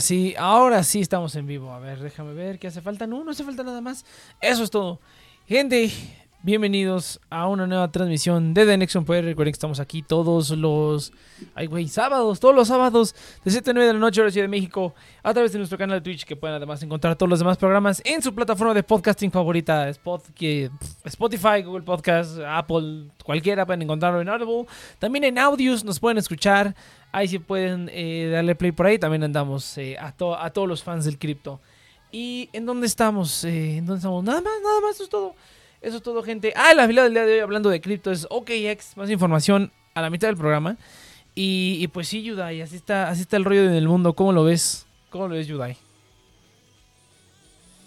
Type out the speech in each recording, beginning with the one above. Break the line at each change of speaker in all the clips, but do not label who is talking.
Ahora sí, ahora sí estamos en vivo. A ver, déjame ver qué hace falta. No, no hace falta nada más. Eso es todo. Gente, bienvenidos a una nueva transmisión de The Nexon Poder. Recuerden que estamos aquí todos los. Ay, güey, sábados, todos los sábados de 7 a 9 de la noche, hora de Ciudad de México, a través de nuestro canal de Twitch, que pueden además encontrar todos los demás programas en su plataforma de podcasting favorita: Spotify, Google Podcast, Apple, cualquiera, pueden encontrarlo en Audible. También en Audios nos pueden escuchar Ahí sí pueden eh, darle play por ahí. También andamos eh, a, to a todos los fans del cripto. ¿Y en dónde estamos? Eh, ¿En dónde estamos? Nada más, nada más, eso es todo. Eso es todo, gente. Ah, la fila del día de hoy hablando de cripto es OKX. Más información a la mitad del programa. Y, pues sí, Yudai, así está, así está el rollo en el mundo. ¿Cómo lo ves? ¿Cómo lo ves, Yudai?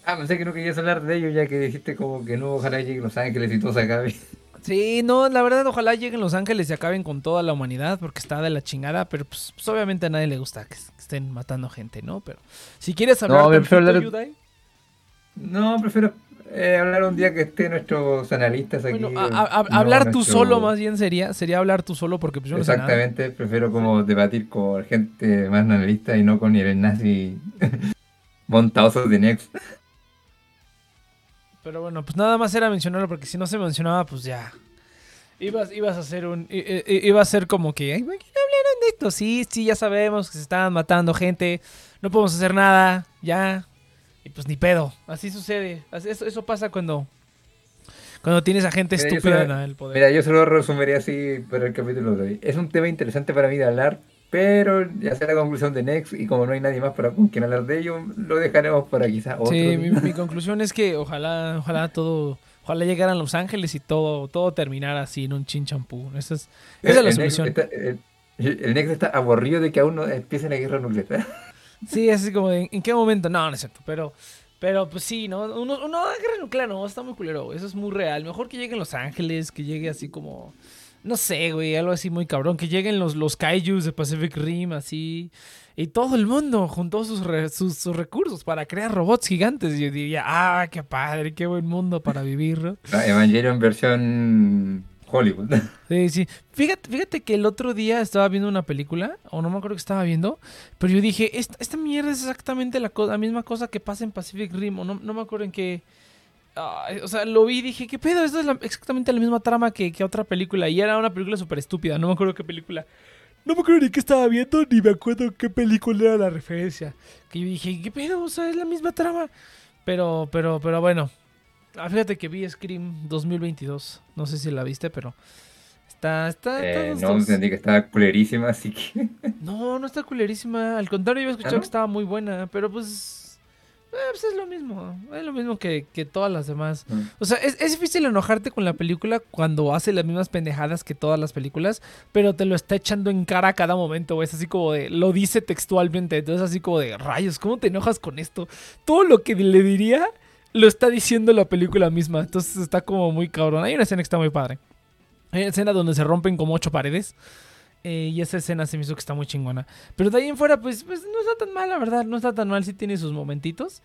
Ah, pensé que no querías hablar de ello ya que dijiste como que no, ojalá llegue los ángeles y todo se acabe.
Sí, no, la verdad, ojalá lleguen Los Ángeles y acaben con toda la humanidad, porque está de la chingada, pero pues, pues obviamente a nadie le gusta que estén matando gente, ¿no? Pero si quieres hablar
no, prefiero hablar... No, prefiero hablar un día que estén nuestros analistas aquí.
Hablar tú solo más bien sería, sería hablar tú solo porque pues, yo no
Exactamente, prefiero como debatir con gente más analista y no con el nazi montadoso de Next.
Pero bueno, pues nada más era mencionarlo porque si no se mencionaba, pues ya. Ibas, ibas a hacer un. i- i- Iba a ser como que. Ay, ¿por qué no hablaron de esto? Sí, sí, ya sabemos que se estaban matando gente. No podemos hacer nada. Ya. Y pues ni pedo. Así sucede. Eso, eso pasa cuando. Cuando tienes a gente
Mira,
estúpida
solo-
en el poder.
Mira, yo solo resumiría así para el capítulo de hoy. Es un tema interesante para mí de hablar, pero ya sea la conclusión de Next y como no hay nadie más para con quien hablar de ello, lo dejaremos para quizás otro
Sí, mi, mi conclusión es que ojalá, ojalá todo. Ojalá llegaran Los Ángeles y todo, todo terminara así en un chin champú. Esa es, esa es la solución.
está- el, el Next está aburrido de que aún no empiece la guerra nuclear.
Sí, así como de, ¿en qué momento? No, no es cierto, pero, pero pues sí, ¿no? Uno, uno guerra nuclear, no, está muy culero, eso es muy real. Mejor que lleguen Los Ángeles, que llegue así como, no sé, güey, algo así muy cabrón, que lleguen los, los kaijus de Pacific Rim, así, y todo el mundo juntó sus, re- sus, sus recursos para crear robots gigantes. Y yo diría, ah, qué padre, qué buen mundo para vivir, ¿no?
Evangelion versión Hollywood.
Sí, sí. Fíjate, fíjate que el otro día estaba viendo una película, o no me acuerdo que estaba viendo, pero yo dije, esta, esta mierda es exactamente la, co- la misma cosa que pasa en Pacific Rim, o no, no me acuerdo en qué... Ay, o sea, lo vi y dije, ¿qué pedo? Esto es la- exactamente la misma trama que, que otra película, y era una película súper estúpida, no me acuerdo qué película. No me acuerdo ni qué estaba viendo, ni me acuerdo qué película era la referencia. Que yo dije, ¿qué pedo? O sea, es la misma trama. Pero, pero, pero bueno. Ah, fíjate que vi Scream 2022. No sé si la viste, pero está, está, está
Eh, no, entendí que estaba culerísima, así que...
No, no está culerísima. Al contrario, yo había escuchado
¿Ah, no?
que estaba muy buena, pero pues, eh, pues es lo mismo. Es lo mismo que, que todas las demás.
Mm.
O sea, es, es difícil enojarte con la película cuando hace las mismas pendejadas que todas las películas, pero te lo está echando en cara a cada momento. Es así como de, lo dice textualmente, entonces así como de, rayos, ¿cómo te enojas con esto? Todo lo que le diría lo está diciendo la película misma, entonces está como muy cabrón. Hay una escena que está muy padre. Hay una escena donde se rompen como ocho paredes. Eh, y esa escena se me hizo que está muy chingona. Pero de ahí en fuera, pues, pues no está tan mal, la verdad. No está tan mal, sí tiene sus momentitos.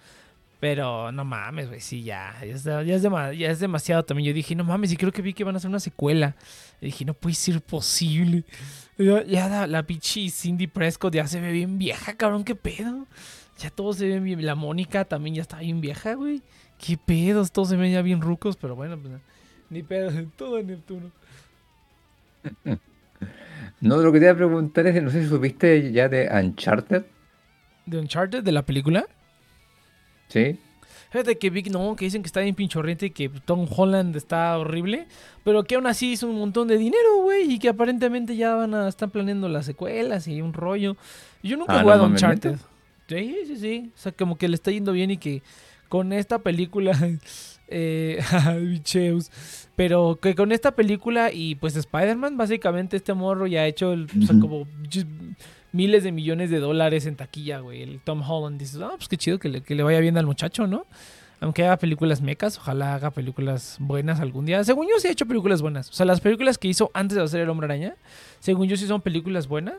Pero no mames, güey, sí, ya. Ya es, demasiado también. Yo dije, no mames, y creo que vi que van a hacer una secuela. Y dije, no puede ser posible. Ya, la, la Cindy Prescott ya se ve bien vieja, cabrón, qué pedo. Ya todos se ven bien. La Mónica también ya está bien vieja, güey. Qué pedos, todos se ven ya bien rucos, pero bueno, pues ni pedo, todo en Neptuno.
No, lo que te iba a preguntar es, no sé si supiste ya de Uncharted,
¿De Uncharted, de la película?
¿sí?
Fíjate que Vic no, que dicen que está bien pinchorriente y que Tom Holland está horrible, pero que aún así hizo un montón de dinero, güey, y que aparentemente ya van a estar planeando las secuelas y un rollo. Yo nunca
Ah,
he
¿no
jugado a
mames,
Uncharted. Sí, sí, sí. O sea, como que le está yendo bien y que con esta película. eh, bicheus. Pero que con esta película y pues Spider-Man, básicamente este morro ya ha hecho el, o sea,
Ujú.
como miles de millones de dólares en taquilla, güey. El Tom Holland dices, ah, pues qué chido que le, que le vaya bien al muchacho, ¿no? Aunque haga películas mecas, ojalá haga películas buenas algún día. Según yo sí ha hecho películas buenas. O sea, las películas que hizo antes de hacer El Hombre Araña, según yo sí son películas buenas.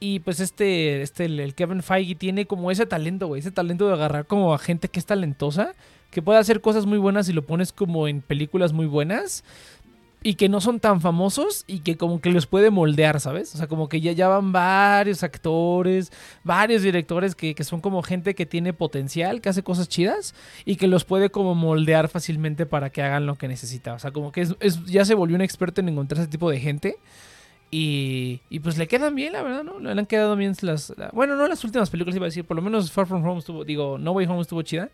Y pues este, este, el, el Kevin Feige tiene como ese talento, güey. Ese talento de agarrar como a gente que es talentosa, que puede hacer cosas muy buenas y lo pones como en películas muy buenas. Y que no son tan famosos y que como que los puede moldear, ¿sabes? O sea, como que ya, ya van varios actores, varios directores que, que son como gente que tiene potencial, que hace cosas chidas y que los puede como moldear fácilmente para que hagan lo que necesita. O sea, como que es, es- ya se volvió un experto en encontrar ese tipo de gente. Y, y pues le quedan bien, la verdad, ¿no? Le han quedado bien las... la- bueno, no las últimas películas iba a decir, por lo menos Far From Home estuvo, digo, No Way Home estuvo chida.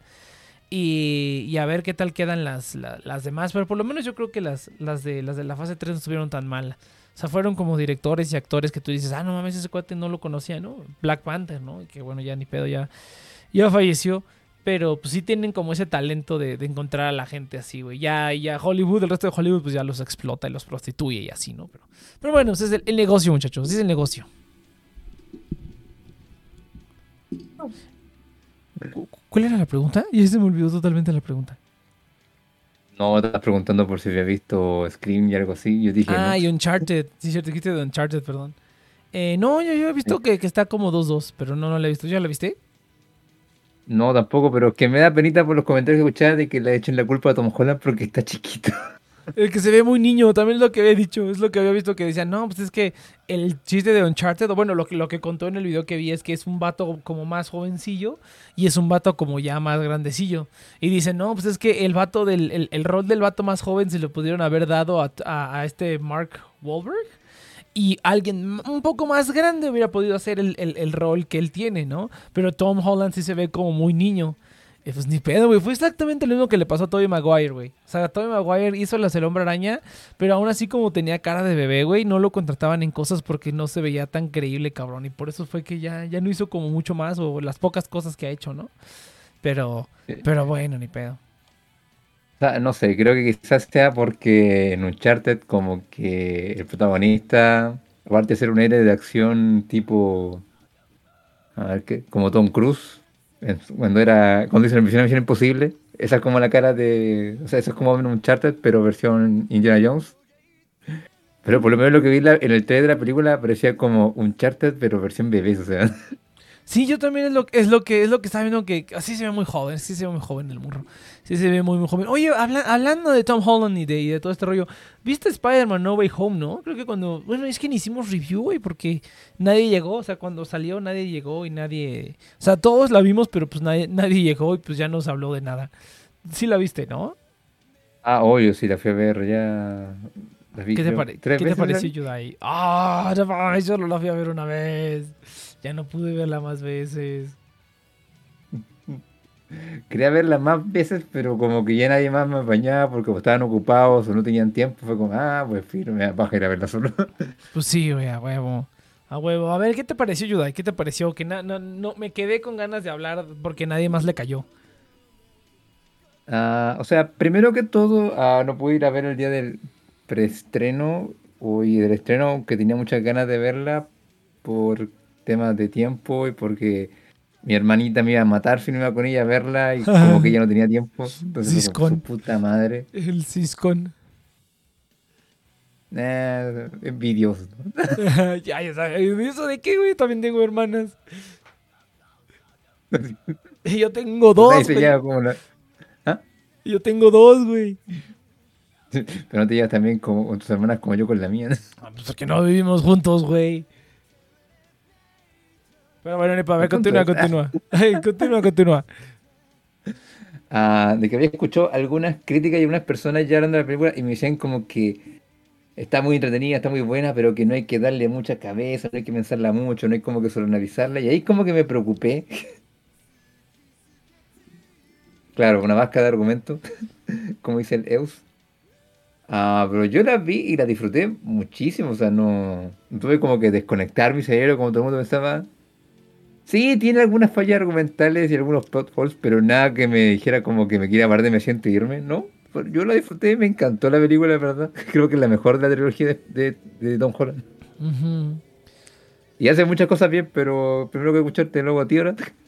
Y, a ver qué tal quedan las, la- las demás. Pero por lo menos yo creo que las, las, de, las de la fase 3 no estuvieron tan mal. O sea, fueron como directores y actores que tú dices, ah, no mames, ese cuate no lo conocía, ¿no? Black Panther, ¿no? Y que bueno, ya ni pedo, ya, ya falleció. Pero pues sí tienen como ese talento de, encontrar a la gente así, güey. Ya, ya Hollywood, el resto de Hollywood, pues ya los explota y los prostituye y así, ¿no? Pero, pero bueno, ese es el, negocio, muchachos. Es el negocio. Cu- ¿Cuál era la pregunta? Ya se me olvidó totalmente la pregunta.
No, estás preguntando por si había visto Scream y algo así. Yo dije,
Ah,
no.
y Uncharted. Sí, cierto, dijiste de Uncharted, perdón. Eh, no, yo, yo he visto que, que está como 2-2, pero no, no la he visto. ¿Ya la viste?
No, tampoco, pero que me da penita por los comentarios que escuchaba de que le echen la culpa a Tom Holland porque está chiquito.
El que se ve muy niño, también es lo que había dicho, es lo que había visto que decían, no, pues es que el chiste de Uncharted, o bueno, lo que, lo que contó en el video que vi es que es un vato como más jovencillo y es un vato como ya más grandecillo. Y dicen, no, pues es que el vato del, el, rol del vato más joven se lo pudieron haber dado a, a- este Mark Wahlberg y alguien un poco más grande hubiera podido hacer el- el rol que él tiene, ¿no? Pero Tom Holland sí se ve como muy niño. Pues ni pedo, güey. Fue exactamente lo mismo que le pasó a Tobey Maguire, güey. O sea, Tobey Maguire hizo las El Hombre Araña, pero aún así como tenía cara de bebé, güey, no lo contrataban en cosas porque no se veía tan creíble, cabrón. Y por eso fue que ya, ya no hizo como mucho más o las pocas cosas que ha hecho, ¿no? Pero, pero bueno, ni pedo.
O sea, no sé, creo que quizás sea porque en Uncharted como que el protagonista, aparte de ser un héroe de acción tipo, a ver qué, como Tom Cruise, cuando era, cuando la misión, Misión Imposible, esa es como la cara de, o sea, eso es como en Uncharted, pero versión Indiana Jones. Pero por lo menos lo que vi en el trailer de la película parecía como Uncharted, pero versión bebés, o sea.
Sí, yo también es lo, es lo que es lo que estaba viendo que así se ve muy joven, sí se ve muy joven el murro. Sí se ve muy, muy joven. Oye, habla- hablando de Tom Holland y de, y de todo este rollo, ¿viste Spider-Man No Way Home, no? Creo que cuando, bueno, es que ni hicimos review, güey, porque nadie llegó, o sea, cuando salió nadie llegó y nadie, o sea, todos la vimos, pero pues nadie, nadie llegó y pues ya no se habló de nada. Sí la viste, ¿no?
Ah, obvio, sí, la fui a ver ya. la vi,
¿Qué te, pare- ¿qué te pareció
vi.
Yudai? Ah, no mames, solo la fui a ver una vez. Ya no pude verla más veces.
Quería verla más veces, pero como que ya nadie más me apañaba porque o estaban ocupados o no tenían tiempo. Fue como, ah, pues filo, me baja ir a verla solo.
Pues sí, güey, a huevo. A huevo. A ver, ¿qué te pareció, Yudai? ¿Qué te pareció? Que no, no, me quedé con ganas de hablar porque nadie más le cayó.
Ah, o sea, primero que todo, ah, no pude ir a ver el día del preestreno y del estreno, aunque tenía muchas ganas de verla por temas de tiempo y porque mi hermanita me iba a matar si no iba con ella a verla y como que ya no tenía tiempo. Entonces, su puta madre.
El Ciscon.
Eh, envidioso.
ya, ya sabes. ¿Eso de qué, güey? También tengo hermanas. Y yo tengo
Ahí
dos,
se
güey.
lleva como la- ¿Ah?
Yo tengo dos, güey.
Pero no te llevas también como con tus hermanas como yo con la mía.
Ah, pues porque no vivimos juntos, güey. Pero bueno, Nepa, a ver, continúa, continúa. Continúa, continúa.
Ah, de que había escuchado algunas críticas y algunas personas ya hablando de la película y me decían como que está muy entretenida, está muy buena, pero que no hay que darle mucha cabeza, no hay que pensarla mucho, no hay como que sobreanalizarla. Y ahí como que me preocupé. Claro, una vasca de argumento, como dice el Eus. Ah, pero yo la vi y la disfruté muchísimo, o sea, no, no tuve como que desconectar mi cerebro como todo el mundo pensaba. Sí, tiene algunas fallas argumentales y algunos plot holes, pero nada que me dijera como que me quiera parar de me siento irme, ¿no? Pero Yo la disfruté, me encantó la película, la verdad. Creo que es la mejor de la trilogía de, de, de Tom Holland. Y hace muchas cosas bien, pero primero que escucharte luego a ti ahora.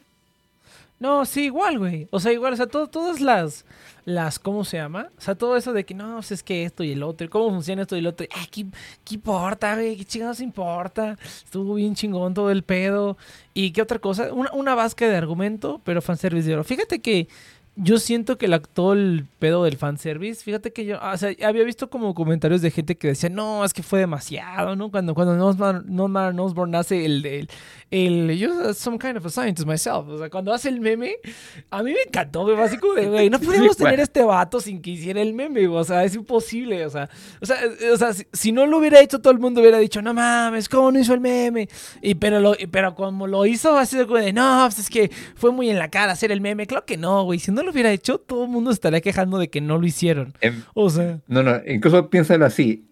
No, sí, igual, güey. O sea, igual, o sea, todo- todas las, las, ¿cómo se llama? O sea, todo eso de que no, pues es que esto y el otro, cómo funciona esto y el otro. Ah, ¿qué, qué importa, güey? ¿Qué chingados importa? Estuvo bien chingón todo el pedo. ¿Y qué otra cosa? Una, una vasca de argumento, pero fanservice de oro. Fíjate que yo siento que el actual pedo del fanservice, fíjate que yo, o sea, había visto como comentarios de gente que decía, no, es que fue demasiado, ¿no? Cuando, cuando Norman, Norman Osborn hace el, el, el, yo some kind of a scientist myself, o sea, cuando hace el meme, a mí me encantó, güey, así como de, güey, no podemos
Sí,
tener
bueno.
este vato sin que hiciera el meme, güey, o sea, es imposible, o sea, o sea, eh, o sea si, si no lo hubiera hecho, todo el mundo hubiera dicho, no mames, ¿cómo no hizo el meme? Y pero, lo, pero como lo hizo, así de, no, pues es que fue muy en la cara hacer el meme, claro que no, güey, si no lo hubiera hecho, todo el mundo estaría quejando de que no lo hicieron,
Em,
o sea...
No, no, incluso piénsalo así.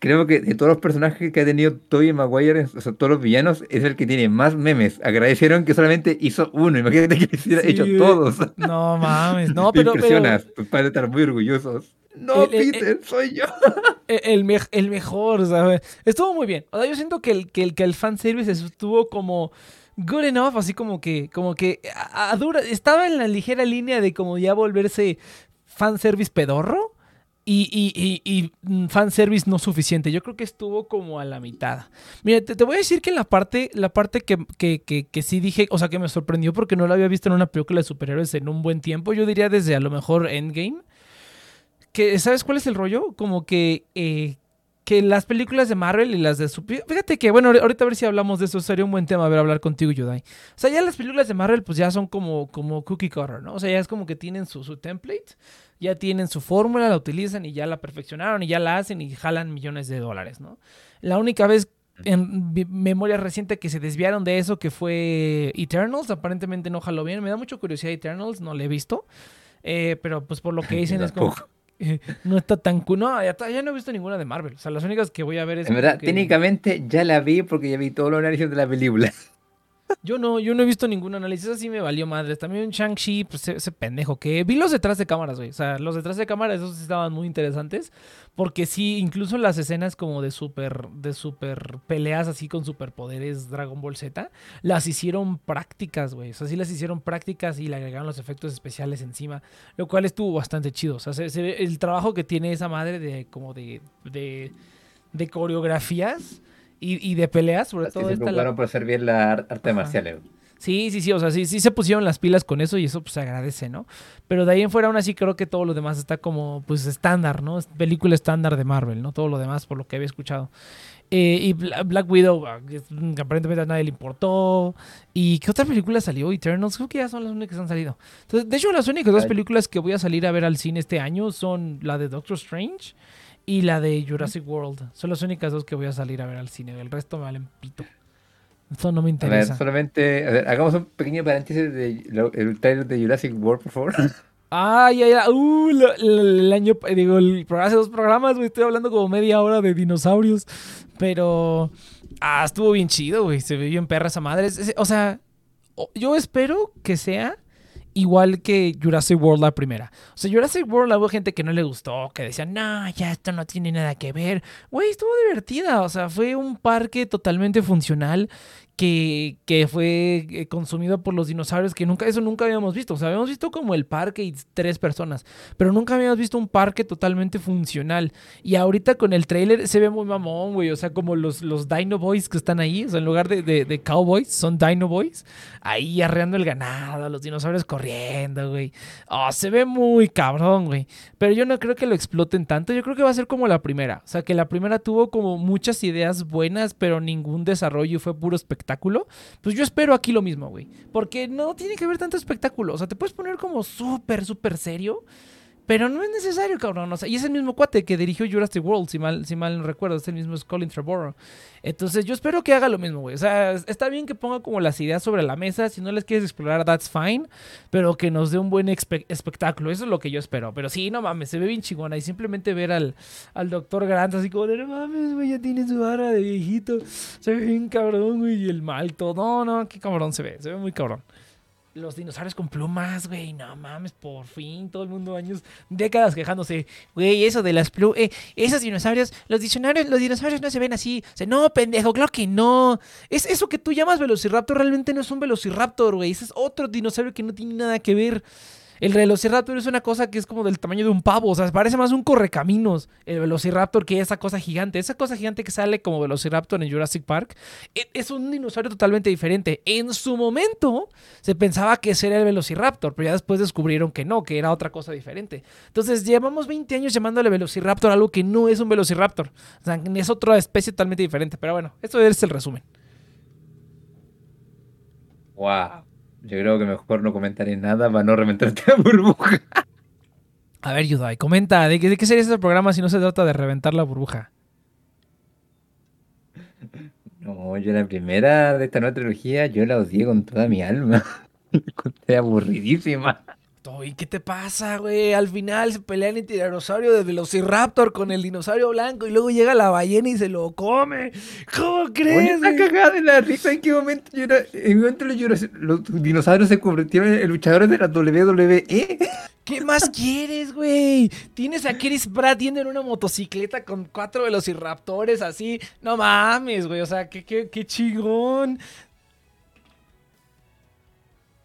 Creo que de todos los personajes que ha tenido Tobey Maguire, o sea, todos los villanos, es el que tiene más memes. Agradecieron que solamente hizo uno. Imagínate que hubiera
Sí,
hecho todos.
No mames, no,
Te
pero, pero
impresionas. Tus padres están muy orgullosos. No,
El- el-
Peter, soy yo.
el, me- el mejor, sea, estuvo muy bien. O sea, yo siento que el, que el, que el fanservice estuvo como good enough, así como que, como que a, estaba en la ligera línea de como ya volverse fanservice pedorro. y, y, y, y fanservice no suficiente. Yo creo que estuvo como a la mitad. Mira, te, te voy a decir que la parte, la parte que, que, que, que sí dije, o sea, que me sorprendió porque no la había visto en una película de superhéroes en un buen tiempo. Yo diría desde a lo mejor Endgame. Que, ¿sabes cuál es el rollo? Como que, eh, que las películas de Marvel y las de super... Fíjate que, bueno, ahorita a ver si hablamos de eso. Sería un buen tema a ver hablar contigo, Yudai. O sea, ya las películas de Marvel pues ya son como, como cookie cutter, ¿no? O sea, ya es como que tienen su, su template, ya tienen su fórmula, la utilizan y ya la perfeccionaron y ya la hacen y jalan millones de dólares, ¿no? La única vez en memoria reciente que se desviaron de eso que fue Eternals, aparentemente no jaló bien. Me da mucha curiosidad Eternals, no la he visto. Eh, pero pues por lo que dicen es como... Eh, no está tan... cu- No, ya, ya no he visto ninguna de Marvel. O sea, las únicas que voy a ver es...
En verdad,
que-
técnicamente ya la vi porque ya vi todos los análisis de la película.
Yo no, yo no he visto ningún análisis, así me valió madres. También Shang-Chi, pues ese, pendejo que vi los detrás de cámaras, güey. O sea, los detrás de cámaras, esos estaban muy interesantes. Porque sí, incluso las escenas como de super, de super peleas así con superpoderes Dragon Ball Z, las hicieron prácticas, güey. O sea, sí las hicieron prácticas y le agregaron los efectos especiales encima. Lo cual estuvo bastante chido. O sea, se- el trabajo que tiene esa madre de como de, de, de coreografías. Y, y de peleas, sobre todo
se
esta, la-
preocuparon por hacer bien las ar- artes
Ajá.
marciales.
Sí, sí, sí, o sea, sí, sí se pusieron las pilas con eso y eso pues se agradece, ¿no? Pero de ahí en fuera aún así creo que todo lo demás está como pues estándar, ¿no? Es película estándar de Marvel, ¿no? Todo lo demás por lo que había escuchado. Eh, y Bla- Black Widow, ah, que que aparentemente a nadie le importó. ¿Y qué otra película salió? Eternals, creo que ya son las únicas que han salido. Entonces, de hecho, las únicas dos películas que voy a salir a ver al cine este año son la de Doctor Strange y la de Jurassic World. Son las únicas dos que voy a salir a ver al cine. El resto me valen pito. Eso no me
A ver,
interesa.
solamente, a ver, hagamos un pequeño paréntesis de lo- el trailer de Jurassic World, por favor.
Ay, ay, ay. Uh, lo- lo- el año, eh, digo, el, programa- hace dos programas, güey. Estoy hablando como media hora de dinosaurios. Pero, ah, estuvo bien chido, güey. Se ve bien perra esa madre. Es- es- o sea, yo espero que sea igual que Jurassic World la primera. O sea, Jurassic World hubo gente que no le gustó, que decía, no, ya esto no tiene nada que ver. Güey, estuvo divertida. O sea, fue un parque totalmente funcional que, que fue eh, consumido por los dinosaurios que nunca, eso nunca habíamos visto. O sea, habíamos visto como el parque y tres personas, pero nunca habíamos visto un parque totalmente funcional. Y ahorita con el trailer se ve muy mamón, güey. O sea, como los, los Dino Boys que están ahí, o sea, en lugar de, de, de Cowboys, son Dino Boys, ahí arreando el ganado, los dinosaurios corriendo, güey. Oh, se ve muy cabrón, güey. Pero yo no creo que lo exploten tanto. Yo creo que va a ser como la primera. O sea, que la primera tuvo como muchas ideas buenas, pero ningún desarrollo fue puro espectáculo. Pues yo espero aquí lo mismo, güey. Porque no tiene que haber tanto espectáculo. O sea, te puedes poner como súper, súper serio. Pero no es necesario, cabrón. O sea, y es el mismo cuate que dirigió Jurassic World, si mal, si mal no recuerdo. Es el mismo es Colin Trevorrow. Entonces, yo espero que haga lo mismo, güey. O sea, es- está bien que ponga como las ideas sobre la mesa. Si no les quieres explorar, that's fine. Pero que nos dé un buen espe- espectáculo. Eso es lo que yo espero. Pero sí, no mames, se ve bien chingona. Y simplemente ver al, al doctor Grant así como de, no mames, güey, ya tiene su vara de viejito. Se ve bien cabrón, güey. Y el mal todo. No, no, qué cabrón se ve. Se ve muy cabrón. Los dinosaurios con plumas, güey, no mames, por fin, todo el mundo años, décadas quejándose, güey, eso de las plumas, eh, esos dinosaurios, los dinosaurios, los dinosaurios no se ven así, o no, pendejo, claro que no, es eso que tú llamas velociraptor realmente no es un velociraptor, güey, ese es otro dinosaurio que no tiene nada que ver. El velociraptor es una cosa que es como del tamaño de un pavo, o sea, parece más un correcaminos el velociraptor que esa cosa gigante. Esa cosa gigante que sale como velociraptor en Jurassic Park e- es un dinosaurio totalmente diferente. En su momento se pensaba que ese era el velociraptor, pero ya después descubrieron que no, que era otra cosa diferente. Entonces llevamos 20 años llamándole velociraptor algo que no es un velociraptor. O sea, es otra especie totalmente diferente. Pero bueno, esto es el resumen.
Wow. Yo creo que mejor no comentaré nada para no reventarte la burbuja.
A ver, Yudai, comenta, ¿de qué, de qué sería este programa si no se trata de reventar la burbuja?
No, yo la primera de esta nueva trilogía, yo la odié con toda mi alma. La encontré aburridísima.
¿Y qué te pasa, güey? Al final se pelean el tiranosaurio de Velociraptor con el dinosaurio blanco y luego llega la ballena y se lo come. ¿Cómo
Oye,
crees?
está
güey?
cagada de la risa. ¿En qué momento, yo era- en qué momento los dinosaurios se convirtieron en luchadores de la WWE?
¿Qué más quieres, güey? Tienes a Chris Pratt yendo en una motocicleta con cuatro velociraptores así. No mames, güey. O sea, qué, qué, qué chingón.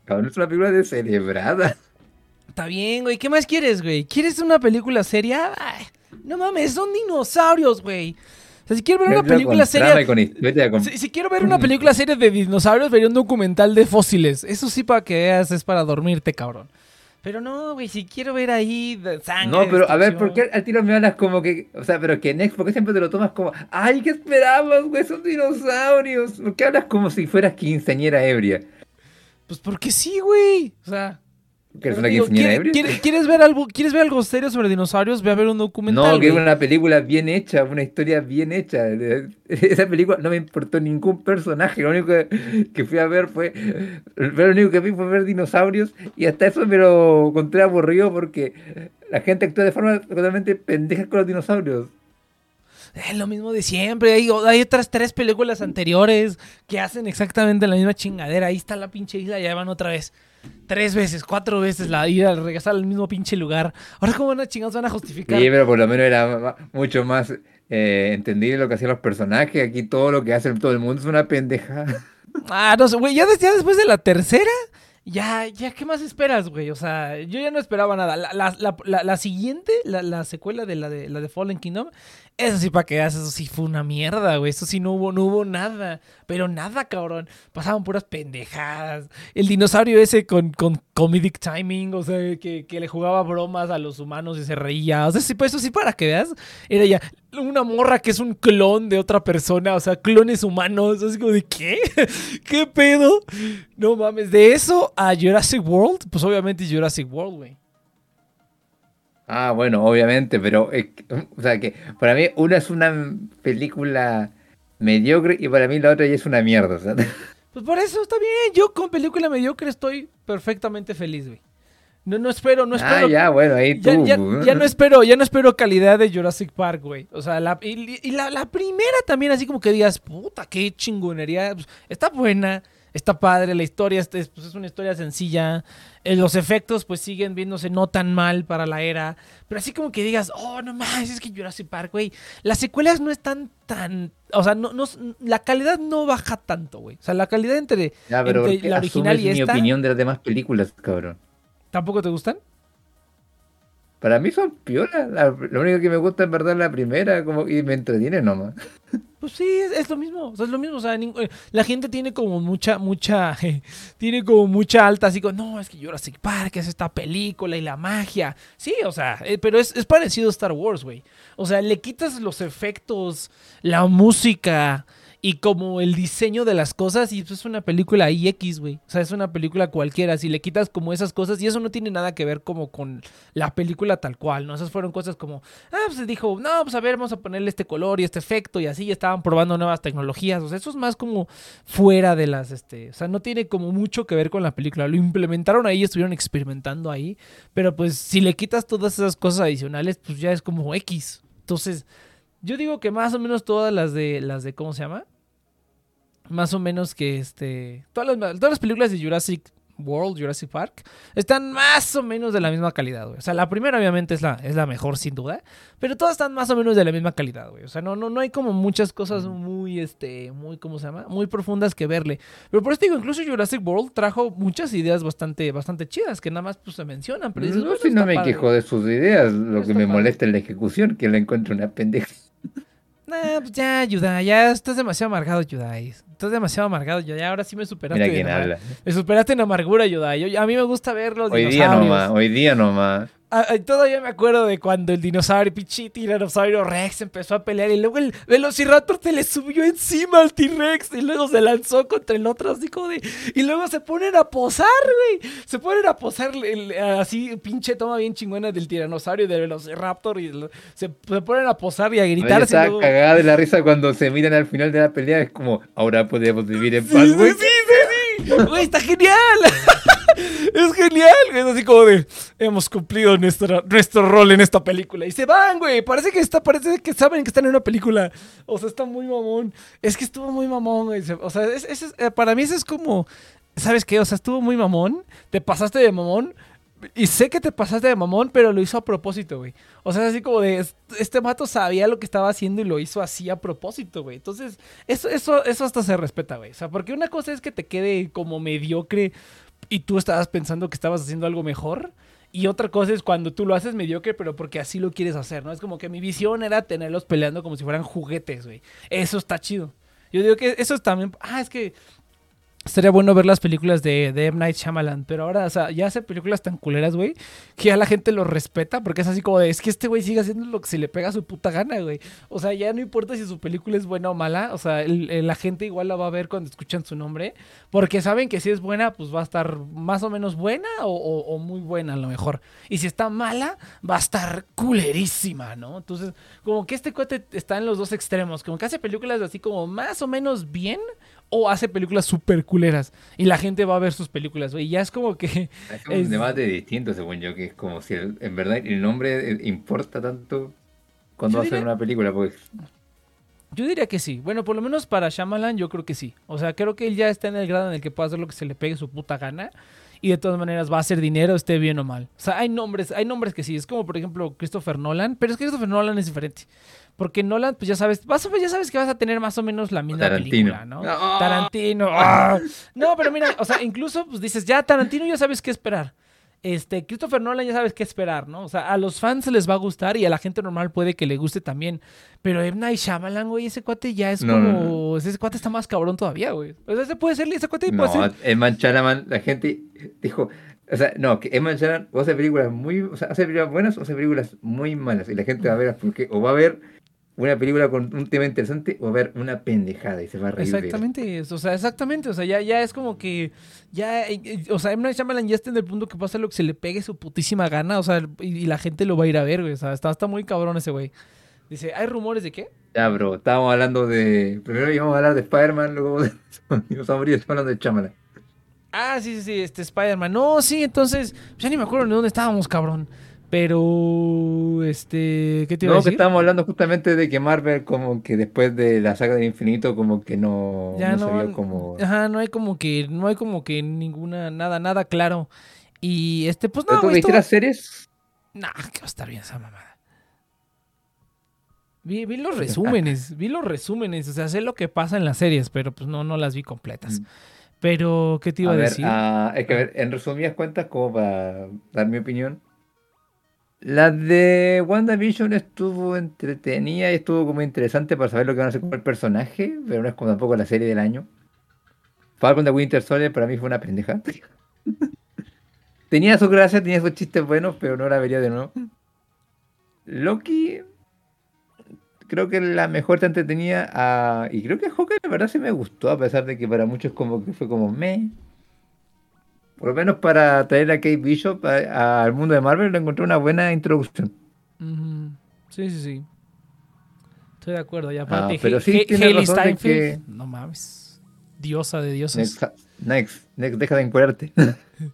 Cabrón, es una película descerebrada.
Está bien, güey. ¿Qué más quieres, güey? ¿Quieres una película seria? Ay, no mames, son dinosaurios, güey. O sea, si quiero ver una película seria...
con
Si, si quiero ver una película seria de dinosaurios, vería un documental de fósiles. Eso sí, para que veas, es para dormirte, cabrón. Pero no, güey, si quiero ver ahí de sangre.
No, pero a ver, ¿por qué al tiro me hablas como que, o sea, pero que Next, ¿por qué siempre te lo tomas como, ay, ¿qué esperabas, güey? Son dinosaurios. ¿Por qué hablas como si fueras quinceañera ebria?
Pues porque sí, güey. O sea...
¿Que eres
pero
una
digo,
quinceañera
¿quiere-
ebria?
quiere- ¿quieres, ver algo, ¿Quieres ver algo serio sobre dinosaurios? Ve a ver un documental,
No,
güey.
una película bien hecha, una historia bien hecha. Esa película no me importó ningún personaje. Lo único que, que fui a ver fue. Lo único que vi fue ver dinosaurios. Y hasta eso me lo encontré aburrido porque la gente actúa de forma totalmente pendeja con los dinosaurios.
Es lo mismo de siempre. Hay, hay otras tres películas anteriores que hacen exactamente la misma chingadera. Ahí está la pinche isla, ya van otra vez. Tres veces, cuatro veces la ida, regresar al mismo pinche lugar. Ahora, ¿cómo van a chingados van a justificar?
Sí, pero por lo menos era mucho más eh, entendible lo que hacían los personajes. Aquí todo lo que hace todo el mundo es una pendeja.
Ah, no sé, güey, ya, des- ya después de la tercera, ya, ya, ¿qué más esperas, güey? O sea, yo ya no esperaba nada. La, la, la, la- la siguiente, la, la secuela de la de la de Fallen Kingdom, eso sí, para que veas, eso sí fue una mierda, güey. Eso sí no hubo, no hubo nada. Pero nada, cabrón. Pasaban puras pendejadas. El dinosaurio ese con, con comedic timing, o sea, que, que le jugaba bromas a los humanos y se reía. O sea, sí, pues eso sí, para que veas, era ya una morra que es un clon de otra persona, o sea, clones humanos. Así como de, ¿qué? ¿Qué pedo? No mames, de eso a Jurassic World, pues obviamente Jurassic World, güey.
Ah, bueno, obviamente, pero o sea que para mí una es una película mediocre y para mí la otra ya es una mierda. o sea.
Pues por eso está bien. Yo con película mediocre estoy perfectamente feliz, güey. No, no espero, no espero.
ah, ya, bueno, ahí tú.
Ya, ya- ya no espero, ya no espero calidad de Jurassic Park, güey. O sea, la, y, y la, la primera también, así como que digas, puta, qué chingonería. Pues, está buena, está padre, la historia es, es- pues, es una historia sencilla. eh, los efectos, pues siguen viéndose no tan mal para la era. Pero así como que digas, oh, no más, es que Jurassic Park, güey. Las secuelas no están tan. O sea, no, no, la calidad no baja tanto, güey. O sea, la calidad entre,
Ya, pero
entre
¿por qué
la original y
mi
esta.
opinión de las demás películas, cabrón?
¿Tampoco te gustan?
Para mí son piolas. La- lo único que me gusta en verdad es la primera como, y me entretiene nomás.
Pues sí, es, lo mismo, o sea, es lo mismo, o sea, eh, la gente tiene como mucha, mucha, tiene como mucha alta, así como, no, es que Jurassic Park es esta película y la magia, sí, o sea, eh, pero es, es parecido a Star Wars, güey, o sea, le quitas los efectos, la música y como el diseño de las cosas y es una película IX, güey, o sea, es una película cualquiera, si le quitas como esas cosas y eso no tiene nada que ver como con la película tal cual, ¿no? Esas fueron cosas como, ah, pues dijo, no, pues a ver, vamos a ponerle este color y este efecto y así ya estaban probando nuevas tecnologías. O sea, eso es más como fuera de las, este, o sea, no tiene como mucho que ver con la película. Lo implementaron ahí, estuvieron experimentando ahí, pero pues si le quitas todas esas cosas adicionales, pues ya es como X. Entonces, yo digo que más o menos todas las de, las de, ¿cómo se llama? Más o menos que este, todas las, todas las películas de Jurassic World, Jurassic Park, están más o menos de la misma calidad, güey. O sea, la primera obviamente es la, es la mejor sin duda, pero todas están más o menos de la misma calidad, güey. O sea, no, no, no hay como muchas cosas muy, este, muy, ¿cómo se llama? Muy profundas que verle. Pero por eso digo, incluso Jurassic World trajo muchas ideas bastante, bastante chidas que nada más pues se mencionan. Pero dices,
No,
bueno,
si no me
padre.
quejo de sus ideas, lo
Está
que me
padre.
molesta es la ejecución, que la encuentro una pendeja.
Nah, pues ya, Yudai, ya estás demasiado amargado, Yudai. Estás demasiado amargado, Yudai. Ahora sí me superaste.
Mira
en
quién
amar-
habla.
Me superaste en amargura, Yudai. Yo- a mí me gusta ver los
Hoy día nomás, hoy día nomás.
Ah, ah, todavía me acuerdo de cuando el dinosaurio, pinche tiranosaurio Rex empezó a pelear y luego el Velociraptor se le subió encima al T-Rex y luego se lanzó contra el otro así como de... Y luego se ponen a posar, güey. Se ponen a posar el- así, pinche toma bien chingona del tiranosaurio y del Velociraptor y lo- se, se ponen a posar y a y
estaba
luego-
cagada de la risa cuando se miran al final de la pelea. Es como, ahora podemos vivir en
Sí,
paz,
sí,
güey.
sí, sí, sí. Güey, está genial. es genial, güey. Es así como de hemos cumplido nuestro rol en esta película. Y se van, güey. Parece que está, parece que saben que están en una película. O sea, está muy mamón. Es que estuvo muy mamón, güey. O sea, es- es- eh, para mí eso es como. ¿Sabes qué? O sea, estuvo muy mamón. Te pasaste de mamón. Y sé que te pasaste de mamón, pero lo hizo a propósito, güey. O sea, así como de, este mato sabía lo que estaba haciendo y lo hizo así a propósito, güey. Entonces, eso, eso, eso hasta se respeta, güey. O sea, porque una cosa es que te quede como mediocre y tú estabas pensando que estabas haciendo algo mejor. Y otra cosa es cuando tú lo haces mediocre, pero porque así lo quieres hacer, ¿no? Es como que mi visión era tenerlos peleando como si fueran juguetes, güey. Eso está chido. Yo digo que eso es también. Ah, es que Sería bueno ver las películas de, de M. Night Shyamalan, pero ahora, o sea, ya hace películas tan culeras, güey, que ya la gente lo respeta, porque es así como de, es que este güey sigue haciendo lo que se le pega a su puta gana, güey. O sea, ya no importa si su película es buena o mala, o sea, la gente igual la va a ver cuando escuchan su nombre, porque saben que si es buena, pues va a estar más o menos buena o- o muy buena a lo mejor. Y si está mala, va a estar culerísima, ¿no? Entonces, como que este cuate está en los dos extremos, como que hace películas así como más o menos bien o hace películas súper culeras y la gente va a ver sus películas, güey. Y ya es como que
Es un
Es-
debate distinto, según yo, que es como si el- en verdad el nombre eh, importa tanto cuando
Yo
va a hacer una película, pues
yo diría que sí. Bueno, por lo menos para Shyamalan yo creo que sí. O sea, creo que él ya está en el grado en el que puede hacer lo que se le pegue su puta gana y de todas maneras va a hacer dinero, esté bien o mal. O sea, hay nombres, hay nombres que sí. Es como por ejemplo Christopher Nolan, pero es que Christopher Nolan es diferente. Porque Nolan, pues ya sabes, vas a- ya sabes que vas a tener más o menos la misma
Tarantino.
película, ¿no? Tarantino. ¡ah! No, pero mira, o sea, incluso pues dices, ya Tarantino ya sabes qué esperar. Este, Christopher Nolan ya sabes qué esperar, ¿no? O sea, a los fans les va a gustar y a la gente normal puede que le guste también. Pero M. Night Shyamalan, güey, ese cuate ya es
No,
como...
no,
Ese cuate está más cabrón todavía, güey. O sea, ese puede ser, ese cuate
No,
puede ser...
Emman Chalaman, la gente dijo, o sea, no, que Emman Chalaman o hace películas muy, o sea, hace películas buenas o hace películas muy malas y la gente va a ver porque o va a ver una película con un tema interesante o a ver una pendejada y se va a reír.
Exactamente, o sea, exactamente, o sea, ya, ya es como que, ya, eh, eh, o sea, M. Night Shyamalan ya está en el punto que pasa lo que se le pegue su putísima gana, o sea, y, y la gente lo va a ir a ver, güey, o sea, está, está muy cabrón ese güey. Dice, ¿hay rumores de qué?
Ya, bro, estábamos hablando de, primero íbamos a hablar de Spider-Man, luego de nos aburridos estamos hablando de Chamalan.
Ah, sí, sí, sí, este Spider-Man. No, sí, entonces, ya ni me acuerdo de dónde estábamos, cabrón. Pero, este, ¿qué te iba a
No, que
decir?
estábamos hablando justamente de que Marvel como que después de la saga del infinito como que no,
Ya
no se vio como...
ajá, no hay como que, no hay como que ninguna, nada, nada claro. Y este, pues
¿Pero
no,
tú viste las series?
Nah, que va a estar bien esa mamada. Vi, vi los resúmenes, vi los resúmenes, o sea, sé lo que pasa en las series, pero pues no, no las vi completas.
Mm.
Pero, ¿qué te iba a,
A ver,
decir?
ah, es que a ver, en resumidas cuentas, como para dar mi opinión, la de WandaVision estuvo entretenida y estuvo como interesante para saber lo que van a hacer con el personaje, pero no es como tampoco la serie del año. Falcon de Winter Soldier para mí fue una pendeja. tenía su gracia, tenía sus chistes buenos, pero no la vería de nuevo. Loki, creo que la mejor te entretenía ah, y creo que Hawkeye la verdad sí me gustó, a pesar de que para muchos como que fue como me. Por lo menos para traer a Kate Bishop al mundo de Marvel, lo encontré una buena introducción.
Sí, sí, sí. Estoy de acuerdo. Y aparte,
Ah, pero sí
Ha-
tiene
Hailey
razón de
Steinfeld, no mames. Diosa de dioses.
Next, next, next, deja de encuadrarte.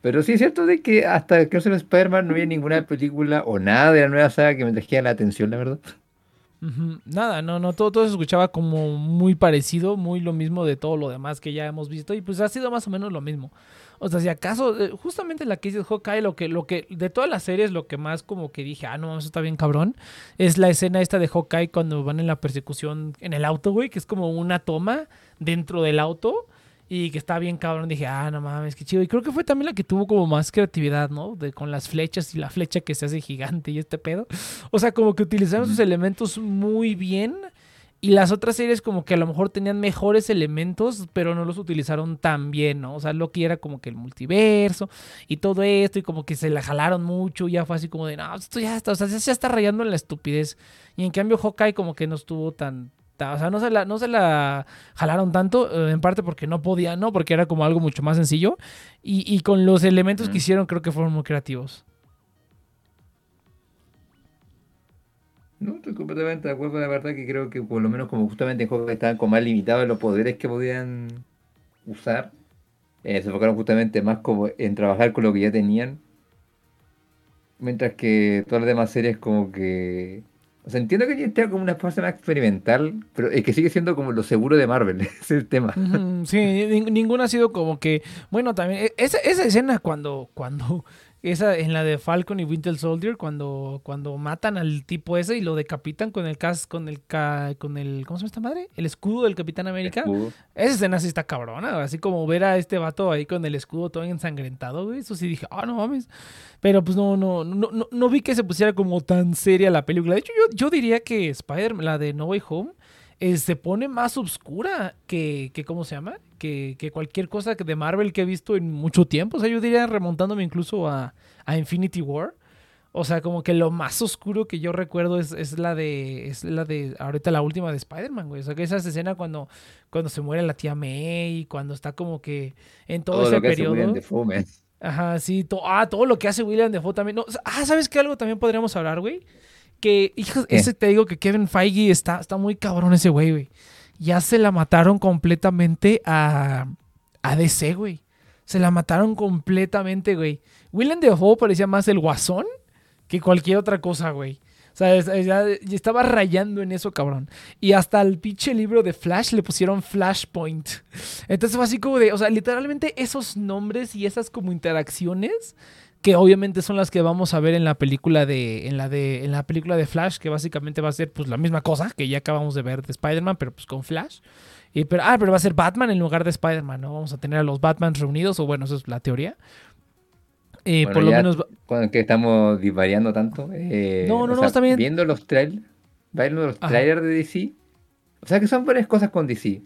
Pero sí es cierto de que hasta que no salió Spider-Man no había ninguna película o nada de la nueva saga que me trajera la atención, la verdad.
Nada, no, no, todo, todo se escuchaba como muy parecido, muy lo mismo de todo lo demás que ya hemos visto y pues ha sido más o menos lo mismo. O sea, si acaso, eh, justamente la que dice Hawkeye, lo que, lo que, de todas las series, lo que más como que dije, ah, no, eso está bien cabrón, es la escena esta de Hawkeye cuando van en la persecución en el auto, güey, que es como una toma dentro del auto y que está bien cabrón. Dije, ah, no mames, qué chido. Y creo que fue también la que tuvo como más creatividad, ¿no? De, con las flechas y la flecha que se hace gigante y este pedo. O sea, como que utilizaron sus elementos muy bien. Y las otras series como que a lo mejor tenían mejores elementos, pero no los utilizaron tan bien, ¿no? O sea, Loki era como que el multiverso y todo esto, y como que se la jalaron mucho, y ya fue así como de, no, esto ya está, o sea, ya se está rayando en la estupidez. Y en cambio Hawkeye como que no estuvo tan, ta- o sea, no se la, no se la jalaron tanto, eh, en parte porque no podía, ¿no? Porque era como algo mucho más sencillo. Y, y con los elementos que hicieron creo que fueron muy creativos.
No, estoy completamente de acuerdo, la verdad que creo que por lo menos como justamente en Hawkeye estaban como más limitados los poderes que podían usar, eh, se enfocaron justamente más como en trabajar con lo que ya tenían, mientras que todas las demás series como que... O sea, entiendo que está como una fase más experimental, pero es que sigue siendo como lo seguro de Marvel, ese es el tema.
Sí, nin- ninguna ha sido como que. Bueno, también. e- Esa, esa escena cuando. cuando Esa en la de Falcon y Winter Soldier, cuando, cuando matan al tipo ese y lo decapitan con el cas, con el ca- con el. ¿Cómo se llama esta madre? El escudo del Capitán América. Esa escena sí está cabrona, así como ver a este vato ahí con el escudo todo ensangrentado, güey. Eso sí dije, ah, no mames. Pero pues no, no, no, no, no vi que se pusiera como tan seria la película. De hecho, yo, yo diría que Spider-Man, la de No Way Home, eh, se pone más oscura que, que ¿cómo se llama? Que, que cualquier cosa que de Marvel que he visto en mucho tiempo. O sea, yo diría remontándome incluso a, a Infinity War. O sea, como que lo más oscuro que yo recuerdo es, es la de. Es la de. Ahorita la última de Spider-Man, güey. O sea, que esa escena cuando, cuando se muere la tía May, cuando está como que en todo,
Todo
ese
lo que hace
periodo.
William Dafoe, man.
Ajá, sí. to- ah, todo lo que hace William Defoe también. No, ah, ¿sabes qué? Algo también podríamos hablar, güey. Que, hijos,
¿Qué?
ese te digo que Kevin Feige está, está muy cabrón ese güey, güey. Ya se la mataron completamente a, a DC, güey. Se la mataron completamente, güey. William Defoe parecía más el guasón que cualquier otra cosa, güey. O sea, ya, ya estaba rayando en eso, cabrón. Y hasta el pinche libro de Flash le pusieron Flashpoint. Entonces fue así como de, o sea, literalmente esos nombres y esas como interacciones que obviamente son las que vamos a ver en la película de en la de en la película de Flash, que básicamente va a ser pues la misma cosa que ya acabamos de ver de Spider-Man, pero pues con Flash. Y, pero, ah, pero va a ser Batman en lugar de Spider-Man, ¿no? Vamos a tener a los Batmans reunidos, o bueno, eso es la teoría. Eh,
Bueno,
por lo menos
Cuando que estamos divariando tanto. eh,
No, no, no,
sea,
está bien.
Viendo los trailers, viendo los trailers de DC. O sea que son varias cosas con DC.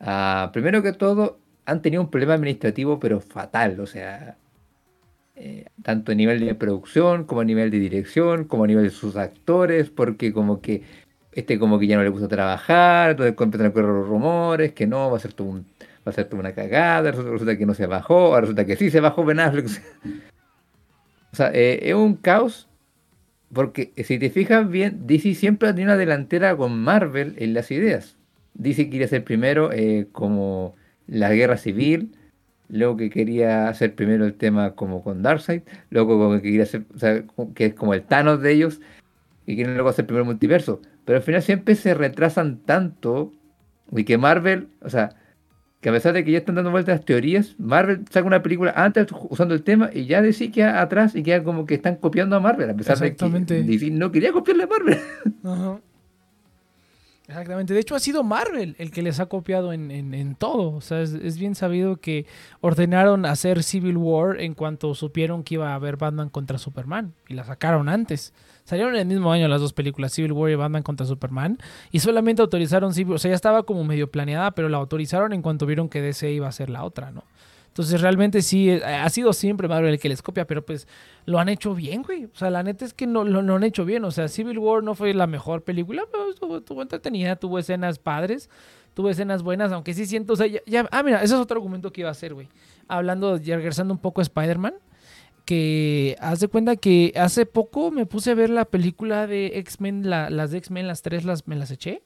Ah, primero que todo, han tenido un problema administrativo, pero fatal. O sea, eh, tanto a nivel de producción, como a nivel de dirección, como a nivel de sus actores, porque como que este como que ya no le gusta trabajar, entonces empiezan a correr los rumores, que no, va a ser todo un- va a ser toda una cagada, resulta, resulta que no se bajó, ahora resulta que sí se bajó Ben Affleck. O sea, eh, es un caos, porque si te fijas bien, DC siempre ha tenido una delantera con Marvel en las ideas. DC quería ser primero eh, como la guerra civil, luego que quería hacer primero el tema como con Darkseid, luego como que quería hacer, o sea, como- que es como el Thanos de ellos, y quieren luego hacer primero el multiverso. Pero al final siempre se retrasan tanto, y que Marvel, o sea, que a pesar de que ya están dando vueltas las teorías, Marvel saca una película antes usando el tema y ya DC queda atrás y queda como que están copiando a Marvel, a pesar de que. DC no quería copiarle a Marvel.
Ajá. Exactamente. De hecho, ha sido Marvel el que les ha copiado en, en- en todo. O sea, es, es bien sabido que ordenaron hacer Civil War en cuanto supieron que iba a haber Batman contra Superman. Y la sacaron antes. Salieron en el mismo año las dos películas, Civil War y Batman contra Superman. Y solamente autorizaron Civil O sea, ya estaba como medio planeada, pero la autorizaron en cuanto vieron que DC iba a ser la otra, ¿no? Entonces realmente sí, eh, ha sido siempre Marvel el que les copia, pero pues lo han hecho bien, güey. O sea, la neta es que no lo, lo han hecho bien. O sea, Civil War no fue la mejor película, pero estuvo, estuvo entretenida, tuvo escenas padres, tuvo escenas buenas, aunque sí siento, o sea, ya, ya- ah, mira, ese es otro argumento que iba a hacer, güey. Hablando, ya regresando un poco a Spider-Man, que haz de cuenta que hace poco me puse a ver la película de X-Men, la- las de X-Men, las tres las, me las eché.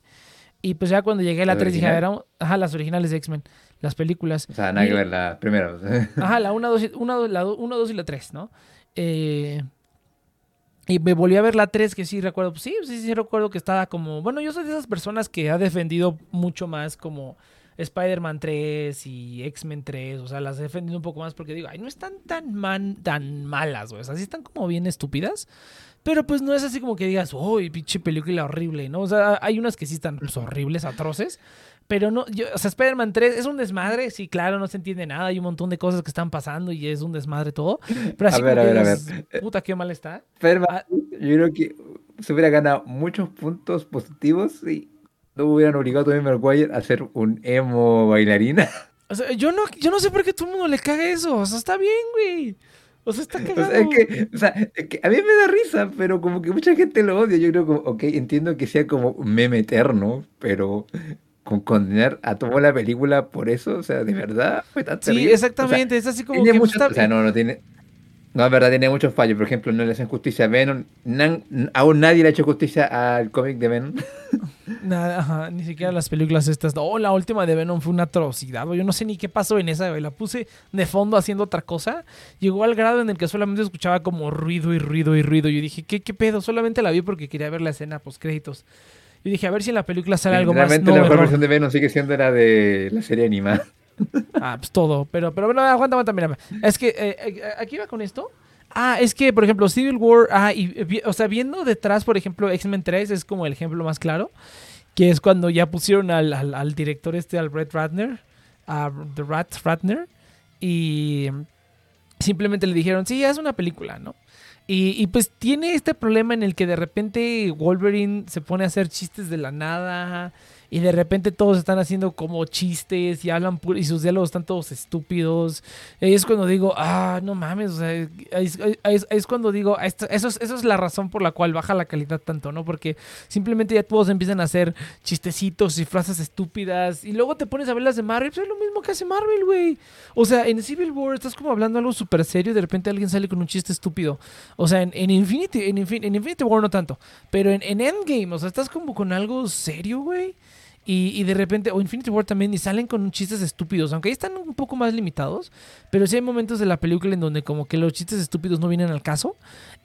Y pues ya cuando llegué a la
¿Las
3 dije, a ver, ajá, las originales de X-Men, las películas.
O sea, nada
Y-
que ver la primera.
Ajá, la 1, 2, y- una, dos- la 1, 2 y la 3, ¿no? Eh, y me volví a ver la 3, que sí recuerdo. Pues sí, sí, sí recuerdo que estaba como. Bueno, yo soy de esas personas que ha defendido mucho más como Spider-Man 3 y X-Men 3. O sea, las he defendido un poco más porque digo, ay, no están tan, man, tan malas, güey. O sea, sí están como bien estúpidas. Pero pues no es así como que digas, uy, pinche película horrible, ¿no? O sea, hay unas que sí están pues, horribles, atroces. Pero no, yo, o sea, Spider-Man 3 es un desmadre, sí, claro, no se entiende nada, hay un montón de cosas que están pasando y es un desmadre todo. Pero así
A ver,
como
a ver, a
dices, puta, qué mal está.
Pero
Ah.
yo creo que se hubiera ganado muchos puntos positivos si no hubieran obligado a Tobey Maguire a ser un emo bailarina.
O sea, yo no, yo no sé por qué todo el mundo le caga eso, o sea, está bien, güey. O sea, está
O
cagado.
sea, es que, o sea, es que a mí me da risa, pero como que mucha gente lo odia. Yo creo que, ok, entiendo que sea como un meme eterno, pero con condenar a toda la película por eso, o sea, de verdad fue tan
sí,
terrible. O sea,
exactamente, es así como que está-
o sea, no, no tiene. No, es verdad, tiene muchos fallos. Por ejemplo, no le hacen justicia a Venom. Nan- aún nadie le ha hecho justicia al cómic de Venom.
Nada, ajá, ni siquiera las películas estas. Oh, la última de Venom fue una atrocidad. Yo no sé ni qué pasó en esa. La puse de fondo haciendo otra cosa. Llegó al grado en el que solamente escuchaba como ruido y ruido y ruido. Yo dije, ¿qué, qué pedo? Solamente la vi porque quería ver la escena post créditos. Yo dije, a ver si en la película sale algo más.
Realmente
No,
la mejor versión de Venom sigue siendo la de la serie animada.
Ah, pues todo. Pero, pero bueno, aguanta, aguanta, mira. Es que eh, eh, aquí va con esto. Ah, es que, por ejemplo, Civil War, ah, y, vi- o sea, viendo detrás, por ejemplo, X-Men 3 es como el ejemplo más claro, que es cuando ya pusieron al, al- director este, al Brett Ratner, a The Rat Ratner, y simplemente le dijeron, sí, haz una película, ¿no? Y, y pues tiene este problema en el que de repente Wolverine se pone a hacer chistes de la nada y de repente todos están haciendo como chistes y hablan pu- y sus diálogos están todos estúpidos. Ahí es cuando digo, ah, no mames, o sea, ahí es, cuando digo, ah, eso, es, eso es la razón por la cual baja la calidad tanto, ¿no? Porque simplemente ya todos empiezan a hacer chistecitos y frases estúpidas y luego te pones a ver las de Marvel, pues es lo mismo que hace Marvel, güey. O sea, en Civil War estás como hablando algo súper serio y de repente alguien sale con un chiste estúpido. O sea, en, en Infinity, en, Infin- en Infinity War no tanto, pero en, en Endgame, o sea, estás como con algo serio, güey. Y, y de repente, o Infinity War también, y salen con chistes estúpidos, aunque ahí están un poco más limitados, pero sí hay momentos de la película en donde como que los chistes estúpidos no vienen al caso.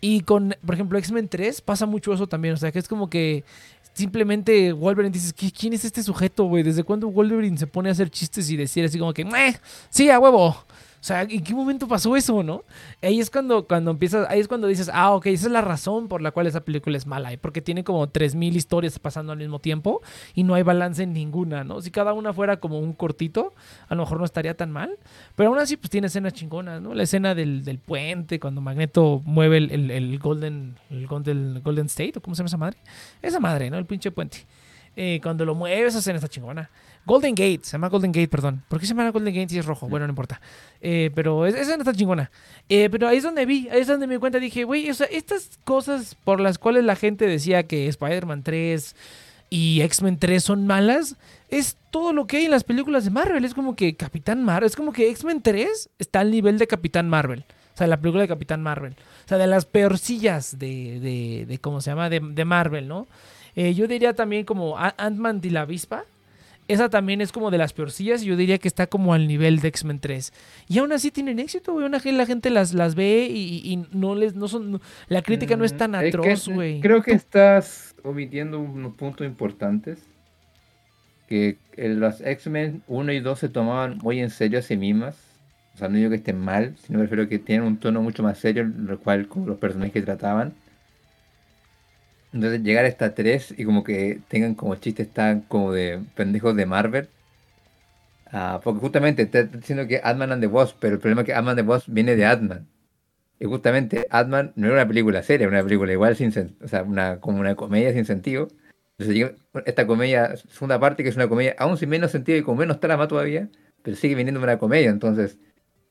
Y con, por ejemplo, X-Men 3 pasa mucho eso también, o sea, que es como que simplemente Wolverine dices, "¿Qui- ¿quién es este sujeto, güey? ¿Desde cuándo Wolverine se pone a hacer chistes y decir así como que, "Meh, sí, a huevo? O sea, ¿en qué momento pasó eso, no? Ahí es cuando, cuando empiezas, ahí es cuando dices, ah, ok, esa es la razón por la cual esa película es mala, ¿eh? porque tiene como 3.000 historias pasando al mismo tiempo y no hay balance en ninguna, ¿no? Si cada una fuera como un cortito, a lo mejor no estaría tan mal, pero aún así pues tiene escenas chingonas, ¿no? La escena del, del puente, cuando Magneto mueve el, el- Golden, el Golden, Golden State, ¿o cómo se llama esa madre? Esa madre, ¿no? El pinche puente. Eh, cuando lo mueve, esa escena está chingona. Golden Gate, se llama Golden Gate, perdón. ¿Por qué se llama Golden Gate si es rojo? Bueno, no importa. Eh, pero es- esa no está chingona. Eh, pero ahí es donde vi, ahí es donde me di cuenta. Dije, güey, o sea, estas cosas por las cuales la gente decía que Spider-Man 3 y X-Men 3 son malas, es todo lo que hay en las películas de Marvel. Es como que Capitán Marvel, es como que X-Men 3 está al nivel de Capitán Marvel. O sea, la película de Capitán Marvel. O sea, de las peorcillas de, de, de ¿cómo se llama? De, de Marvel, ¿no? Eh, yo diría también como Ant-Man y la avispa. Esa también es como de las peorcillas y yo diría que está como al nivel de X-Men 3. Y aún así tienen éxito, güey. La gente las, las ve y, y no les... No son, no- la crítica no es tan
Mm, es que,
atroz, güey.
Creo que estás omitiendo unos puntos importantes. Que eh, los X-Men 1 y 2 se tomaban muy en serio a sí mismas. O sea, no digo que estén mal, sino prefiero que tienen un tono mucho más serio, lo cual como los personajes que trataban. Entonces llegar a esta 3 y como que tengan como chistes tan como de pendejos de Marvel. Ah, porque justamente te estoy diciendo que Ant-Man and the Wasp, pero el problema es que Ant-Man and the Wasp viene de Ant-Man. Y justamente Ant-Man no era una película seria, era una película igual sin o sea, una, como una comedia sin sentido. Entonces llega esta comedia, segunda parte, que es una comedia aún sin menos sentido y con menos trama todavía, pero sigue viniendo una comedia. Entonces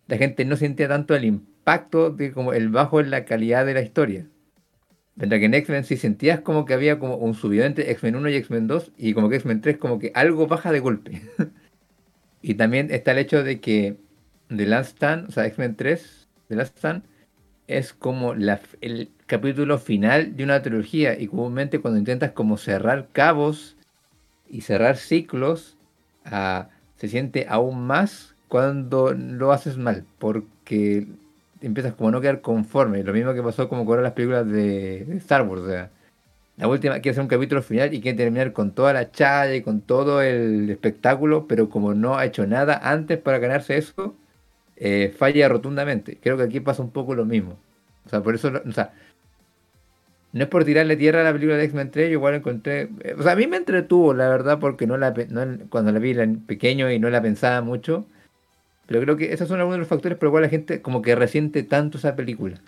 la gente no sentía tanto el impacto de como el bajo en la calidad de la historia. Mientras que en X-Men sí sentías como que había como un subido entre X-Men 1 y X-Men 2 y como que X-Men 3 como que algo baja de golpe. y también está el hecho de que The Last Stand, o sea, X-Men 3, The Last Stand, es como el capítulo final de una trilogía y comúnmente cuando intentas como cerrar cabos y cerrar ciclos, ah, se siente aún más cuando lo haces mal, porque empiezas como no quedar conforme. Lo mismo que pasó como con las películas de, Star Wars. O sea, la última quiere hacer un capítulo final y quiere terminar con toda la chaya y con todo el espectáculo, pero como no ha hecho nada antes para ganarse eso, eh, falla rotundamente. Creo que aquí pasa un poco lo mismo. O sea, por eso, o sea, no es por tirarle tierra a la película de X-Men 3, yo igual encontré, eh, o sea, a mí me entretuvo, la verdad, porque no la, cuando la vi en pequeño y no la pensaba mucho, pero creo que esos son algunos de los factores por los cuales la gente como que resiente tanto esa película.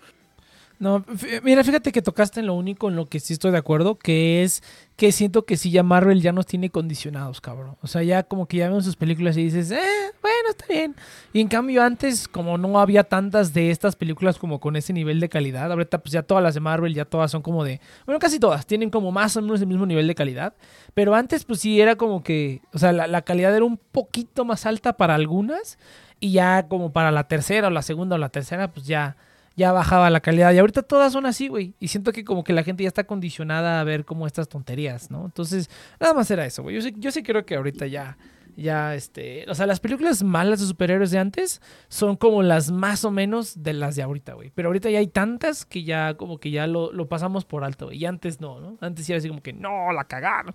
No, f- mira, fíjate que tocaste en lo único en lo que sí estoy de acuerdo, que es que siento que sí ya Marvel ya nos tiene condicionados, cabrón. O sea, ya como que ya vemos sus películas y dices, eh, bueno, está bien. Y en cambio antes, como no había tantas de estas películas como con ese nivel de calidad, ahorita pues ya todas las de Marvel ya todas son como de, bueno, casi todas tienen como más o menos el mismo nivel de calidad. Pero antes pues sí era como que, o sea, la calidad era un poquito más alta para algunas y ya como para la tercera o la segunda o la tercera pues ya ya bajaba la calidad. Y ahorita todas son así, güey. Y siento que como que la gente ya está condicionada a ver como estas tonterías, ¿no? Entonces, nada más era eso, güey. Yo sí, yo sí creo que ahorita ya, ya, este... O sea, las películas malas de superhéroes de antes son como las más o menos de las de ahorita, güey. Pero ahorita ya hay tantas que ya como que ya lo, lo pasamos por alto, güey. Y antes no, ¿no? Antes sí era así como que, no, la cagaron.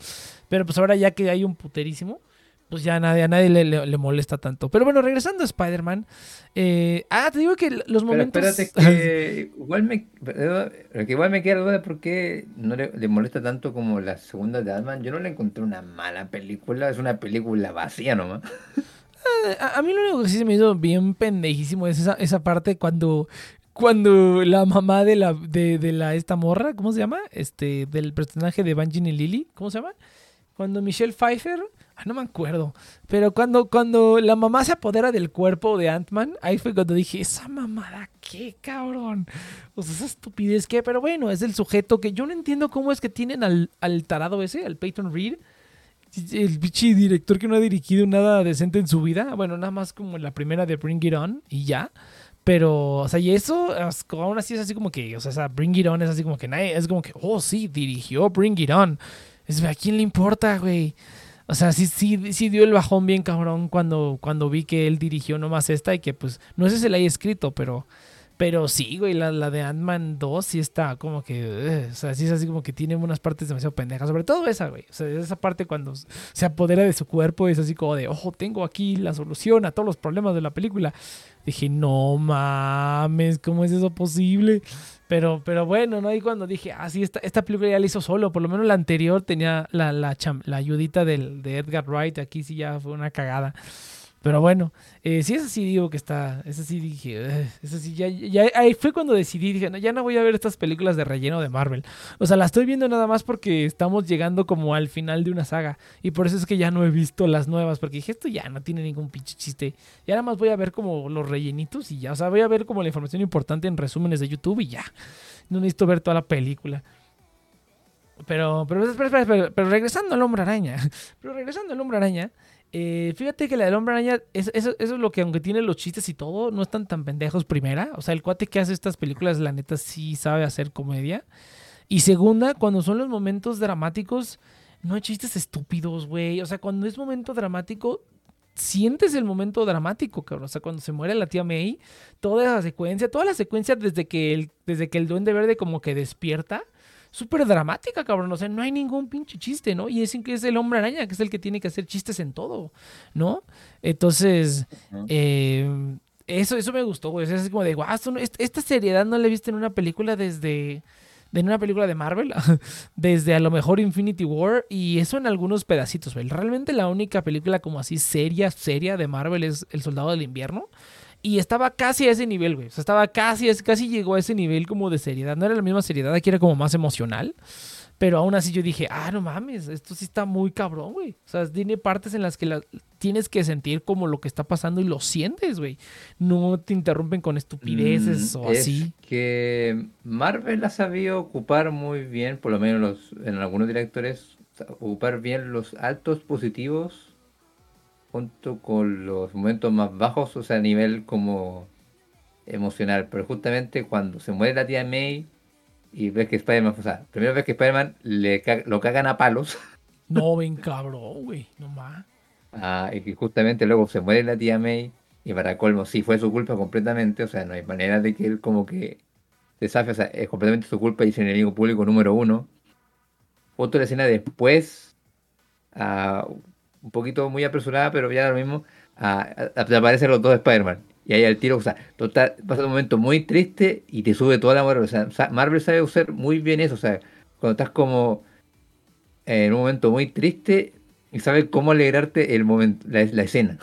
Pero pues ahora ya que hay un puterísimo, pues ya a nadie, a nadie le, le- le molesta tanto. Pero bueno, regresando a Spider-Man. eh, ah, te digo que los
Pero
momentos.
espérate que igual me, que igual me queda la duda de por qué no le, le molesta tanto como la segunda de Batman. Yo no le encontré una mala película, es una película vacía nomás.
A, a mí lo único que sí se me hizo bien pendejísimo es esa, esa parte cuando. Cuando la mamá de la, de, de la esta morra, ¿cómo se llama? Este, del personaje de Evangeline Lily, ¿cómo se llama? Cuando Michelle Pfeiffer, no me acuerdo, pero cuando, cuando la mamá se apodera del cuerpo de Ant-Man, ahí fue cuando dije, esa mamada, ¿qué, cabrón? O sea, esa estupidez, ¿qué? Pero bueno, es el sujeto que yo no entiendo cómo es que tienen al, al tarado ese, al Peyton Reed, el bichi director que no ha dirigido nada decente en su vida. Bueno, nada más como la primera de Bring It On y ya. Pero, o sea, y eso, es- aún así es así como que, o sea, Bring It On es así como que nadie, es como que, oh, sí, dirigió Bring It On. Es, ¿a quién le importa, güey? O sea, sí, sí, sí dio el bajón bien cabrón cuando, cuando vi que él dirigió nomás esta y que pues, no sé si la haya escrito, pero, pero sí, güey, la, la de Ant-Man 2 sí está como que, eh, o sea, sí es así como que tiene unas partes demasiado pendejas, sobre todo esa, güey. O sea, esa parte cuando se apodera de su cuerpo es así como de, ojo, tengo aquí la solución a todos los problemas de la película. Dije, no mames, ¿cómo es eso posible? Pero, pero bueno, ¿no? Y cuando dije, ah, sí, esta, esta película ya la hizo solo, por lo menos la anterior tenía la, la, la ayudita del, de Edgar Wright, aquí sí ya fue una cagada. Pero bueno, eh, sí, esa sí digo que está, esa sí dije, esa sí, ya, ahí fue cuando decidí, dije, no, ya no voy a ver estas películas de relleno de Marvel. O sea, la estoy viendo nada más porque estamos llegando como al final de una saga. Y por eso es que ya no he visto las nuevas, porque dije, esto ya no tiene ningún pinche chiste. Ya nada más voy a ver como los rellenitos y ya, o sea, voy a ver como la información importante en resúmenes de YouTube y ya. No necesito ver toda la película. Pero, pero, espera, espera, pero regresando al hombre araña. Pero regresando al hombre araña. Eh, fíjate que la del hombre araña, es- eso, es lo que aunque tiene los chistes y todo, no están tan pendejos primera. O sea, el cuate que hace estas películas, la neta, sí sabe hacer comedia. Y segunda, cuando son los momentos dramáticos, no hay chistes estúpidos, güey. O sea, cuando es momento dramático, sientes el momento dramático, cabrón. O sea, cuando se muere la tía May, toda esa secuencia, toda la secuencia desde que desde que el duende verde como que despierta, súper dramática, cabrón. O sea, no hay ningún pinche chiste, ¿no? Y es, que es el hombre araña, que es el que tiene que hacer chistes en todo, ¿no? Entonces, eh, eso, eso me gustó, güey. O sea, es como de, guau, esto no- est- esta seriedad no la he visto en una película desde. De en una película de Marvel, desde a lo mejor Infinity War, y eso en algunos pedacitos, güey. Realmente la única película como así seria, seria de Marvel es El Soldado del Invierno. Y estaba casi a ese nivel, güey. O sea, estaba casi, casi llegó a ese nivel como de seriedad. No era la misma seriedad, aquí era como más emocional. Pero aún así yo dije, ah, no mames, esto sí está muy cabrón, güey. O sea, tiene partes en las que la- tienes que sentir como lo que está pasando y lo sientes, güey. No te interrumpen con estupideces
Mm,
o
es
así.
que Marvel ha sabido ocupar muy bien, por lo menos los, en algunos directores, ocupar bien los altos positivos junto con los momentos más bajos, o sea, a nivel como emocional. Pero justamente cuando se muere la tía May y ves que Spider-Man, o sea, primero ves que Spider-Man le ca- lo cagan a palos.
No, ven cabrón, güey. No más.
Ah, y que justamente luego se muere la tía May y para colmo sí fue su culpa completamente, o sea, no hay manera de que él como que se zafe, o sea, es completamente su culpa y es el enemigo público número uno. Otra escena después, ah, un poquito muy apresurada, pero ya lo mismo, a- a- aparecen los dos Spider-Man. Y ahí al tiro, o sea, total, pasa un momento muy triste y te sube toda la moral. O sea, Marvel sabe usar muy bien eso. O sea, cuando estás como en un momento muy triste y sabe cómo alegrarte el momento, la, la escena.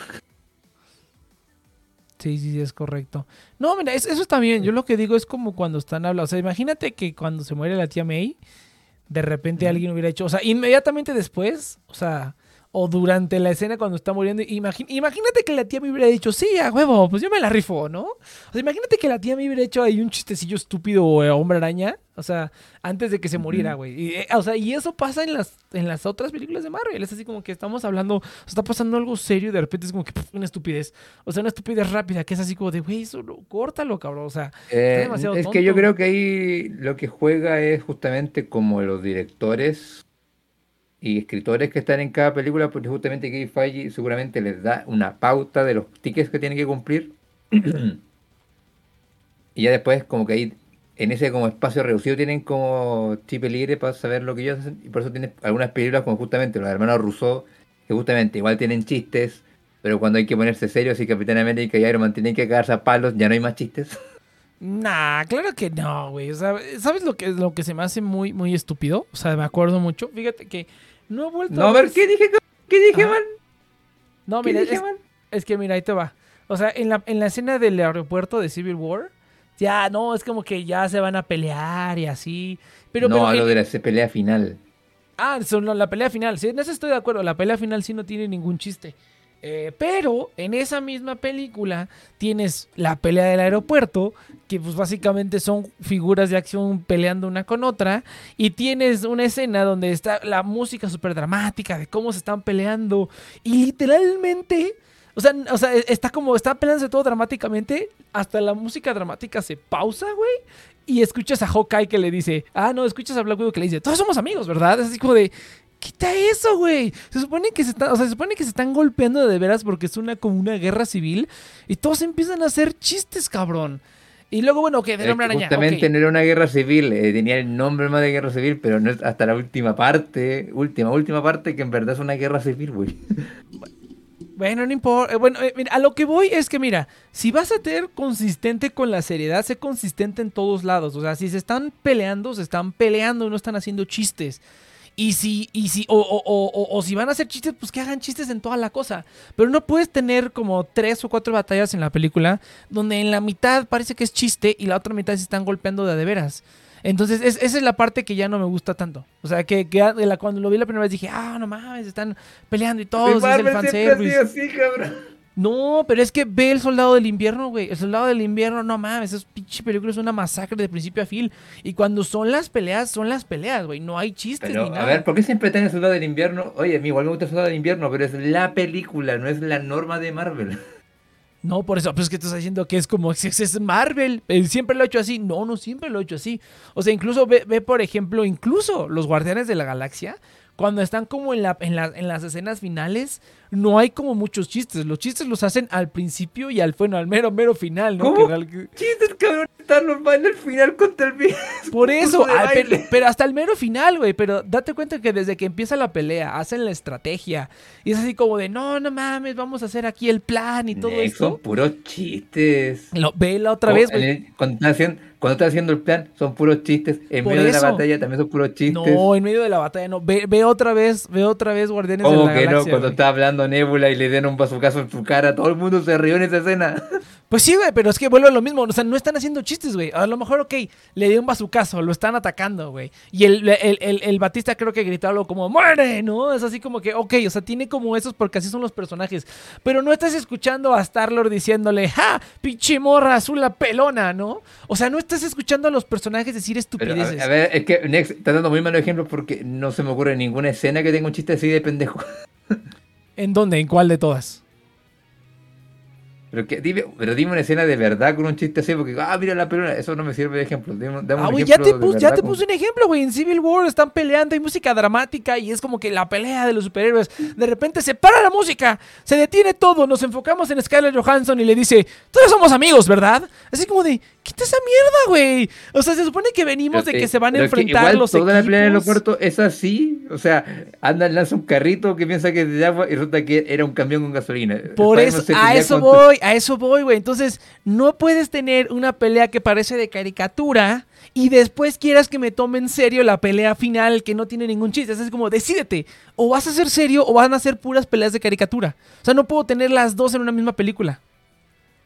Sí, sí, sí, es correcto. No, mira, es- eso está bien. Yo lo que digo es como cuando están hablando. O sea, imagínate que cuando se muere la tía May, de repente alguien hubiera hecho, o sea, inmediatamente después, o sea, o durante la escena cuando está muriendo, imagínate que la tía me hubiera dicho, sí, a huevo, pues yo me la rifo, ¿no? O sea, imagínate que la tía me hubiera hecho ahí un chistecillo estúpido, eh, hombre araña, o sea, antes de que se muriera, güey. Y, eh, o sea, y eso pasa en las, en las otras películas de Marvel. Es así como que estamos hablando, o sea, está pasando algo serio y de repente es como que una estupidez. O sea, una estupidez rápida, que es así como de, güey, eso no, córtalo, cabrón. O sea,
Eh,
demasiado
es que yo creo que ahí lo que juega es justamente como los directores y escritores que están en cada película, porque justamente Kevin Feige seguramente les da una pauta de los tickets que tienen que cumplir. y ya después como que ahí en ese como espacio reducido tienen como chip libre para saber lo que ellos hacen y por eso tienen algunas películas como justamente los hermanos Rousseau que justamente igual tienen chistes, pero cuando hay que ponerse serios y Capitán América y Iron Man tienen que cagarse a palos, ya no hay más chistes.
Nah, claro que no, güey. O sea, ¿sabes lo que, lo que se me hace muy, muy estúpido? O sea, me acuerdo mucho. Fíjate que no he vuelto
No, a ver, ¿qué dije? ¿Qué dije, man?
No,
¿Qué
mira,
dije,
es,
man?
es que mira, ahí te va. O sea, en la, en la escena del aeropuerto de Civil War, ya, no, es como que ya se van a pelear y así. Pero,
no,
pero en-
de la pelea final.
Ah, son la, la pelea final. Sí, en eso estoy de acuerdo. La pelea final sí no tiene ningún chiste. Eh, pero en esa misma película tienes la pelea del aeropuerto, que pues básicamente son figuras de acción peleando una con otra, y tienes una escena donde está la música súper dramática de cómo se están peleando, y literalmente, o sea, o sea, está como, está peleándose todo dramáticamente, hasta la música dramática se pausa, güey, y escuchas a Hawkeye que le dice, ah, no, escuchas a Black Widow que le dice, todos somos amigos, ¿verdad? Es así como de, quita eso, güey. Se supone que se están, o sea, se supone que se están golpeando de veras porque es una como una guerra civil y todos empiezan a hacer chistes, cabrón. Y luego, bueno, que del
Es
hombre
que
araña.
justamente
ok.
no era una guerra civil, eh, tenía el nombre más de guerra civil, pero no es hasta la última parte, última, última parte, que en verdad es una guerra civil, güey.
Bueno, no importa. Eh, Bueno, eh, mira, a lo que voy es que, mira, si vas a ser consistente con la seriedad, sé consistente en todos lados. O sea, si se están peleando, se están peleando no están haciendo chistes. Y si, y si, o, o- o- o- o si van a hacer chistes, pues que hagan chistes en toda la cosa. Pero no puedes tener como tres o cuatro batallas en la película donde en la mitad parece que es chiste y la otra mitad se están golpeando de a de veras. Entonces, es- esa es la parte que ya no me gusta tanto. O sea, que, la- cuando lo vi la primera vez dije, ah, no mames, están peleando y todo, es el fanservice.
así, cabrón.
No, pero es que ve el soldado del invierno, güey. El soldado del invierno, no mames, es pinche película, es una masacre de principio a fin. Y cuando son las peleas, son las peleas, güey. No hay chistes ni
Pero,
nada.
a ver, ¿por qué siempre está en el Soldado del Invierno? Oye, a mí igual me gusta el Soldado del Invierno, pero es la película, no es la norma de Marvel.
No, por eso, pues es que estás diciendo que es como es, Marvel. eh, siempre lo he hecho así. No, no, siempre lo he hecho así. O sea, incluso ve, ve, por ejemplo, incluso los Guardianes de la Galaxia, cuando están como en, la, en, la- en las escenas finales, no hay como muchos chistes. Los chistes los hacen al principio y al, bueno, al mero, mero final, ¿no?
¿Cómo?
Que
Chistes, cabrón, está normal el final contra el bien.
Por eso, pero, hasta el mero final, güey. Pero date cuenta que desde que empieza la pelea, hacen la estrategia. Y es así como de, no, no mames, vamos a hacer aquí el plan y todo
Nex, Son puros chistes.
Lo, vela otra vez, güey.
el- Cuando estás haciendo, cuando estás haciendo el plan, son puros chistes. En
Por
medio de la batalla también son puros chistes.
No, en medio de la batalla, no. Ve, ve otra vez, ve otra vez Guardianes de
¿Cómo
la
que no? Cuando está hablando Nebula y le den un bazucazo en su cara, todo el mundo se rió en esa escena.
Pues sí, güey, pero es que vuelve a lo mismo. O sea, no están haciendo chistes, güey. A lo mejor, ok, le dio un bazucazo, lo están atacando, güey. Y el, el, el- el Batista creo que gritó algo como, ¡muere! ¿No? Es así como que, ok, o sea, tiene como esos porque así son los personajes. Pero no estás escuchando a Star-Lord diciéndole, ¡ja! ¡Pinche morra azul la pelona! ¿no? O sea, no estás escuchando a los personajes decir
Pero, a,
estupideces.
a ver, es que Nex está dando muy malos ejemplos porque no se me ocurre ninguna escena que tenga un chiste así de pendejo.
¿En dónde? ¿En cuál de todas?
Pero, que, dime, pero dime una escena de verdad con un chiste así, porque, ah, mira la pelona, eso no me sirve de ejemplo. Dame
Ah, güey, ya
ejemplo
te, pus- ya te puse un ejemplo, güey. En Civil War están peleando, hay música dramática y es como que la pelea de los superhéroes. De repente se para la música, se detiene todo, nos enfocamos en Scarlett Johansson y le dice, todos somos amigos, ¿verdad? Así como de, quita esa mierda, güey. O sea, se supone que venimos
Pero
de que se van a enfrentar
igual
los
toda la pelea del aeropuerto es así. O sea, anda, lanza un carrito que piensa que es de agua y resulta que era un camión con gasolina.
Por eso, a eso voy, a eso voy, güey. Entonces, no puedes tener una pelea que parece de caricatura y después quieras que me tome en serio la pelea final que no tiene ningún chiste. Es como, decídete, o vas a ser serio o van a ser puras peleas de caricatura. O sea, no puedo tener las dos en una misma película.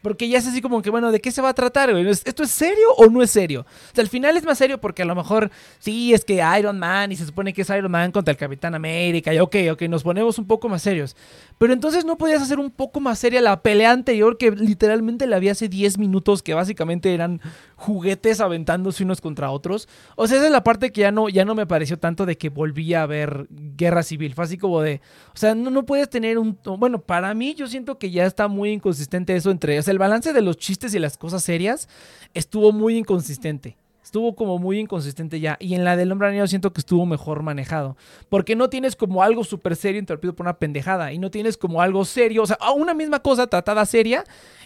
Porque ya es así como que, bueno, ¿de qué se va a tratar? ¿Esto es serio o no es serio? O sea, al final es más serio porque a lo mejor sí es que Iron Man y se supone que es Iron Man contra el Capitán América y ok, ok, nos ponemos un poco más serios. Pero entonces no podías hacer un poco más seria la pelea anterior que literalmente la vi hace 10 minutos que básicamente eran juguetes aventándose unos contra otros. O sea, esa es la parte que ya no, ya no me pareció tanto de que volvía a ver guerra civil. Fue así como de, o sea, no, no puedes tener un... Bueno, para mí yo siento que ya está muy inconsistente eso entre... O sea, el balance de los chistes y las cosas serias estuvo muy inconsistente. Estuvo como muy inconsistente ya. Y en la del hombre yo siento que estuvo mejor manejado. Porque no tienes como algo súper serio interrumpido por una pendejada. Y no tienes como algo serio. O sea, una misma cosa tratada seria.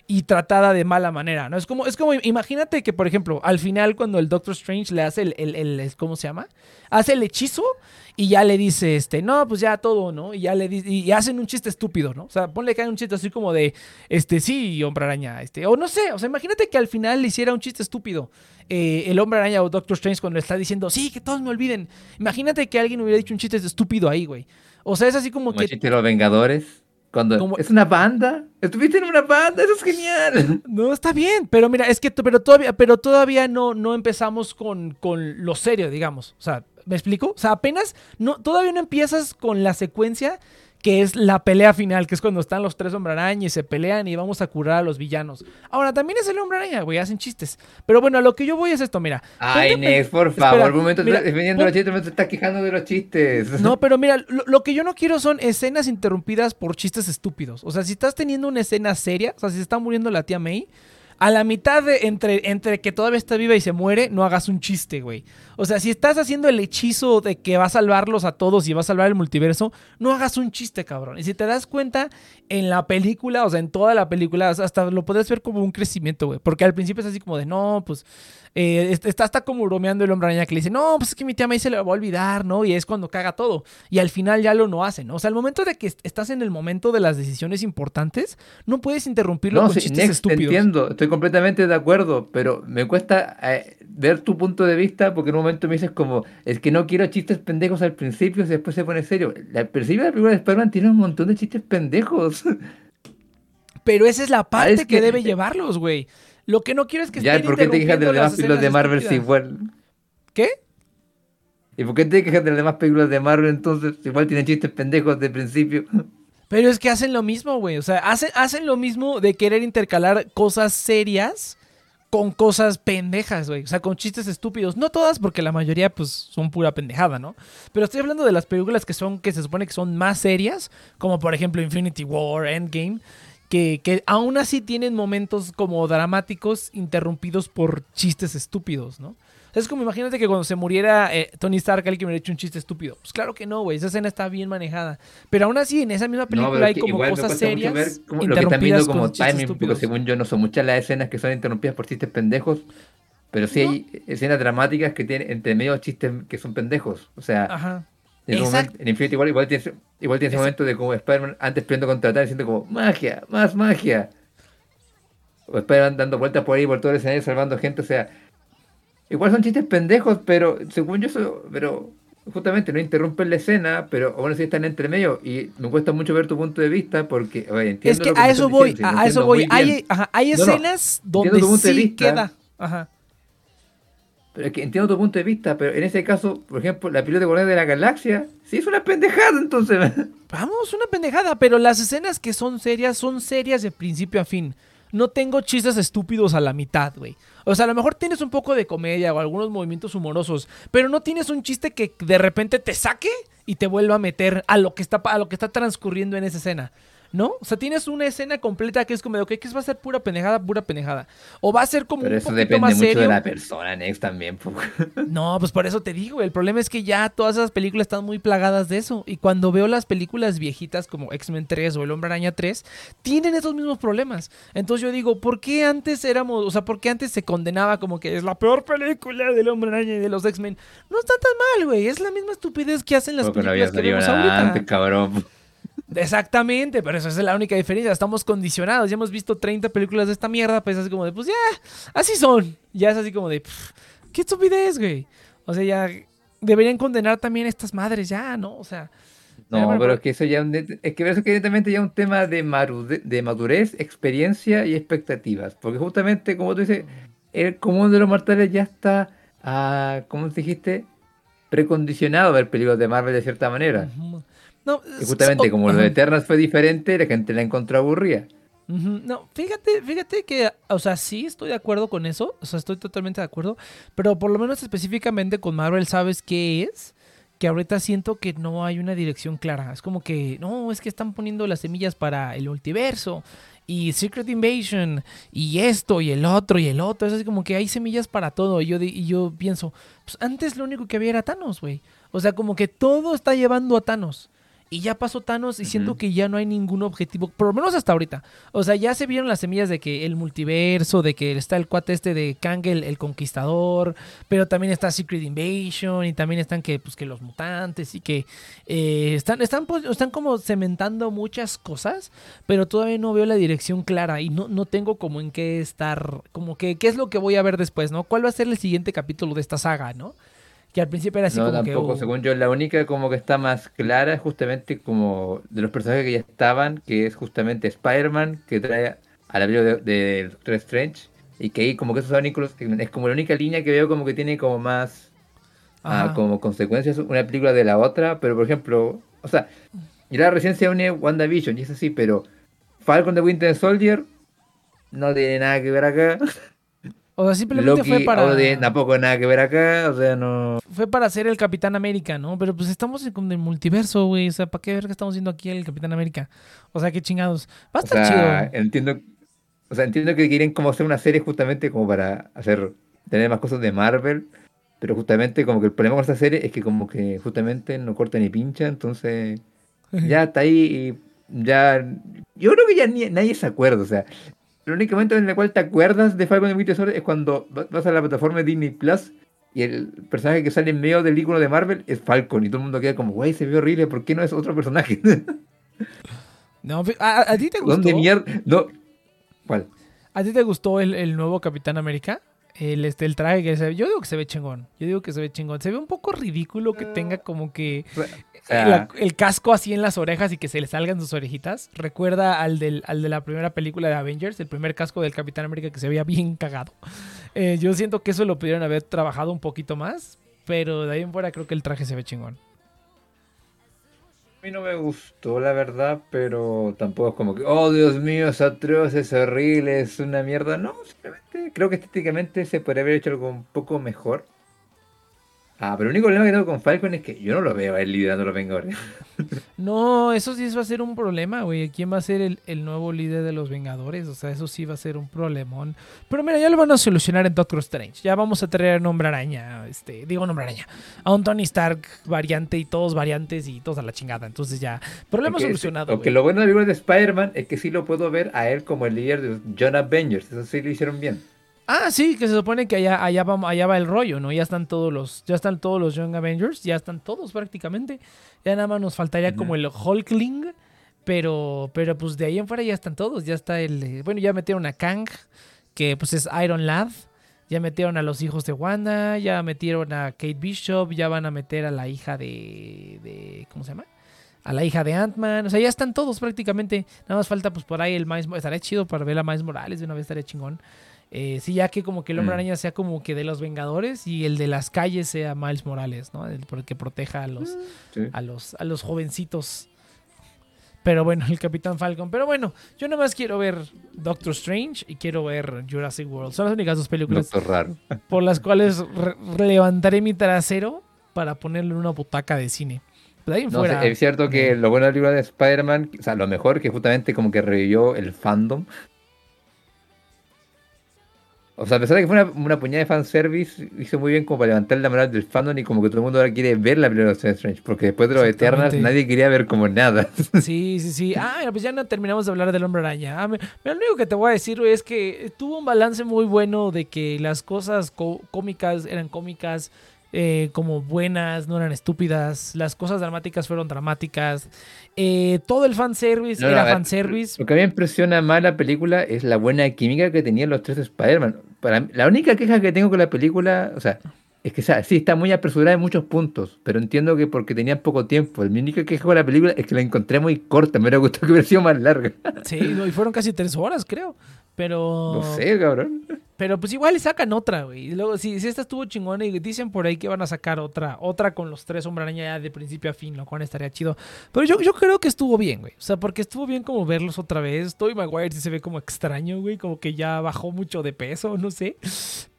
Y tratada de mala manera, ¿no? Es como, es como, imagínate que, por ejemplo, al final cuando el Doctor Strange le hace el, el, ¿cómo se llama? Hace el hechizo y ya le dice, este, no, pues ya todo, ¿no? Y ya le dice, y hacen un chiste estúpido, ¿no? O sea, ponle que hay un chiste así como de, este, sí, hombre araña, este, o no sé, o sea, imagínate que al final le hiciera un chiste estúpido. eh, el hombre araña o Doctor Strange cuando le está diciendo, sí, que todos me olviden. Imagínate que alguien hubiera dicho un chiste estúpido ahí, güey. O sea, es así como que
chiste los Vengadores. Cuando es una banda. Estuviste en una banda, eso es genial.
No, está bien, pero mira, es que pero todavía, pero todavía no, no empezamos con, con lo serio, digamos. O sea, ¿me explico? O sea, apenas no, todavía no empiezas con la secuencia que es la pelea final, que es cuando están los tres hombre araña y se pelean y vamos a curar a los villanos. Ahora, también es el hombre araña, güey, hacen chistes. Pero bueno, a lo que yo voy es esto, mira.
Ay, Nex, por
Espera,
favor. un momento
mira,
defendiendo los chistes, momento estás quejando de los chistes.
No, pero mira, lo, lo que yo no quiero son escenas interrumpidas por chistes estúpidos. O sea, si estás teniendo una escena seria, o sea, si se está muriendo la tía May, a la mitad de entre, entre que todavía está viva y se muere, no hagas un chiste, güey. O sea, si estás haciendo el hechizo de que va a salvarlos a todos y va a salvar el multiverso, no hagas un chiste, cabrón. Y si te das cuenta, en la película, o sea, en toda la película, hasta lo puedes ver como un crecimiento, güey. Porque al principio es así como de, no, pues, eh, est- está hasta como bromeando el hombre araña que le dice, no, pues es que mi tía May se le va a olvidar, ¿no? Y es cuando caga todo. Y al final ya lo no hacen, ¿no? O sea, al momento de que est- estás en el momento de las decisiones importantes, no puedes interrumpirlo
No,
con
sí,
chistes
Nex, te
estúpidos.
entiendo, estoy completamente de acuerdo, pero me cuesta eh, ver tu punto de vista porque en un momento me dices como, es que no quiero chistes pendejos al principio y después se pone serio. Al principio de la película de Spider-Man tiene un montón de chistes pendejos.
Pero esa es la parte
es
que,
que-
debe llevarlos, güey. Lo que no quiero es que
ya,
estén
¿por qué te quejas de las demás
las
películas de Marvel si igual?
¿Qué?
¿Y por qué te quejas de las demás películas de Marvel entonces? Igual tienen chistes pendejos de principio.
Pero es que hacen lo mismo, güey. O sea, hacen, hacen lo mismo de querer intercalar cosas serias con cosas pendejas, güey. O sea, con chistes estúpidos. No todas, porque la mayoría, pues, son pura pendejada, ¿no? Pero estoy hablando de las películas que son, que se supone que son más serias, como por ejemplo Infinity War, Endgame, que, que aún así tienen momentos como dramáticos interrumpidos por chistes estúpidos, ¿no? Es como imagínate que cuando se muriera eh, Tony Stark, alguien que me hubiera hecho un chiste estúpido. Pues claro que no, güey. Esa escena está bien manejada. Pero aún así, en esa misma película hay como
igual
cosas serias
ver lo que están viendo como timing, porque según yo no son muchas las escenas que son interrumpidas por chistes pendejos, pero sí hay escenas dramáticas que tienen entre medio chistes que son pendejos. O sea,
Ajá.
en, momento, Infinity War igual tienes, igual tienes ese
Ese-
momento de como Spider-Man antes peleando contra Thanos diciendo como magia, más magia. O Spider-Man dando vueltas por ahí por todo el escenario salvando gente, o sea, igual son chistes pendejos, pero según yo eso, pero justamente no interrumpen la escena, pero aún así están entre medio y me cuesta mucho ver tu punto de vista porque, oye, entiendo
Es que
lo me
a eso voy,
diciendo,
a, eso voy. Hay, ajá, hay
No, no,
escenas donde
de
sí
vista.
queda. Ajá.
Pero es que entiendo tu punto de vista, pero en ese caso, por ejemplo, la película de Guardianes de la Galaxia, sí es una pendejada, entonces.
Vamos, una pendejada, pero las escenas que son serias son serias de principio a fin. No tengo chistes estúpidos a la mitad, güey. O sea, a lo mejor tienes un poco de comedia o algunos movimientos humorosos, pero no tienes un chiste que de repente te saque y te vuelva a meter a lo que está, a lo que está transcurriendo en esa escena. ¿No? O sea, tienes una escena completa que es como de, ok, que va a ser pura pendejada, pura pendejada. O va a ser como
Pero
un
eso
poquito
depende
más
mucho
serio.
de la persona, Nex, también.
No, pues por eso te digo, el problema es que ya todas esas películas están muy plagadas de eso. Y cuando veo las películas viejitas como X-Men 3 o El Hombre Araña 3, tienen esos mismos problemas. Entonces yo digo, ¿por qué antes éramos, o sea, por qué antes se condenaba como que es la peor película del Hombre Araña y de los X-Men? No está tan mal, güey, es la misma estupidez que hacen las
Porque no
películas que vemos ahorita.
antes, cabrón.
Exactamente, pero esa es la única diferencia. Estamos condicionados. Ya hemos visto 30 películas de esta mierda, pues así como de, pues ya, así son. Ya es así como de, pff, qué estupidez, güey. O sea, ya deberían condenar también a estas madres, ya, ¿no? O sea,
No, pero es que eso ya es que eso es que netamente ya es un tema de, marude- de madurez, experiencia y expectativas. Porque justamente, como tú dices, el común de los mortales ya está, ah, ¿cómo dijiste? Precondicionado a ver películas de Marvel de cierta manera.
No,
Y justamente como lo
ajá.
de Eternals fue diferente, la gente la encontró aburrida.
No, fíjate, fíjate que, o sea, sí estoy de acuerdo con eso, o sea, estoy totalmente de acuerdo, pero por lo menos específicamente con Marvel, ¿sabes qué es? Que ahorita siento que no hay una dirección clara. Es como que, no, es que están poniendo las semillas para el multiverso y Secret Invasion y esto y el otro y el otro. Es así como que hay semillas para todo. Y yo, y yo pienso, pues antes lo único que había era Thanos, güey. O sea, como que todo está llevando a Thanos. Y ya pasó Thanos y siento
Ujú.
que ya no hay ningún objetivo, por lo menos hasta ahorita. O sea, ya se vieron las semillas de que el multiverso, de que está el cuate este de Kang el, el conquistador, pero también está Secret Invasion y también están que, pues, que los mutantes y que eh, están, están, pues, están como cementando muchas cosas, pero todavía no veo la dirección clara y no, no tengo como en qué estar, como que qué es lo que voy a ver después, ¿no? ¿Cuál va a ser el siguiente capítulo de esta saga, ¿no? Que al principio era así
No,
como que...
tampoco,
uh,
según yo, la única como que está más clara es justamente como de los personajes que ya estaban, que es justamente Spider-Man, que trae a la película de, de Doctor Strange, y que ahí como que esos vínculos es como la única línea que veo como que tiene como más ah, como consecuencias una película de la otra, pero por ejemplo, o sea, y la recién se une WandaVision, y es así, pero Falcon de Winter Soldier no tiene nada que ver acá.
O sea, simplemente
Loki
fue para...
tiene tampoco nada que ver acá, o sea, no...
fue para ser el Capitán América, ¿no? Pero pues estamos en el multiverso, güey. O sea, ¿para qué ver que estamos haciendo aquí el Capitán América? O sea, qué chingados. Va a
O
estar
sea,
chido.
entiendo, o sea, entiendo que quieren como hacer una serie justamente como para hacer, tener más cosas de Marvel, pero justamente como que el problema con esta serie es que como que justamente no corta ni pincha, entonces ya está ahí y ya, yo creo que ya ni- nadie se acuerda, o sea, el único momento en el cual te acuerdas de Falcon y Winter Soldier es cuando va- vas a la plataforma de Disney Plus y el personaje que sale en medio del icono de Marvel es Falcon y todo el mundo queda como, güey, se ve horrible, ¿por qué no es otro personaje?
No, ¿a, a- a ti te gustó?
¿Dónde mierda? No. ¿Cuál?
¿A ti te gustó el, el nuevo Capitán América? El, este, el traje que se ve. Yo digo que se ve chingón. Yo digo que se ve chingón. Se ve un poco ridículo que tenga como que
O sea,
la- el casco así en las orejas y que se le salgan sus orejitas. Recuerda al, del, al de la primera película de Avengers, el primer casco del Capitán América que se veía bien cagado. Eh, yo siento que eso lo pudieron haber trabajado un poquito más, pero de ahí en fuera creo que el traje se ve chingón.
A mí no me gustó, la verdad, pero tampoco es como que, oh Dios mío, es atroz, es horrible, es una mierda. No, simplemente creo que estéticamente se podría haber hecho algo un poco mejor. Ah, pero el único problema que tengo con Falcon es que yo no lo veo a él liderando a los Vengadores.
No, eso sí va a ser un problema, güey. ¿Quién va a ser el, el nuevo líder de los Vengadores? O sea, eso sí va a ser un problemón. Pero mira, ya lo van a solucionar en Doctor Strange. Ya vamos a traer a Nombre Araña, este, digo Nombre Araña, a un Tony Stark variante y todos variantes y todos a la chingada. Entonces ya, problema solucionado.
Aunque lo bueno de la película de Spider-Man es que sí lo puedo ver a él como el líder de John Avengers. Eso sí lo hicieron bien.
Ah, sí, que se supone que allá, allá, va, allá va el rollo, ¿no? Ya están todos los, ya están todos los Young Avengers, ya están todos prácticamente. Ya nada más nos faltaría como el Hulkling, pero, pero pues de ahí en fuera ya están todos. Ya está el, eh, bueno, ya metieron a Kang, que pues es Iron Lad. Ya metieron a los hijos de Wanda, ya metieron a Kate Bishop, ya van a meter a la hija de, de ¿cómo se llama? A la hija de Ant-Man, o sea, ya están todos prácticamente. Nada más falta pues por ahí el Miles, estaría chido para ver a Miles Morales, de una vez estaría chingón. Eh, sí, ya que como que el hombre
Mm.
araña sea como que de los Vengadores y el de las calles sea Miles Morales, ¿no? El que proteja a los,
Sí.
a los, a los jovencitos. Pero bueno, el Capitán Falcon. Pero bueno, yo nada más quiero ver Doctor Strange y quiero ver Jurassic World. Son las únicas dos películas
Raro.
por las cuales levantaré mi trasero para ponerlo en una butaca de cine. Ahí
No,
fuera.
es cierto que lo bueno de la película de Spider-Man, o sea, lo mejor que justamente como que revivió el fandom. O sea, a pesar de que fue una, una puñada de fanservice, hizo muy bien como para levantar la moral del fandom y como que todo el mundo ahora quiere ver la película de Doctor Strange, porque después de los Eternals nadie quería ver como nada.
Sí, sí, sí. Ah, mira, pues ya no terminamos de hablar del hombre araña. Ah, mira, lo único que te voy a decir, es que tuvo un balance muy bueno de que las cosas có- cómicas eran cómicas, eh, como buenas, no eran estúpidas. Las cosas dramáticas fueron dramáticas. Eh, todo el fanservice
No,
era fanservice.
Lo que a mí me impresiona más la película es la buena química que tenían los tres Spider-Man. Para mí- la única queja que tengo con la película, o sea, es que o sea, sí está muy apresurada en muchos puntos, pero entiendo que porque tenían poco tiempo. Mi única queja con la película es que la encontré muy corta, me hubiera gustado que hubiera sido más larga.
Sí, no, y fueron casi tres horas, creo. Pero.
No sé, cabrón.
Pero pues igual le sacan otra, güey. Luego, si, si esta estuvo chingona y dicen por ahí que van a sacar otra, otra con los tres hombre araña ya de principio a fin, lo cual estaría chido. Pero yo, yo creo que estuvo bien, güey. O sea, porque estuvo bien como verlos otra vez. Toby Maguire sí se ve como extraño, güey. Como que ya bajó mucho de peso, no sé.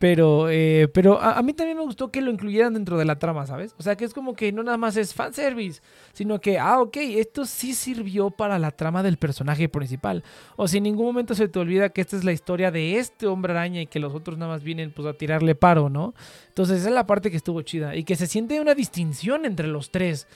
Pero, eh, pero a, a mí también me gustó que lo incluyeran dentro de la trama, ¿sabes? O sea, que es como que no nada más es fanservice, sino que, ah, ok, esto sí sirvió para la trama del personaje principal. O si en ningún momento se te olvida que esta es la historia de este hombre araña y que los otros nada más vienen pues a tirarle paro, ¿no? Entonces esa es la parte que estuvo chida y que se siente una distinción entre los tres.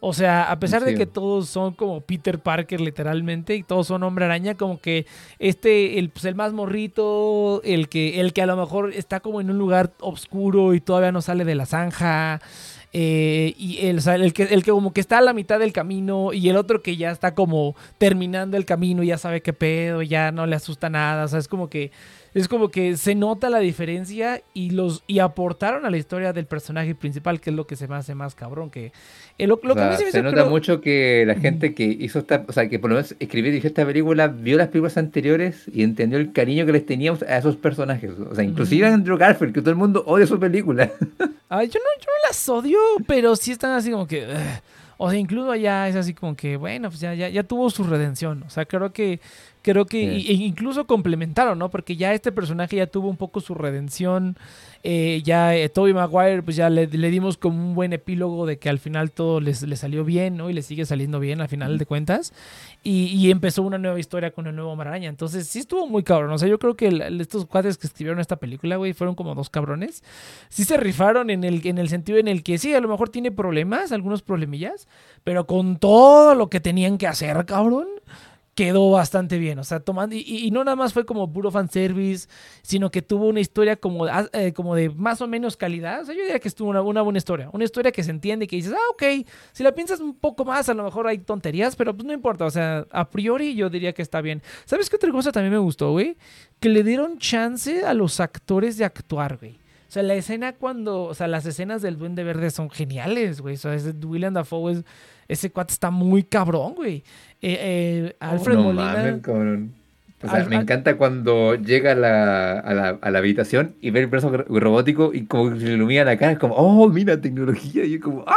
O sea, a pesar de que todos son como Peter Parker literalmente y todos son hombre araña, como que este, el, pues el más morrito, el que, el que a lo mejor está como en un lugar oscuro y todavía no sale de la zanja. eh, y el, o sea, el, que, el que como que está a la mitad del camino y el otro que ya está como terminando el camino y ya sabe qué pedo, ya no le asusta nada, o sea, es como que es como que se nota la diferencia y los y aportaron a la historia del personaje principal, que es lo que se me hace más cabrón, que eh, lo, lo
O
que a mí
sea,
se me
se
hizo
nota
creo-
mucho que la gente que hizo esta, o sea, que por lo menos escribió y dirigió esta película, vio las películas anteriores y entendió el cariño que les teníamos a esos personajes. O sea, inclusive a Andrew Garfield, que todo el mundo odia su película.
Ay, yo no, yo no las odio, pero sí están así como que. O sea, incluso allá es así como que, bueno, pues ya, ya, ya tuvo su redención. O sea, creo que. Creo que
Sí.
e incluso complementaron, ¿no? Porque ya este personaje ya tuvo un poco su redención. Eh, ya eh, Tobey Maguire, pues ya le, le dimos como un buen epílogo de que al final todo les, le salió bien, ¿no? Y le sigue saliendo bien al final de cuentas. Y, y empezó una nueva historia con el nuevo Maraña. Entonces sí estuvo muy cabrón. O sea, yo creo que el- estos cuates que escribieron esta película, güey, fueron como dos cabrones. Sí se rifaron en el, en el sentido en el que sí, a lo mejor tiene problemas, algunos problemillas, pero con todo lo que tenían que hacer, cabrón. Quedó bastante bien, o sea, tomando, y, y- no nada más fue como puro fanservice, sino que tuvo una historia como, ah, eh, como de más o menos calidad. O sea, yo diría que estuvo una, una buena historia, una historia que se entiende y que dices, ah, ok, si la piensas un poco más, a lo mejor hay tonterías, pero pues no importa, o sea, a priori yo diría que está bien. ¿Sabes qué otra cosa también me gustó, güey? Que le dieron chance a los actores de actuar, güey. O sea, la escena cuando, o sea, las escenas del Duende Verde son geniales, güey. O sea, William Dafoe, es- ese cuate está muy cabrón, güey. Eh, eh, Alfred
no
Molina.
mames, cabrón. O sea,
Al-
me encanta cuando llega a la, a la, a la habitación y ve el brazo ro- robótico y como que se ilumina la cara, es como, oh, mira, tecnología. Y yo como, ah,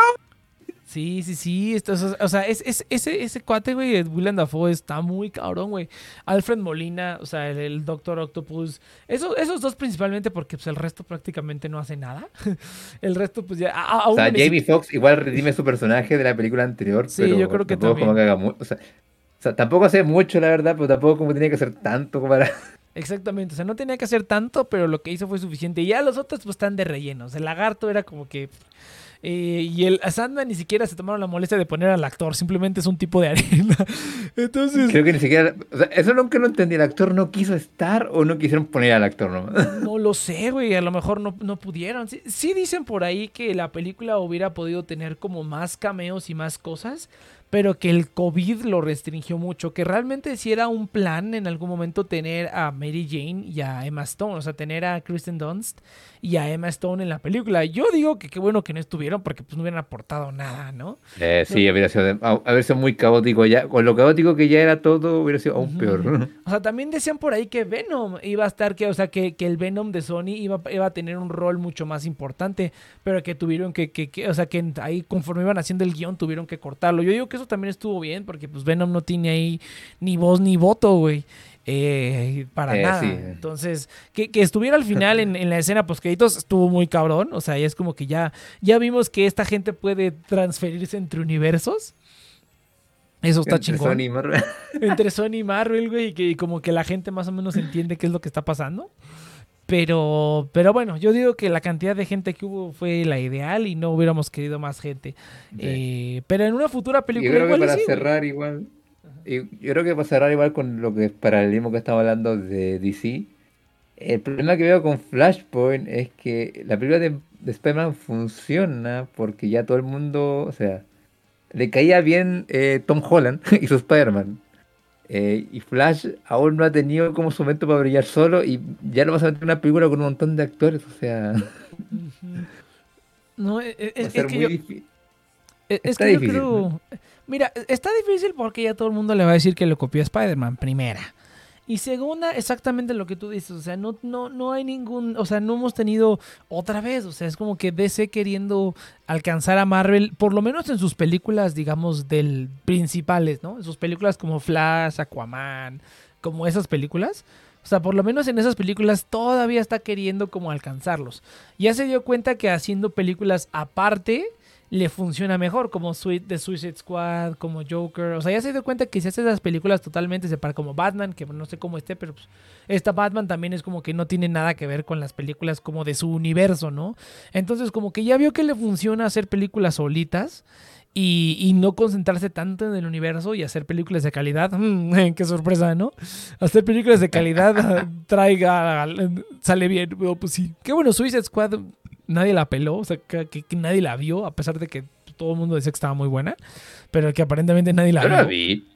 Sí, sí, sí. esto es- o sea, es, es- ese, ese cuate, güey, el William Dafoe está muy cabrón, güey. Alfred Molina, o sea, el, el Doctor Octopus. Eso, esos dos principalmente porque pues, el resto prácticamente no hace nada. el resto, pues ya. a- a-
O sea, Jamie Foxx igual redime su personaje de la película anterior,
Sí,
pero
yo creo que
tampoco es como que
también.
haga. O sea, o sea, tampoco hace mucho, la verdad, pero tampoco como tenía que hacer tanto para...
Exactamente, o sea, no tenía que hacer tanto, pero lo que hizo fue suficiente. Y ya los otros pues están de rellenos. El lagarto era como que... eh, y el Sandman ni siquiera se tomaron la molestia de poner al actor, simplemente es un tipo de arena. Entonces,
Creo que ni siquiera... O sea, eso nunca lo entendí. ¿El actor no quiso estar o no quisieron poner al actor nomás?
no lo sé, güey, a lo mejor no, no pudieron. Sí, sí dicen por ahí que la película hubiera podido tener como más cameos y más cosas, pero que el COVID lo restringió mucho, que realmente sí era un plan en algún momento tener a Mary Jane y a Emma Stone, o sea, tener a Kristen Dunst y a Emma Stone en la película. Yo digo que qué bueno que no estuvieron porque pues no hubieran aportado nada, ¿no?
Eh, sí, habría sido, de- a- habría sido muy caótico ya. Con lo caótico que ya era todo, hubiera sido aún
Ujú.
peor.
O sea, también decían por ahí que Venom iba a estar, que, o sea, que, que el Venom de Sony iba, iba a tener un rol mucho más importante, pero que tuvieron que, que, que- o sea, que ahí conforme iban haciendo el guion tuvieron que cortarlo. Yo digo que eso también estuvo bien, porque pues Venom no tiene ahí ni voz ni voto, güey. Eh, para
Eh,
nada.
sí.
Entonces, que, que estuviera al final en, en la escena post créditos estuvo muy cabrón. O sea, ya es como que ya, ya vimos que esta gente puede transferirse entre universos. Eso está
Entre
chingón
Sony y Marvel.
entre Sony y Marvel, güey, y que como que la gente más o menos entiende qué es lo que está pasando. Pero, pero bueno, yo digo que la cantidad de gente que hubo fue la ideal y no hubiéramos querido más gente. Eh, pero en una futura
Yo
película
creo que
igual y
para
sí, güey.
cerrar igual, y yo creo que para cerrar igual con lo que es paralelismo que estamos hablando de DC, el problema que veo con Flashpoint es que la película de, de Spider-Man funciona porque ya todo el mundo, o sea, le caía bien eh, Tom Holland y su Spider-Man. Eh, y Flash aún no ha tenido como su momento para brillar solo y ya lo vas a meter en una película con un montón de actores, o sea.
No, e- e- es,
ser
es que yo,
difícil.
es- es
está
que yo
difícil,
creo... Mira, está difícil porque ya todo el mundo le va a decir que lo copió a Spider-Man, primera. Y segunda, exactamente lo que tú dices, o sea, no, no, no hay ningún, o sea, no hemos tenido otra vez, o sea, es como que DC queriendo alcanzar a Marvel, por lo menos en sus películas, digamos, del principales, ¿no? En sus películas como Flash, Aquaman, como esas películas. O sea, por lo menos en esas películas todavía está queriendo como alcanzarlos. Ya se dio cuenta que haciendo películas aparte le funciona mejor, como Sweet, The Suicide Squad, como Joker. O sea, ya se dio cuenta que si hace esas películas totalmente separadas, como Batman, que no sé cómo esté, pero pues, esta Batman también es como que no tiene nada que ver con las películas como de su universo, ¿no? Entonces, como que ya vio que le funciona hacer películas solitas. Y, y no concentrarse tanto en el universo y hacer películas de calidad. Qué sorpresa, ¿no? Hacer películas de calidad traiga, sale bien. Oh, pues sí. Qué bueno, Suicide Squad nadie la peló, o sea, que, que nadie la vio, a pesar de que todo el mundo decía que estaba muy buena, pero que aparentemente nadie la
Yo
vio.
la vi.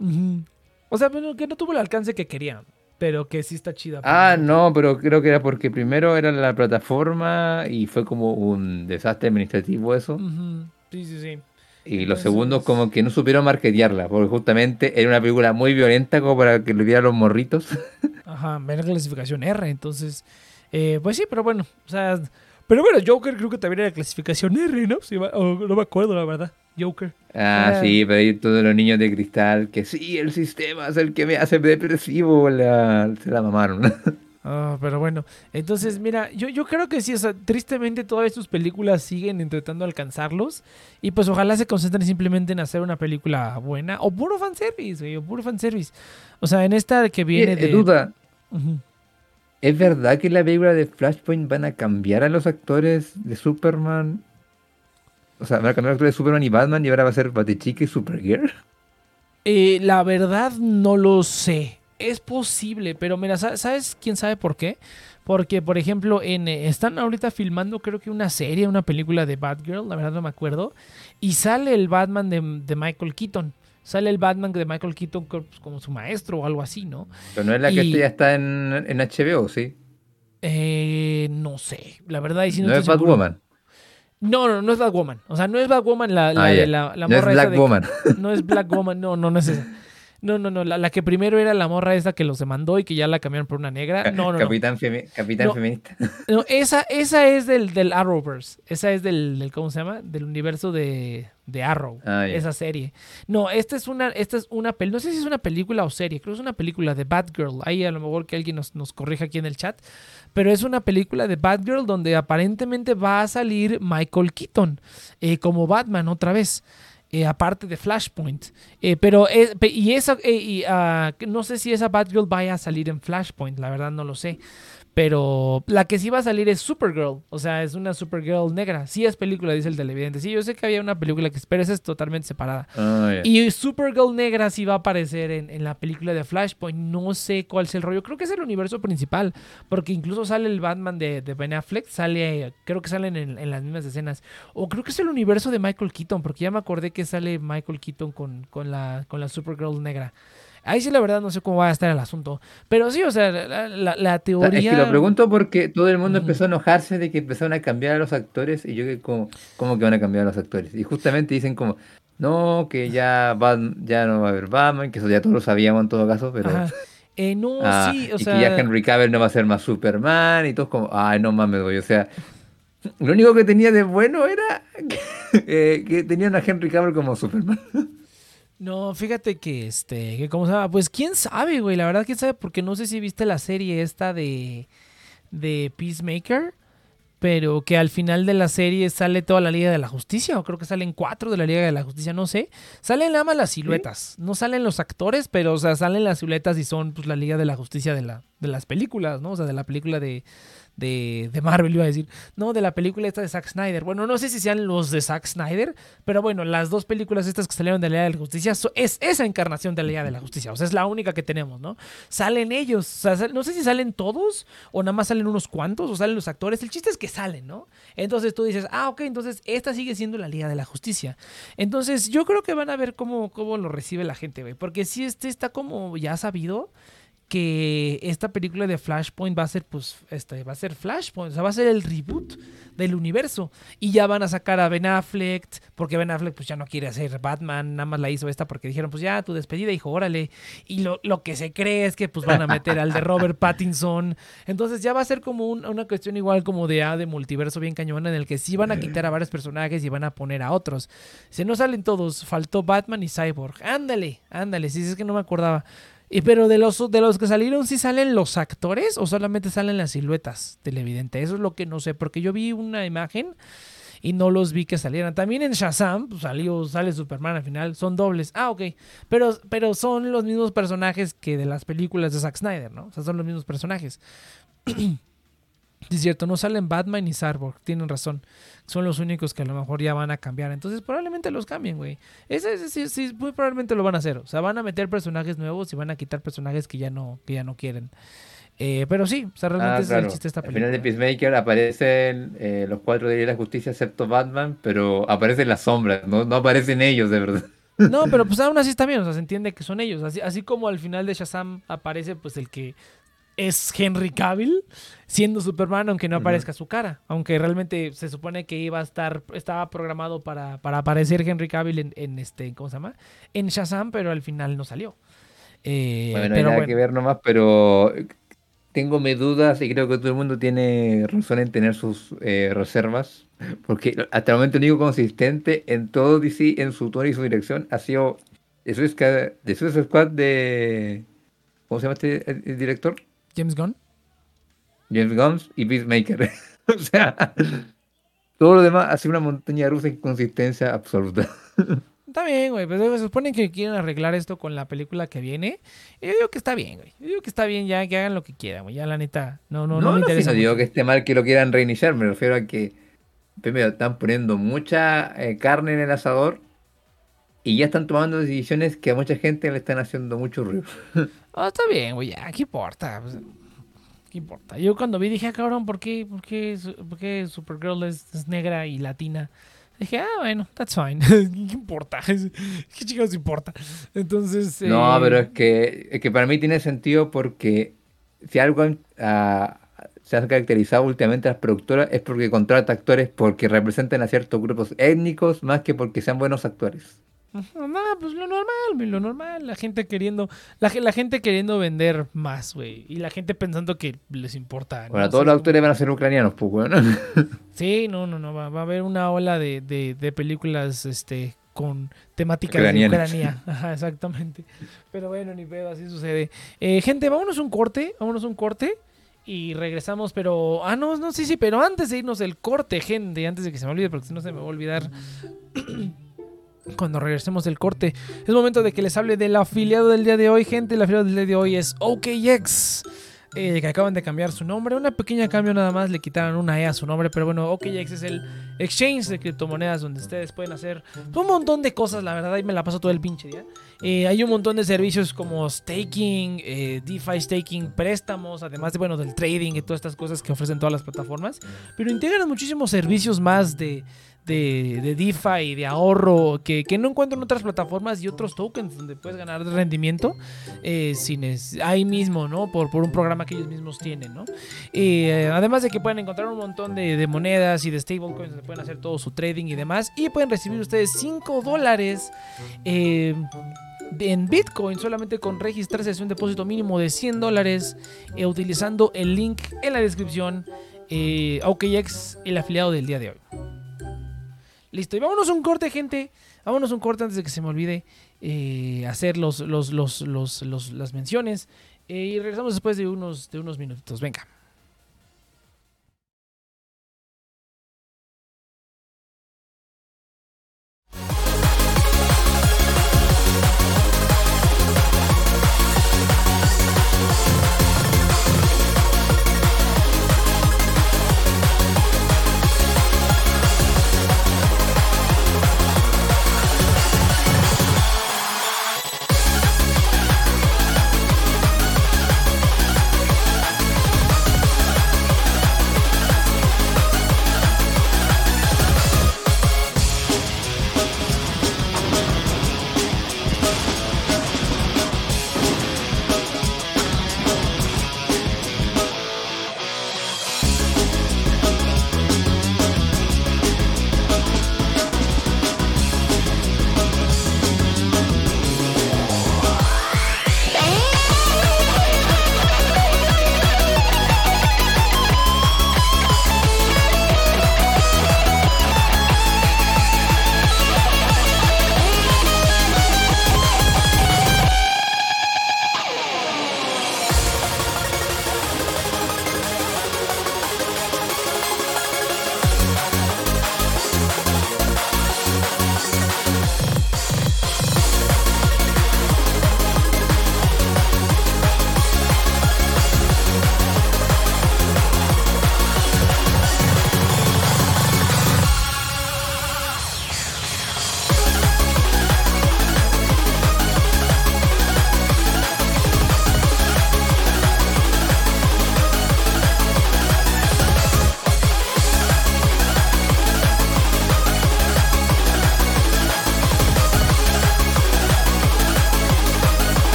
Ujú. O sea, que no tuvo el alcance que querían, pero que sí está chida.
Ah, no, pero creo que era porque primero era la plataforma y fue como un desastre administrativo eso.
Ujú. Sí, sí, sí.
Y los segundos como que no supieron marketearla, porque justamente era una película muy violenta como para que le vieran los morritos.
Ajá, la clasificación R, entonces, eh, pues sí, pero bueno, o sea, pero bueno, Joker creo que también era clasificación R, ¿no? Va- o no me acuerdo, la verdad. Joker.
Ah,
Ah.
sí, pero ahí todos los niños de cristal, que sí, el sistema es el que me hace depresivo, la- se la mamaron.
Ah, pero bueno, entonces mira, yo, yo creo que sí, o sea, tristemente todas sus películas siguen intentando alcanzarlos y pues ojalá se concentren simplemente en hacer una película buena o puro fanservice, güey, o puro fanservice. O sea, en esta que viene
Eh,
de...
Duda,
Ujú.
¿Es verdad que en la película de Flashpoint van a cambiar a los actores de Superman? O sea, van a cambiar a los actores de Superman y Batman y ahora va a ser Batichica y Supergirl.
Eh, la verdad no lo sé. Es posible, pero mira, sa- ¿sabes quién sabe por qué? Porque, por ejemplo, en, eh, están ahorita filmando creo que una serie, una película de Batgirl, la verdad no me acuerdo, y sale el Batman de Michael Keaton. Sale el Batman de Michael Keaton pues, como su maestro o algo así, ¿no?
Pero no es la que
Y-
ya está en, en HBO, ¿sí?
Eh, no sé, la verdad, y si no,
no es. Batwoman.
No, no, no es Batwoman. O sea, no es Batwoman la, la,
Ah,
la, la
no es
morra
Black
de-
Woman.
No es Black Woman, no, no, no es esa. No, no, no, la, la que primero era la morra esa que los demandó y que ya la cambiaron por una negra. No, no, no.
Capitán, femi- Capitán
No.
feminista.
No, esa, esa es del, del Arrowverse. Esa es del, del- ¿cómo se llama? Del universo de, de Arrow.
Ah.
Esa serie. No, esta es una, esta es una película. No sé si es una película o serie. Creo que es una película de Batgirl. Ahí a lo mejor que alguien nos, nos corrija aquí en el chat. Pero es una película de Batgirl donde aparentemente va a salir Michael Keaton eh, como Batman otra vez. Eh, aparte de Flashpoint. Eh, pero, es- pe- y esa, eh, y, ah, no sé si esa Batgirl vaya a salir en Flashpoint, la verdad no lo sé. Pero la que sí va a salir es Supergirl. O sea, es una Supergirl negra. Sí es película, dice el televidente. Sí, yo sé que había una película que pero esa es totalmente separada.
Ah.
Y Supergirl negra sí va a aparecer en, en la película de Flashpoint. No sé cuál es el rollo. Creo que es el universo principal. Porque incluso sale el Batman de, de Ben Affleck. Sale, creo que salen en, en las mismas escenas. O creo que es el universo de Michael Keaton. Porque ya me acordé que sale Michael Keaton con, con, la, con la Supergirl negra. Ahí sí la verdad no sé cómo va a estar el asunto. Pero sí, o sea, la, teoría...
es que lo pregunto porque todo el mundo empezó a enojarse de que empezaron a cambiar a los actores y yo que como, ¿cómo que van a cambiar a los actores? Y justamente dicen como, no, que ya, Bat- ya no va a haber Batman, que eso ya todos lo sabíamos en todo caso, pero...
Ajá. Eh, no,
Ah,
sí, o
y
sea...
que ya Henry Cavill no va a ser más Superman y todos como, ay, no mames, güey. O sea, lo único que tenía de bueno era que, eh, que tenían a Henry Cavill como Superman.
No, fíjate que este, que cómo se llama, pues quién sabe, güey, la verdad quién sabe, porque no sé si viste la serie esta de de Peacemaker, pero que al final de la serie sale toda la Liga de la Justicia, o creo que salen cuatro de la Liga de la Justicia, no sé. Salen nada más las siluetas, no salen los actores, pero o sea, salen las siluetas y son pues la Liga de la Justicia de la de las películas, ¿no? O sea, de la película de de, de Marvel, iba a decir. No, de la película esta de Zack Snyder. Bueno, no sé si sean los de Zack Snyder, pero bueno, las dos películas estas que salieron de la Liga de la Justicia es esa encarnación de la Liga de la Justicia. O sea, es la única que tenemos, ¿no? Salen ellos. O sea, no sé si salen todos o nada más salen unos cuantos o salen los actores. El chiste es que salen, ¿no? Entonces tú dices, ah, ok, entonces esta sigue siendo la Liga de la Justicia. Entonces yo creo que van a ver cómo, cómo lo recibe la gente, güey. Porque si este está como ya sabido que esta película de Flashpoint va a ser, pues, este, va a ser Flashpoint, o sea, va a ser el reboot del universo. Y ya van a sacar a Ben Affleck, porque Ben Affleck, pues, ya no quiere hacer Batman, nada más la hizo esta porque dijeron, pues, ya, tu despedida, hijo, órale. Y lo, lo que se cree es que, pues, van a meter al de Robert Pattinson. Entonces ya va a ser como un- una cuestión igual como de, ah, de multiverso bien cañona, en el que sí van a quitar a varios personajes y van a poner a otros. Si no salen todos, faltó Batman y Cyborg. Ándale, ándale, si es que no me acordaba. Y pero de los de los que salieron, ¿sí salen los actores o solamente salen las siluetas televidente? Eso es lo que no sé, porque yo vi una imagen y no los vi que salieran. También en Shazam pues, salió, sale Superman al final, son dobles. Ah, ok. Pero, pero son los mismos personajes que de las películas de Zack Snyder, ¿no? O sea, son los mismos personajes. Es cierto, no salen Batman ni Cyborg, tienen razón. Son los únicos que a lo mejor ya van a cambiar. Entonces probablemente los cambien, güey. Ese, ese sí, sí, muy probablemente lo van a hacer. O sea, van a meter personajes nuevos y van a quitar personajes que ya no, que ya no quieren. Eh, pero sí, o sea, realmente
Ah,
ese es el chiste de esta
Al
película.
final de Peacemaker aparecen eh, los cuatro de la justicia excepto Batman, pero aparecen las sombras, no, no aparecen ellos de verdad.
No, pero pues aún así está bien, o sea, se entiende que son ellos. Así, así como al final de Shazam aparece pues el que es Henry Cavill siendo Superman, aunque no aparezca su cara. Aunque realmente se supone que iba a estar, estaba programado para, para aparecer Henry Cavill en, en este, ¿cómo se llama? En Shazam, pero al final no salió. Eh,
Bueno, hay
pero
nada
bueno.
que ver nomás, pero tengo mis dudas y creo que todo el mundo tiene razón en tener sus eh, reservas, porque hasta el momento el único consistente en todo DC, en su tono y su dirección, ha sido The Suicide Squad de... ¿Cómo se llama este el director?
James Gunn.
James Gunn y Peacemaker. o sea, todo lo demás ha sido una montaña rusa de inconsistencia absoluta.
Está bien, güey. Pero se supone que quieren arreglar esto con la película que viene. Y yo digo que está bien, güey. Yo digo que está bien ya, que hagan lo que quieran, güey. Ya la neta, no, no, no, me
si
interesa.
no digo que esté mal que lo quieran reiniciar, me refiero a que primero están poniendo mucha eh, carne en el asador y ya están tomando decisiones que a mucha gente le están haciendo mucho ruido.
Ah, está bien, güey, ya, ¿qué importa? Pues, ¿Qué importa? Yo cuando vi dije, ah, cabrón, ¿por qué, por qué, por qué Supergirl es, es negra y latina? Dije, ah, bueno, that's fine. ¿Qué importa? ¿Qué chicos importa? Entonces.
No,
eh,
pero es que, es que para mí tiene sentido porque si algo ah, se han caracterizado últimamente las productoras es porque contrata actores porque representan a ciertos grupos étnicos más que porque sean buenos actores.
No, pues lo normal, güey, lo normal. La gente queriendo, la, ge- la gente queriendo vender más, güey. Y la gente pensando que les importa. ¿no?
Ahora,
O
todos
sea,
los
es como-
actores van a ser ucranianos, pues bueno.
Sí, no, no, no. Va, va a haber una ola de, de, de películas este, con
Ucranianas.
de Ucrania. Ajá, exactamente. Pero bueno, ni pedo, así sucede. Eh, gente, vámonos un corte, vámonos un corte. Y regresamos, pero. Ah, no, no, sí, sí, pero antes de irnos del corte, gente, antes de que se me olvide, porque si no se me va a olvidar. Cuando regresemos del corte, es momento de que les hable del afiliado del día de hoy, gente. El afiliado del día de hoy es OKX eh, que acaban de cambiar su nombre. Una pequeña cambio nada más, le quitaron una E a su nombre, pero bueno, OKX es el exchange de criptomonedas donde ustedes pueden hacer un montón de cosas, la verdad, ahí me la paso todo el pinche día. Eh, hay un montón de servicios como staking, eh, DeFi staking, préstamos, además de, bueno, del trading y todas estas cosas que ofrecen todas las plataformas, pero integran muchísimos servicios más de... De, de DeFi, de ahorro, que, que no encuentro en otras plataformas y otros tokens donde puedes ganar rendimiento eh, sin es- ahí mismo, ¿no? Por, por un programa que ellos mismos tienen, ¿no? Eh, además de que pueden encontrar un montón de, monedas y de stablecoins donde pueden hacer todo su trading y demás. Y pueden recibir ustedes 5 dólares eh, en Bitcoin solamente con registrarse hacia un depósito mínimo de 100 dólares eh, utilizando el link en la descripción. Eh, OKX, el afiliado del día de hoy. Listo, y vámonos un corte, gente. Vámonos un corte antes de que se me olvide eh, hacer los, los, los- las menciones. Eh, y regresamos después de unos, de unos minutitos. Venga.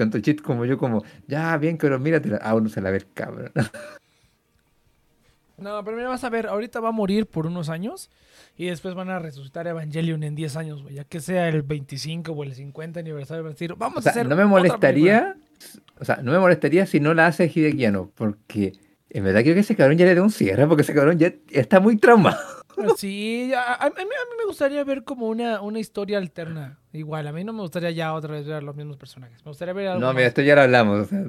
Tanto Chit como yo como, ya, bien, pero míratela. Ah, uno se la ve cabrón.
No, pero mira, vas a ver, ahorita va a morir por unos años y después van a resucitar Evangelion en 10 años, güey. Ya que sea el 25 o el 50 aniversario, van a decir, vamos
O
a
sea,
hacer
no me molestaría, o sea, no me molestaría si no la hace Hideki Anno, porque en verdad creo que ese cabrón ya le da un cierre, porque ese cabrón ya está muy traumado.
Sí, a, a- mí, a mí me gustaría ver como una, una historia alterna. Igual, a mí no me gustaría ya otra vez ver a los mismos personajes. Me gustaría ver algo
No, mira, esto ya lo hablamos. o sea.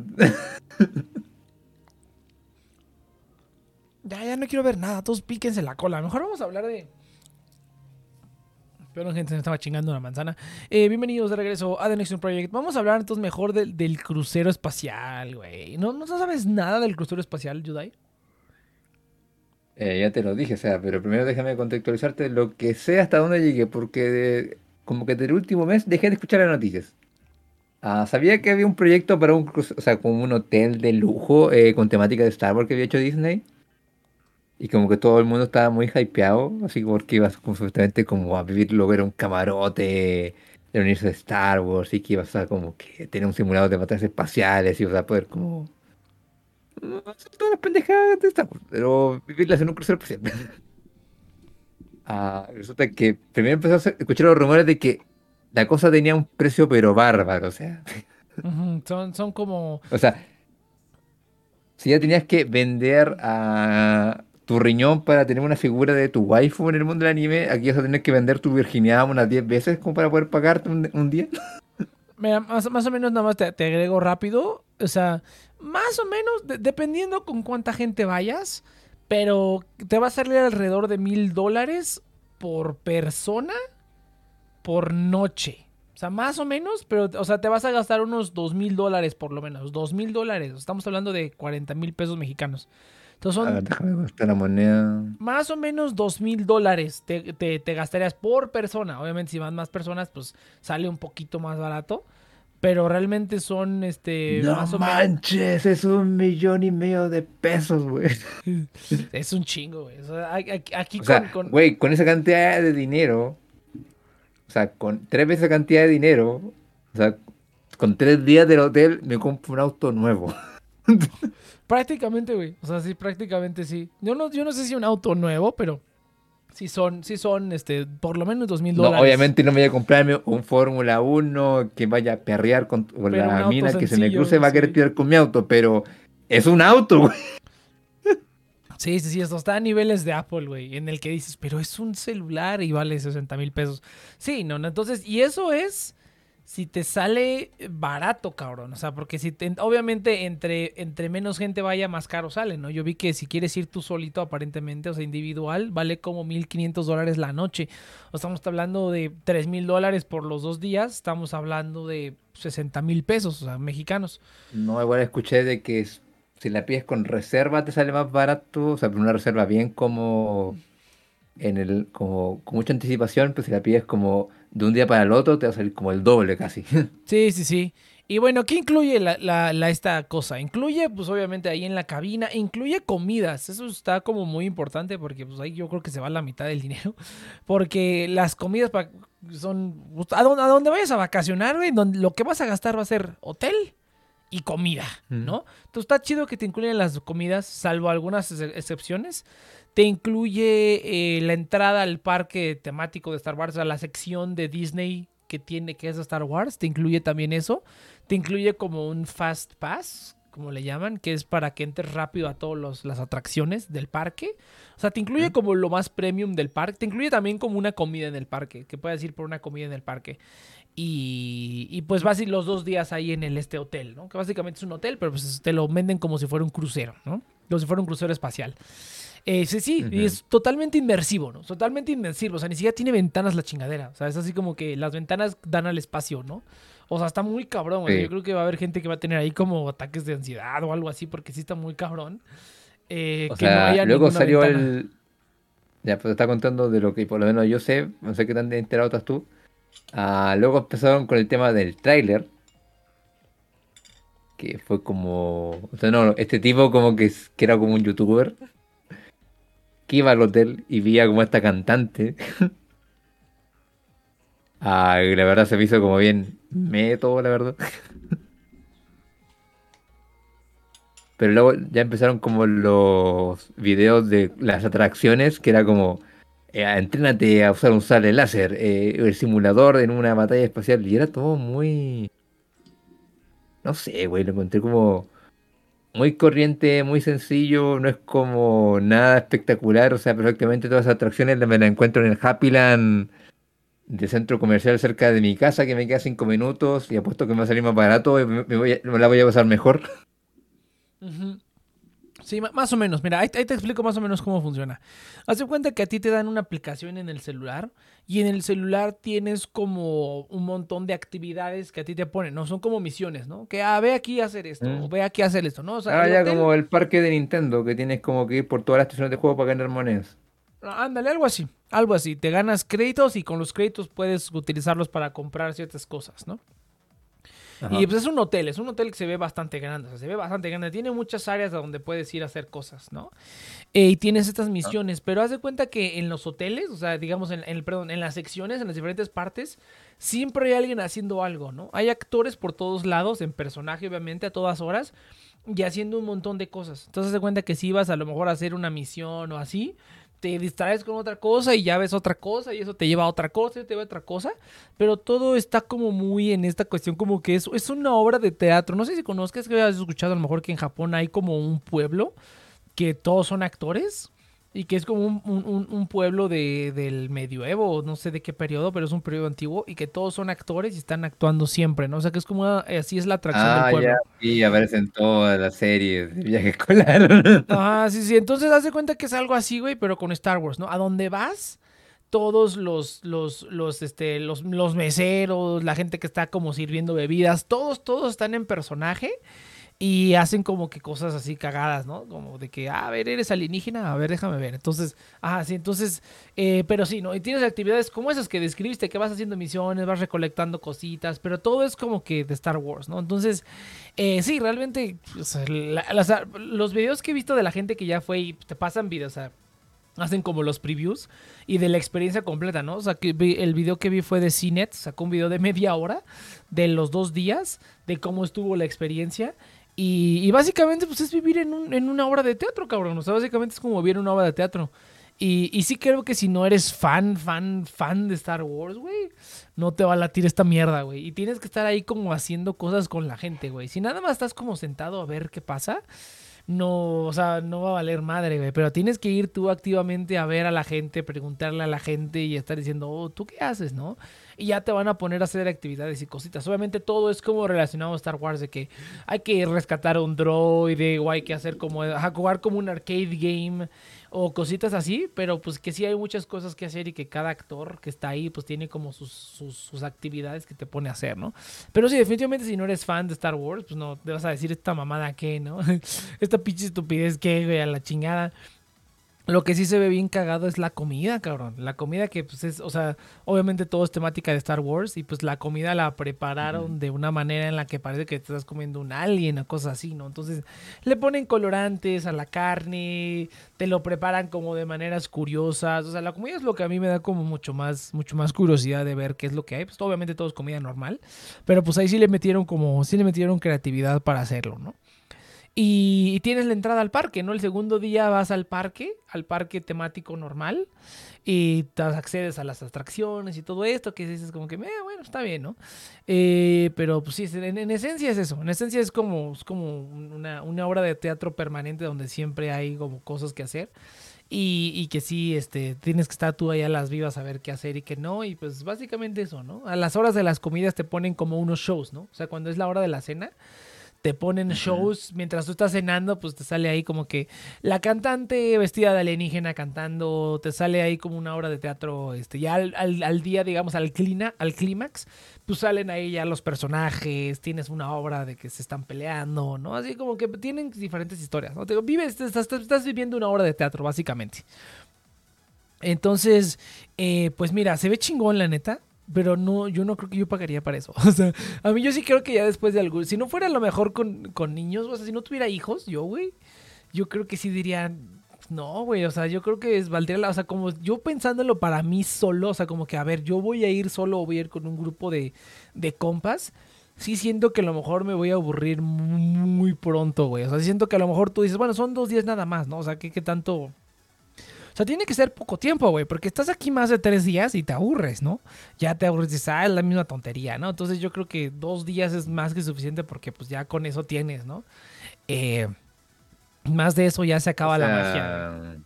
Ya, ya no quiero ver nada, todos píquense la cola. Mejor vamos a hablar de. Pero gente se me estaba chingando una manzana. Eh, bienvenidos de regreso a The Next Project. Vamos a hablar entonces mejor del, del crucero espacial, güey. ¿No, ¿No sabes nada del crucero espacial, Yudai?
Eh, ya te lo dije, o sea, pero primero déjame contextualizarte lo que sé hasta dónde llegué, porque de- como que del último mes dejé de escuchar las noticias. Ah, sabía que había un proyecto para un o sea, como un hotel de lujo eh, con temática de Star Wars que había hecho Disney. Y como que todo el mundo estaba muy hypeado, así porque ibas supuestamente como a vivir luego era un camarote del universo Star Wars y que ibas a como que tener un simulador de batallas espaciales y ibas a poder como hacer todas las pendejadas de Star Wars, pero vivirlas en un crucero espacial. Ah, resulta que primero empezó a escuchar los rumores de que la cosa tenía un precio pero bárbaro, o sea,
Son, son como...
o sea, si ya tenías que vender a tu riñón para tener una figura de tu waifu en el mundo del anime, aquí vas a tener que vender tu virginidad unas 10 veces como para poder pagarte un, un día.
Mira, más, más o menos nada más te, te agrego rápido. O sea, más o menos, de- dependiendo con cuánta gente vayas, pero te va a salir alrededor de mil dólares por persona por noche. O sea, más o menos, pero, o sea, te vas a gastar unos dos mil dólares por lo menos. Dos mil dólares. Estamos hablando de 40 mil pesos mexicanos. Entonces
A
son
ver, déjame buscar la moneda.
más o menos dos mil dólares te- te gastarías por persona. Obviamente, si van más personas, pues sale un poquito más barato. Pero realmente son este
No
más o menos.
manches, es un millón y medio de pesos, güey.
Es un chingo, güey. O sea, aquí,
sea,
con,
güey, con esa cantidad de dinero, o sea, con tres veces esa cantidad de dinero, o sea, con tres días del hotel me compro un auto nuevo.
Prácticamente, güey. O sea, sí, prácticamente sí. Yo no, yo no sé si un auto nuevo, pero sí son, sí son, este, por lo menos dos mil dólares.
obviamente no me voy a comprarme un Fórmula 1 que vaya a perrear con, la mina que se me cruce va a querer tirar con mi auto, pero es un auto, güey.
Sí, sí, sí, esto está a niveles de Apple, güey, en el que dices, pero es un celular y vale 60 mil pesos. Sí, no, no, entonces, y eso es si te sale barato, cabrón. O sea, porque si te- obviamente entre, entre menos gente vaya, más caro sale, ¿no? Yo vi que si quieres ir tú solito, aparentemente, o sea, individual, vale como 1.500 dólares la noche. O estamos hablando de 3 mil dólares por los dos días, estamos hablando de 60 mil pesos, o sea, mexicanos.
No, igual escuché de que si la pides con reserva te sale más barato, o sea, una reserva bien como en el, como con mucha anticipación, pues si la pides como de un día para el otro te va a salir como el doble casi.
Sí, sí, sí. Y bueno, ¿qué incluye la, la- la- esta cosa? Incluye, pues obviamente ahí en la cabina, incluye comidas. Eso está como muy importante porque pues ahí yo creo que se va la mitad del dinero. Porque las comidas son... pues, A donde, a donde vayas a vacacionar, güey, donde lo que vas a gastar va a ser hotel y comida, ¿no? Entonces está chido que te incluyen las comidas, salvo algunas ex- excepciones. Te incluye eh, la entrada al parque temático de Star Wars, a la sección de Disney que tiene que es Star Wars, te incluye también eso. Te incluye como un fast pass, como le llaman, que es para que entres rápido a todas las atracciones del parque. O sea, te incluye como lo más premium del parque. Te incluye también como una comida en el parque, que puedes ir por una comida en el parque. Y, y pues vas a ir los dos días ahí en el este hotel, ¿no? Que básicamente es un hotel, pero pues te lo venden como si fuera un crucero, ¿no? Como si fuera un crucero espacial. Eh, sí, sí, y
Ujú.
es totalmente inmersivo, ¿no? Totalmente inmersivo. O sea, ni siquiera tiene ventanas la chingadera. O sea, es así como que las ventanas dan al espacio, ¿no? O sea, está muy cabrón. Yo creo que va a haber gente que va a tener ahí como ataques de ansiedad o algo así, porque sí está muy cabrón. Eh,
O
que no
sea,
haya
luego salió
ventana.
el... Ya, pues está contando de lo que por lo menos yo sé, no sé qué tan enterado estás tú. Ah, luego empezaron con el tema del tráiler. Que fue como... O sea, no, este tipo como que, que era como un youtuber. Que iba al hotel y veía como esta cantante. Ah, la verdad se me hizo como bien meto, la verdad. Pero luego ya empezaron como los videos de las atracciones, que era como, eh, entrénate a usar un sable láser, eh, el simulador en una batalla espacial, y era todo muy... No sé, güey, lo encontré como muy corriente, muy sencillo, no es como nada espectacular, o sea, perfectamente todas esas atracciones me las encuentro en el Happyland de centro comercial cerca de mi casa, que me queda cinco minutos, y apuesto que me va a salir más barato, me, voy a- me la voy a pasar mejor.
Ujú. Sí, más o menos. Mira, ahí, te explico más o menos cómo funciona. Haz de cuenta que a ti te dan una aplicación en el celular y en el celular tienes como un montón de actividades que a ti te ponen, ¿no? Son como misiones, ¿no? Que, ah, ve aquí a hacer esto,
Mm.
o ve aquí a hacer esto, ¿no? O sea,
Ah, ya
hotel-
como el parque de Nintendo, que tienes como que ir por todas las estaciones de juego para ganar monedas.
Ah, Ándale, algo así, algo así. Te ganas créditos y con los créditos puedes utilizarlos para comprar ciertas cosas, ¿no?
Ajá.
Y pues es un hotel, es un hotel que se ve bastante grande, o sea, se ve bastante grande. Tiene muchas áreas a donde puedes ir a hacer cosas, ¿no? Eh, y tienes estas misiones, pero haz de cuenta que en los hoteles, o sea, digamos, en, en perdón, en las secciones, en las diferentes partes, siempre hay alguien haciendo algo, ¿no? Hay actores por todos lados, en personaje, obviamente, a todas horas, y haciendo un montón de cosas. Entonces, haz de cuenta que si vas a lo mejor a hacer una misión o así, te distraes con otra cosa y ya ves otra cosa y eso te lleva a otra cosa y te lleva a otra cosa. Pero todo está como muy en esta cuestión como que es, es una obra de teatro. No sé si conozcas, que has escuchado a lo mejor que en Japón hay como un pueblo que todos son actores y que es como un, un- pueblo de, del medioevo, no sé de qué periodo, pero es un periodo antiguo y que todos son actores y están actuando siempre, ¿no? O sea que es como una- así es la atracción
Ah,
del pueblo.
ya, sí, aparecen todas las series de viaje escolar.
Ajá, sí, sí. Entonces, haz de cuenta que es algo así, güey, pero con Star Wars, ¿no? A donde vas, todos los, los, los, este, los, los meseros, la gente que está como sirviendo bebidas, todos, todos están en personaje y hacen como que cosas así cagadas, ¿no? Como de que, ah, a ver, eres alienígena, a ver, déjame ver. Entonces, ajá, sí, entonces, eh, pero sí, ¿no? Y tienes actividades como esas que describiste, que vas haciendo misiones, vas recolectando cositas, pero todo es como que de Star Wars, ¿no? Entonces, eh, sí, realmente, los videos que he visto de la gente que ya fue y te pasan videos, o sea, hacen como los previews y de la experiencia completa, ¿no? O sea, que el video que vi fue de CNET, sacó un video de media hora de los dos días, de cómo estuvo la experiencia. Y, básicamente, pues es vivir en, un- en una obra de teatro, cabrón. O sea, básicamente es como vivir en una obra de teatro. Y, y sí creo que si no eres fan, fan, fan de Star Wars, güey, no te va a latir esta mierda, güey. Y tienes que estar ahí como haciendo cosas con la gente, güey. Si nada más estás como sentado a ver qué pasa, no, o sea, no va a valer madre, güey. Pero tienes que ir tú activamente a ver a la gente, preguntarle a la gente y estar diciendo, oh, ¿tú qué haces, no? Y ya te van a poner a hacer actividades y cositas. Obviamente todo es como relacionado a Star Wars, de que hay que rescatar un droide o hay que hacer como, jugar como un arcade game o cositas así, pero pues que sí hay muchas cosas que hacer y que cada actor que está ahí pues tiene como sus, sus, sus actividades que te pone a hacer, ¿no? Pero sí, definitivamente si no eres fan de Star Wars, pues no, te vas a decir esta mamada que, ¿no? esta pinche estupidez que, güey, a la chingada. Lo que sí se ve bien cagado es la comida, cabrón. La comida que, pues, es, o sea, obviamente todo es temática de Star Wars y pues la comida la prepararon de una manera en la que parece que te estás comiendo un alien o cosas así, ¿no? Entonces, le ponen colorantes a la carne, te lo preparan como de maneras curiosas. O sea, la comida es lo que a mí me da como mucho más, mucho más curiosidad de ver qué es lo que hay. Pues obviamente todo es comida normal, pero pues ahí sí le metieron como, sí le metieron creatividad para hacerlo, ¿no? Y, tienes la entrada al parque, ¿no? El segundo día vas al parque, al parque temático normal, y te accedes a las atracciones y todo esto, que dices como que, eh, bueno, está bien, ¿no? Eh, pero pues sí, en, en esencia es eso, en esencia es como, es como una, una obra de teatro permanente donde siempre hay como cosas que hacer. Y, que sí, este, tienes que estar tú ahí a las vivas a ver qué hacer y qué no. Y pues básicamente eso, ¿no? A las horas de las comidas te ponen como unos shows, ¿no? O sea, cuando es la hora de la cena, te ponen shows mientras tú estás cenando, pues te sale ahí como que la cantante vestida de alienígena cantando, te sale ahí como una obra de teatro, este, ya al, al- al día, digamos, al clina, al clímax, pues salen ahí ya los personajes, tienes una obra de que se están peleando, ¿no? Así como que tienen diferentes historias, ¿no? Te digo, vives, estás, estás viviendo una obra de teatro, básicamente. Entonces, eh, pues mira, se ve chingón la neta. Pero no, yo no creo que yo pagaría para eso. O sea, a mí yo sí creo que ya después de algo, si no fuera a lo mejor con, con niños, o sea, si no tuviera hijos, yo, güey, yo creo que sí diría, no, güey, o sea, yo creo que es valdría la, o sea, como yo pensándolo para mí solo, o sea, como que, a ver, yo voy a ir solo o voy a ir con un grupo de, de compas, sí siento que a lo mejor me voy a aburrir muy pronto, güey. O sea, siento que a lo mejor tú dices, bueno, son dos días nada más, ¿no? O sea, ¿qué, qué tanto...? O sea, tiene que ser poco tiempo, güey, porque estás aquí más de tres días y te aburres, ¿no? Ya te aburres y dices, ah, es la misma tontería, ¿no? Entonces yo creo que dos días es más que suficiente porque pues ya con eso tienes, ¿no? Eh, más de eso ya se acaba
O
la magia.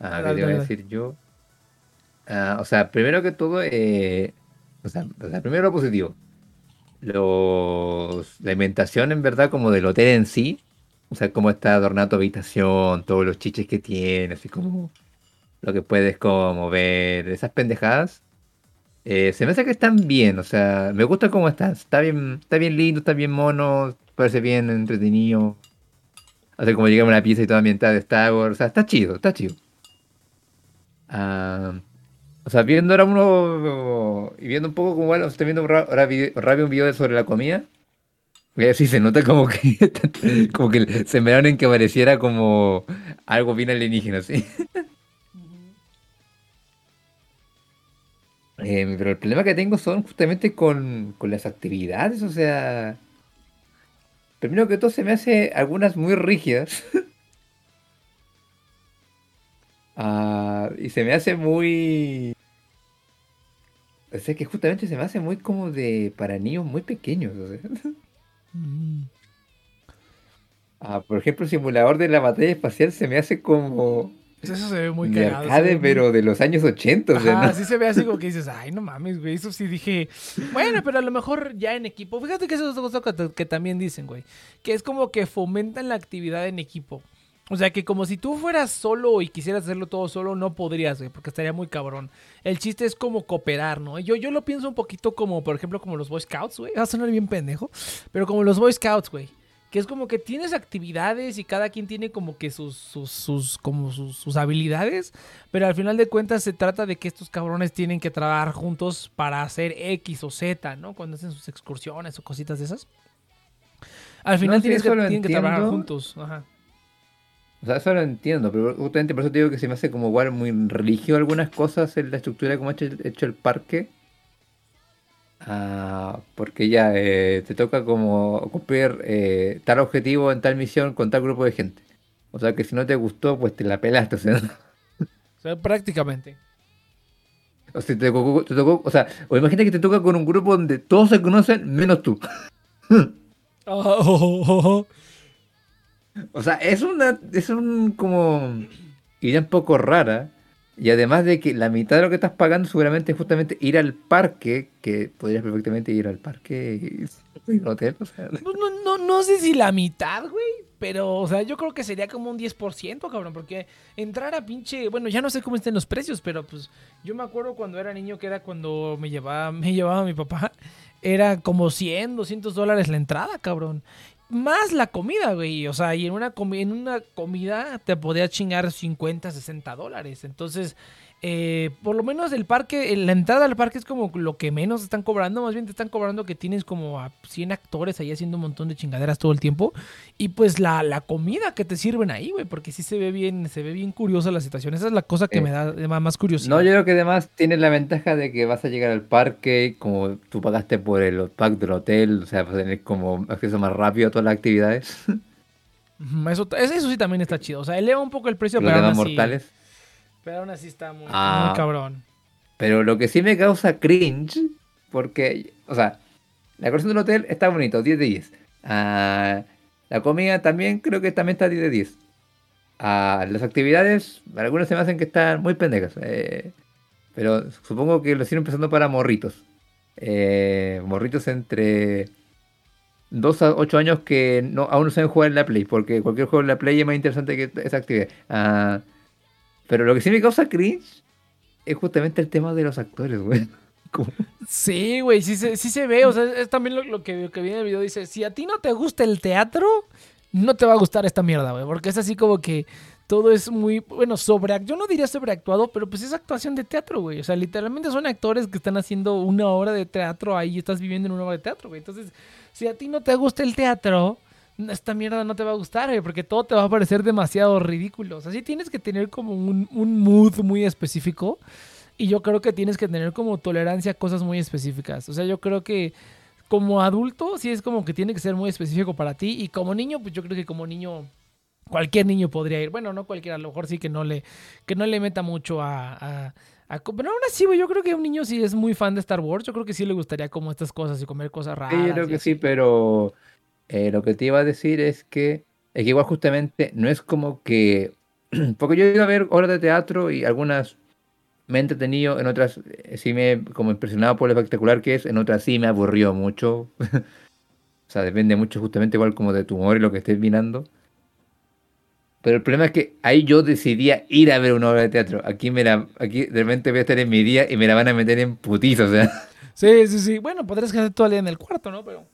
Ah, ¿qué te iba a decir yo? Ah, o sea, primero que todo, eh, o sea, o sea, primero lo positivo. Los, la inventación, en verdad, como del hotel en sí, o sea, cómo está adornada tu habitación, todos los chiches que tiene, así como lo que puedes como mover, esas pendejadas. eh, se me hace que están bien, o sea, me gusta cómo están. Está bien, está bien lindo, está bien mono, parece bien entretenido. Hace como llegamos a una pieza y toda ambientada de Star Wars, o sea, está chido, está chido. Ah, o sea, viendo ahora uno y viendo un poco como bueno, estoy viendo ra- ahora un video sobre la comida. Sí se nota como que como que se me en que pareciera como algo bien alienígena, ¿sí? Eh, pero el problema que tengo son justamente con, con las actividades, o sea, primero que todo se me hace algunas muy rígidas. Ah, y se me hace muy... O sea, que justamente se me hace muy como de para niños muy pequeños. o sea.
Mm.
Ah, por ejemplo, el simulador de la batalla espacial se me hace como
Pues Eso se ve muy
de
cagado.
arcade,
ve muy-
pero de los años 80. O sea,
Ajá,
¿no?
así se ve así como que dices, ay, no mames, güey. Eso sí dije, bueno, pero a lo mejor ya en equipo. Fíjate que eso es otra cosa que también dicen, güey. Que es como que fomentan la actividad en equipo. O sea, que como si tú fueras solo y quisieras hacerlo todo solo, no podrías, güey, porque estaría muy cabrón. El chiste es como cooperar, ¿no? Yo, yo lo pienso un poquito como, por ejemplo, como los Boy Scouts, güey. Va a sonar bien pendejo, pero como los Boy Scouts, güey. Que es como que tienes actividades y cada quien tiene como que sus, sus, sus, como sus, sus habilidades. Pero al final de cuentas se trata de que estos cabrones tienen que trabajar juntos para hacer X o Z, ¿no? Cuando hacen sus excursiones o cositas de esas. Al final tienes que, tienen que trabajar juntos. Ajá.
O sea, eso lo entiendo, pero justamente por eso te digo que se me hace como igual muy religio algunas cosas en la estructura como ha hecho, hecho el parque. Ah, porque ya eh, te toca como cumplir eh, tal objetivo en tal misión con tal grupo de gente. O sea que si no te gustó, pues te la pelaste. O sea,
O sea, prácticamente.
o sea, te tocó, te tocó- o sea, o imagínate que te toca con un grupo donde todos se conocen menos tú.
Oh,
O sea, es una, es un como idea un poco rara. Y además de que la mitad de lo que estás pagando seguramente es justamente ir al parque, que podrías perfectamente ir al parque y un hotel. O sea,
Pues no, no, no sé si la mitad, güey. Pero, o sea, yo creo que sería como un 10%, cabrón. Porque entrar a pinche. Bueno, ya no sé cómo estén los precios, pero pues yo me acuerdo cuando era niño que era cuando me llevaba, me llevaba mi papá. Era como 100, 200 dólares la entrada, cabrón. Más la comida, güey. O sea, y en una, en una comida te podía chingar 50, 60 dólares. Entonces, eh, por lo menos el parque, la entrada al parque es como lo que menos están cobrando. Más bien te están cobrando que tienes como a 100 actores ahí haciendo un montón de chingaderas todo el tiempo. Y pues la, la comida que te sirven ahí, güey. Porque sí se ve bien, se ve bien curiosa la situación. Esa es la cosa que
Eh,
me da más curiosidad.
No, yo creo que además tienes la ventaja de que vas a llegar al parque, como tú pagaste por el pack del hotel, o sea, vas a tener como acceso más rápido a todas las actividades,
Eso, eso, sí también está chido. O sea, eleva un poco el precio,
los
pero aún,
demás
así,
mortales.
Pero aún así está muy,
Ah.
muy cabrón.
Pero lo que sí me causa cringe, porque, o sea, la decoración del hotel está bonito, 10 de 10. Ah, la comida también creo que también está 10 de 10. Ah, las actividades, algunas se me hacen que están muy pendejas. eh, pero supongo que lo siguen empezando para morritos. Eh, morritos entre 2 a 8 años que no, aún no saben jugar en la Play, porque cualquier juego en la Play es más interesante que esa actividad. Ah, pero lo que sí me causa cringe es justamente el tema de los actores, güey.
Sí, güey, sí se, ve. O sea, es también lo, lo que, lo que viene en el video. Dice, si a ti no te gusta el teatro, no te va a gustar esta mierda, güey. Porque es así como que todo es muy, bueno, sobre... Yo no diría sobreactuado, pero pues es actuación de teatro, güey. O sea, literalmente son actores que están haciendo una obra de teatro ahí y estás viviendo en una obra de teatro, güey. Entonces, si a ti no te gusta el teatro, esta mierda no te va a gustar, güey, porque todo te va a parecer demasiado ridículo. O sea, sí tienes que tener como un, un mood muy específico. Y yo creo que tienes que tener como tolerancia a cosas muy específicas. O sea, yo creo que como adulto sí es como que tiene que ser muy específico para ti. Y como niño, pues yo creo que como niño, cualquier niño podría ir. Bueno, no cualquiera, a lo mejor sí que no le, que no le meta mucho a... a- a co- pero aún así, güey, yo creo que un niño si es muy fan de Star Wars, yo creo que sí le gustaría como estas cosas y comer cosas raras.
Sí, yo creo que
así.
sí, pero eh, lo que te iba a decir es que, es que igual justamente no es como que... Porque yo he ido a ver obras de teatro y algunas me he entretenido, en otras eh, sí me como impresionado por lo espectacular que es, en otras sí me aburrió mucho. O sea, depende mucho justamente igual como de tu humor y lo que estés mirando. Pero el problema es que ahí yo decidía ir a ver una obra de teatro. Aquí me la, aquí de repente voy a estar en mi día y me la van a meter en putizo, o sea.
Sí, sí, sí. Bueno, podrías quedarte todo el día en el cuarto, ¿no? Pero.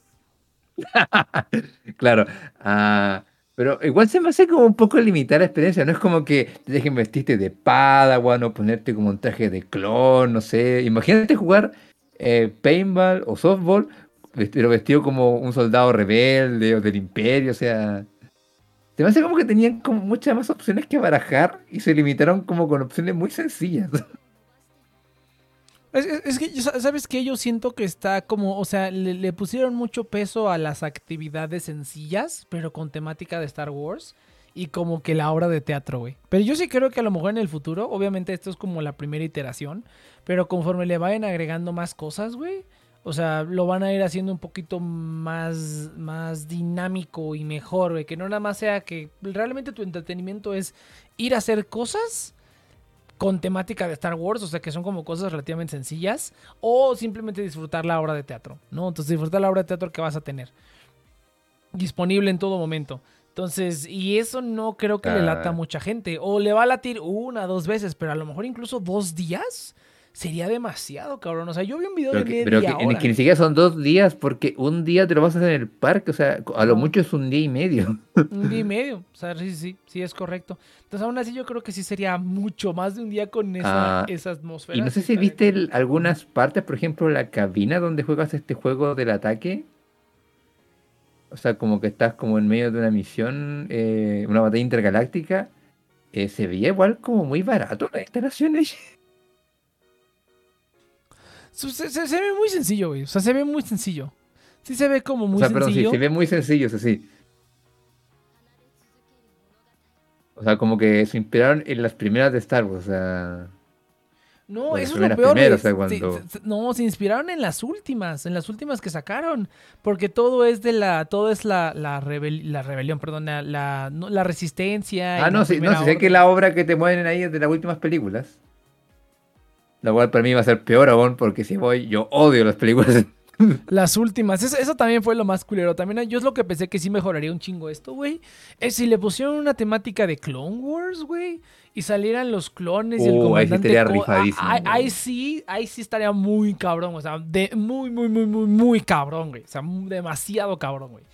Claro. ah, pero igual se me hace como un poco limitar la experiencia. No es como que te dejen vestirte de Padawan o ponerte como un traje de clon, no sé. Imagínate jugar eh, paintball o softball, pero vestido como un soldado rebelde o del imperio. O sea, se me hace como que tenían como muchas más opciones que barajar y se limitaron como con opciones muy sencillas.
Es, es- que, ¿sabes qué? Yo siento que está como, o sea, le, le pusieron mucho peso a las actividades sencillas, pero con temática de Star Wars. Y como que la obra de teatro, güey. Pero yo sí creo que a lo mejor en el futuro, obviamente esto es como la primera iteración, pero conforme le vayan agregando más cosas, güey. O sea, lo van a ir haciendo un poquito más, más dinámico y mejor, güey. Que no nada más sea que realmente tu entretenimiento es ir a hacer cosas con temática de Star Wars, o sea que son como cosas relativamente sencillas, o simplemente disfrutar la obra de teatro, ¿no? Entonces disfrutar la obra de teatro que vas a tener disponible en todo momento. Entonces, y eso no creo que le lata a
Ah.
mucha gente, o le va a latir una, dos veces, pero a lo mejor incluso dos días sería demasiado, cabrón. O sea, yo vi un video
Pero
de
que,
media
pero que, ni-
hora.
que ni siquiera son dos días, porque un día te lo vas a hacer en el parque. O sea, a lo mucho es un día y medio.
Un día y medio. O sea, sí, sí, sí, es correcto. Entonces, aún así, yo creo que sí sería mucho más de un día con esa,
Ah,
esa atmósfera.
Y no sé si viste el- algunas partes, por ejemplo, la cabina donde juegas este juego del ataque. O sea, como que estás como en medio de una misión, eh, una batalla intergaláctica. eh, se veía igual como muy barato las instalaciones.
Se, se- se- se ve muy sencillo, güey. O sea, se ve muy sencillo. Sí se ve como muy
o sea, perdón, sí,
sencillo.
se ve muy sencillo, eso sí. O sea, como que se inspiraron en las primeras de Star Wars. O sea,
No, eso es lo peor.
primeras, o sea,
Se-
cuando-
se- no, se inspiraron en las últimas, en las últimas que sacaron. Porque todo es de la, todo es la, la, rebel- la rebelión, perdón, la, la, no, la resistencia.
Ah, no, sí, no, sí sé que la obra que te mueven ahí es de las últimas películas. Lo cual para mí va a ser peor aún, porque si voy, yo odio las películas.
Las últimas. Eso, eso también fue lo más culero. También yo es lo que pensé que sí mejoraría un chingo esto, güey. Es si le pusieron una temática de Clone Wars, güey. Y salieran los clones y el
Uh, ahí sí
comandante. Co-
rifadísimo,
ah, ahí, sí, ahí sí estaría muy cabrón. O sea, de, muy, muy, muy, muy, muy cabrón, güey. O sea, demasiado cabrón, güey.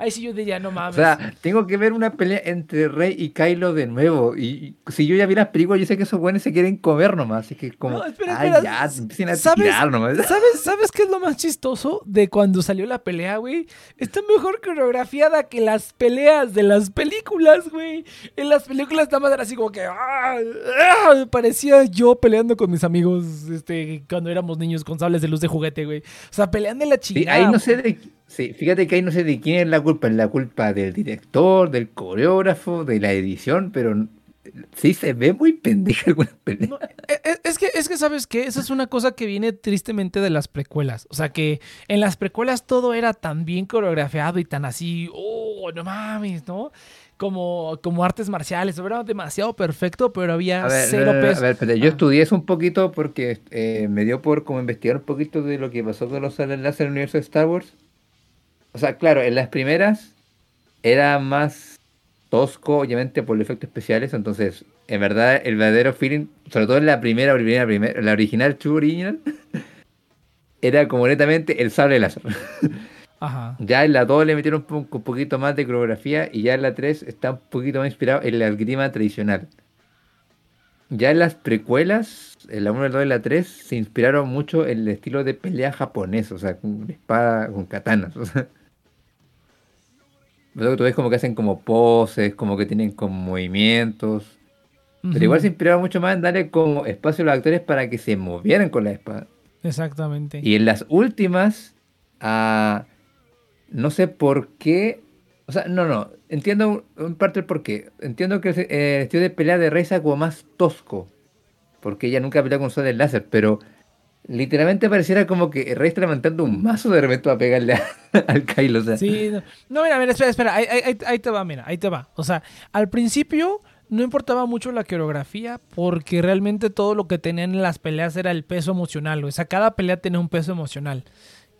Ahí sí yo diría, no
O
mames.
sea, tengo que ver una pelea entre Rey y Kylo de nuevo. Y, y si yo ya vi las películas, yo sé que esos buenos se quieren comer nomás. Así que como,
No, espera,
ay,
espera,
ya,
s-
empiecen a
¿sabes?
tirar nomás.
¿Sabes, ¿Sabes qué es lo más chistoso de cuando salió la pelea, güey? Está mejor coreografiada que las peleas de las películas, güey. En las películas nada más era así como que... ¡ah! ¡ah! Parecía yo peleando con mis amigos este, cuando éramos niños con sables de luz de juguete, güey. O sea, pelean de la
Sí,
chingada.
ahí no sé de. Sí, fíjate que ahí no sé de quién es la culpa. Es la culpa del director, del coreógrafo, de la edición, pero sí se ve muy pendeja alguna pelea.
No, e- e- es que, es que, ¿sabes qué? Esa es una cosa que viene tristemente de las precuelas. O sea, que en las precuelas todo era tan bien coreografiado y tan así, oh, no mames, ¿no? Como, como artes marciales. Era demasiado perfecto, pero había
A ver,
cero
no,
peso.
a ver, yo
Ah.
estudié eso un poquito porque eh, me dio por como investigar un poquito de lo que pasó con los láser en el universo de Star Wars. O sea, claro, en las primeras era más tosco, obviamente, por los efectos especiales. Entonces, en verdad, el verdadero feeling, sobre todo en la primera, primera, primera la original, True Original, era como netamente el sable láser.
Ajá.
Ya en la 2 le metieron un, po- un poquito más de coreografía y ya en la 3 está un poquito más inspirado en la esgrima tradicional. Ya en las precuelas, en la 1, la 2 y la 3, se inspiraron mucho en el estilo de pelea japonés, o sea, con espada, con katanas. O sea. Luego tú ves como que hacen como poses, como que tienen como movimientos. Pero igual se inspiraron mucho más en darle como espacio a los actores para que se movieran con la espada.
Exactamente.
Y en las últimas, ah, no sé por qué. O sea, no, no. Entiendo un parte el por qué. Entiendo que el, eh, el estilo de pelea de es como más tosco. Porque ella nunca pelea con sable láser. Pero literalmente pareciera como que Rey está levantando un mazo de repente a pegarle a- al Kylo. O sea,
Sí, no, no, mira, mira, espera, espera, ahí, ahí- ahí- ahí te va, mira, ahí te va. O sea, al principio no importaba mucho la coreografía porque realmente todo lo que tenían en las peleas era el peso emocional, o sea, cada pelea tenía un peso emocional.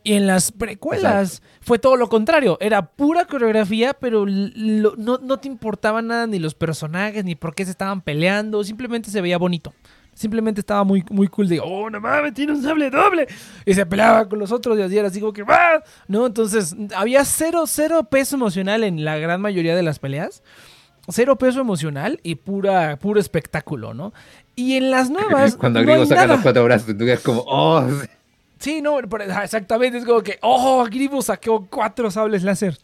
Y en las precuelas fue todo lo contrario. Era pura coreografía, pero lo- no, no te importaba nada ni los personajes, ni por qué se estaban peleando. Simplemente se veía bonito. Simplemente estaba muy, muy cool de, oh, no mames, tiene un sable doble. Y se peleaba con los otros y así era así como que, ¡ah! ¿No? Entonces, había cero, cero peso emocional en la gran mayoría de las peleas. Cero peso emocional y pura, puro espectáculo, ¿no? Y en las nuevas.
Cuando
no
Griego
hay
saca
nada.
los cuatro brazos, tú quedas como, oh,
Sí, no, ah, exactamente. Es como que, oh, Grievous sacó cuatro sables láser.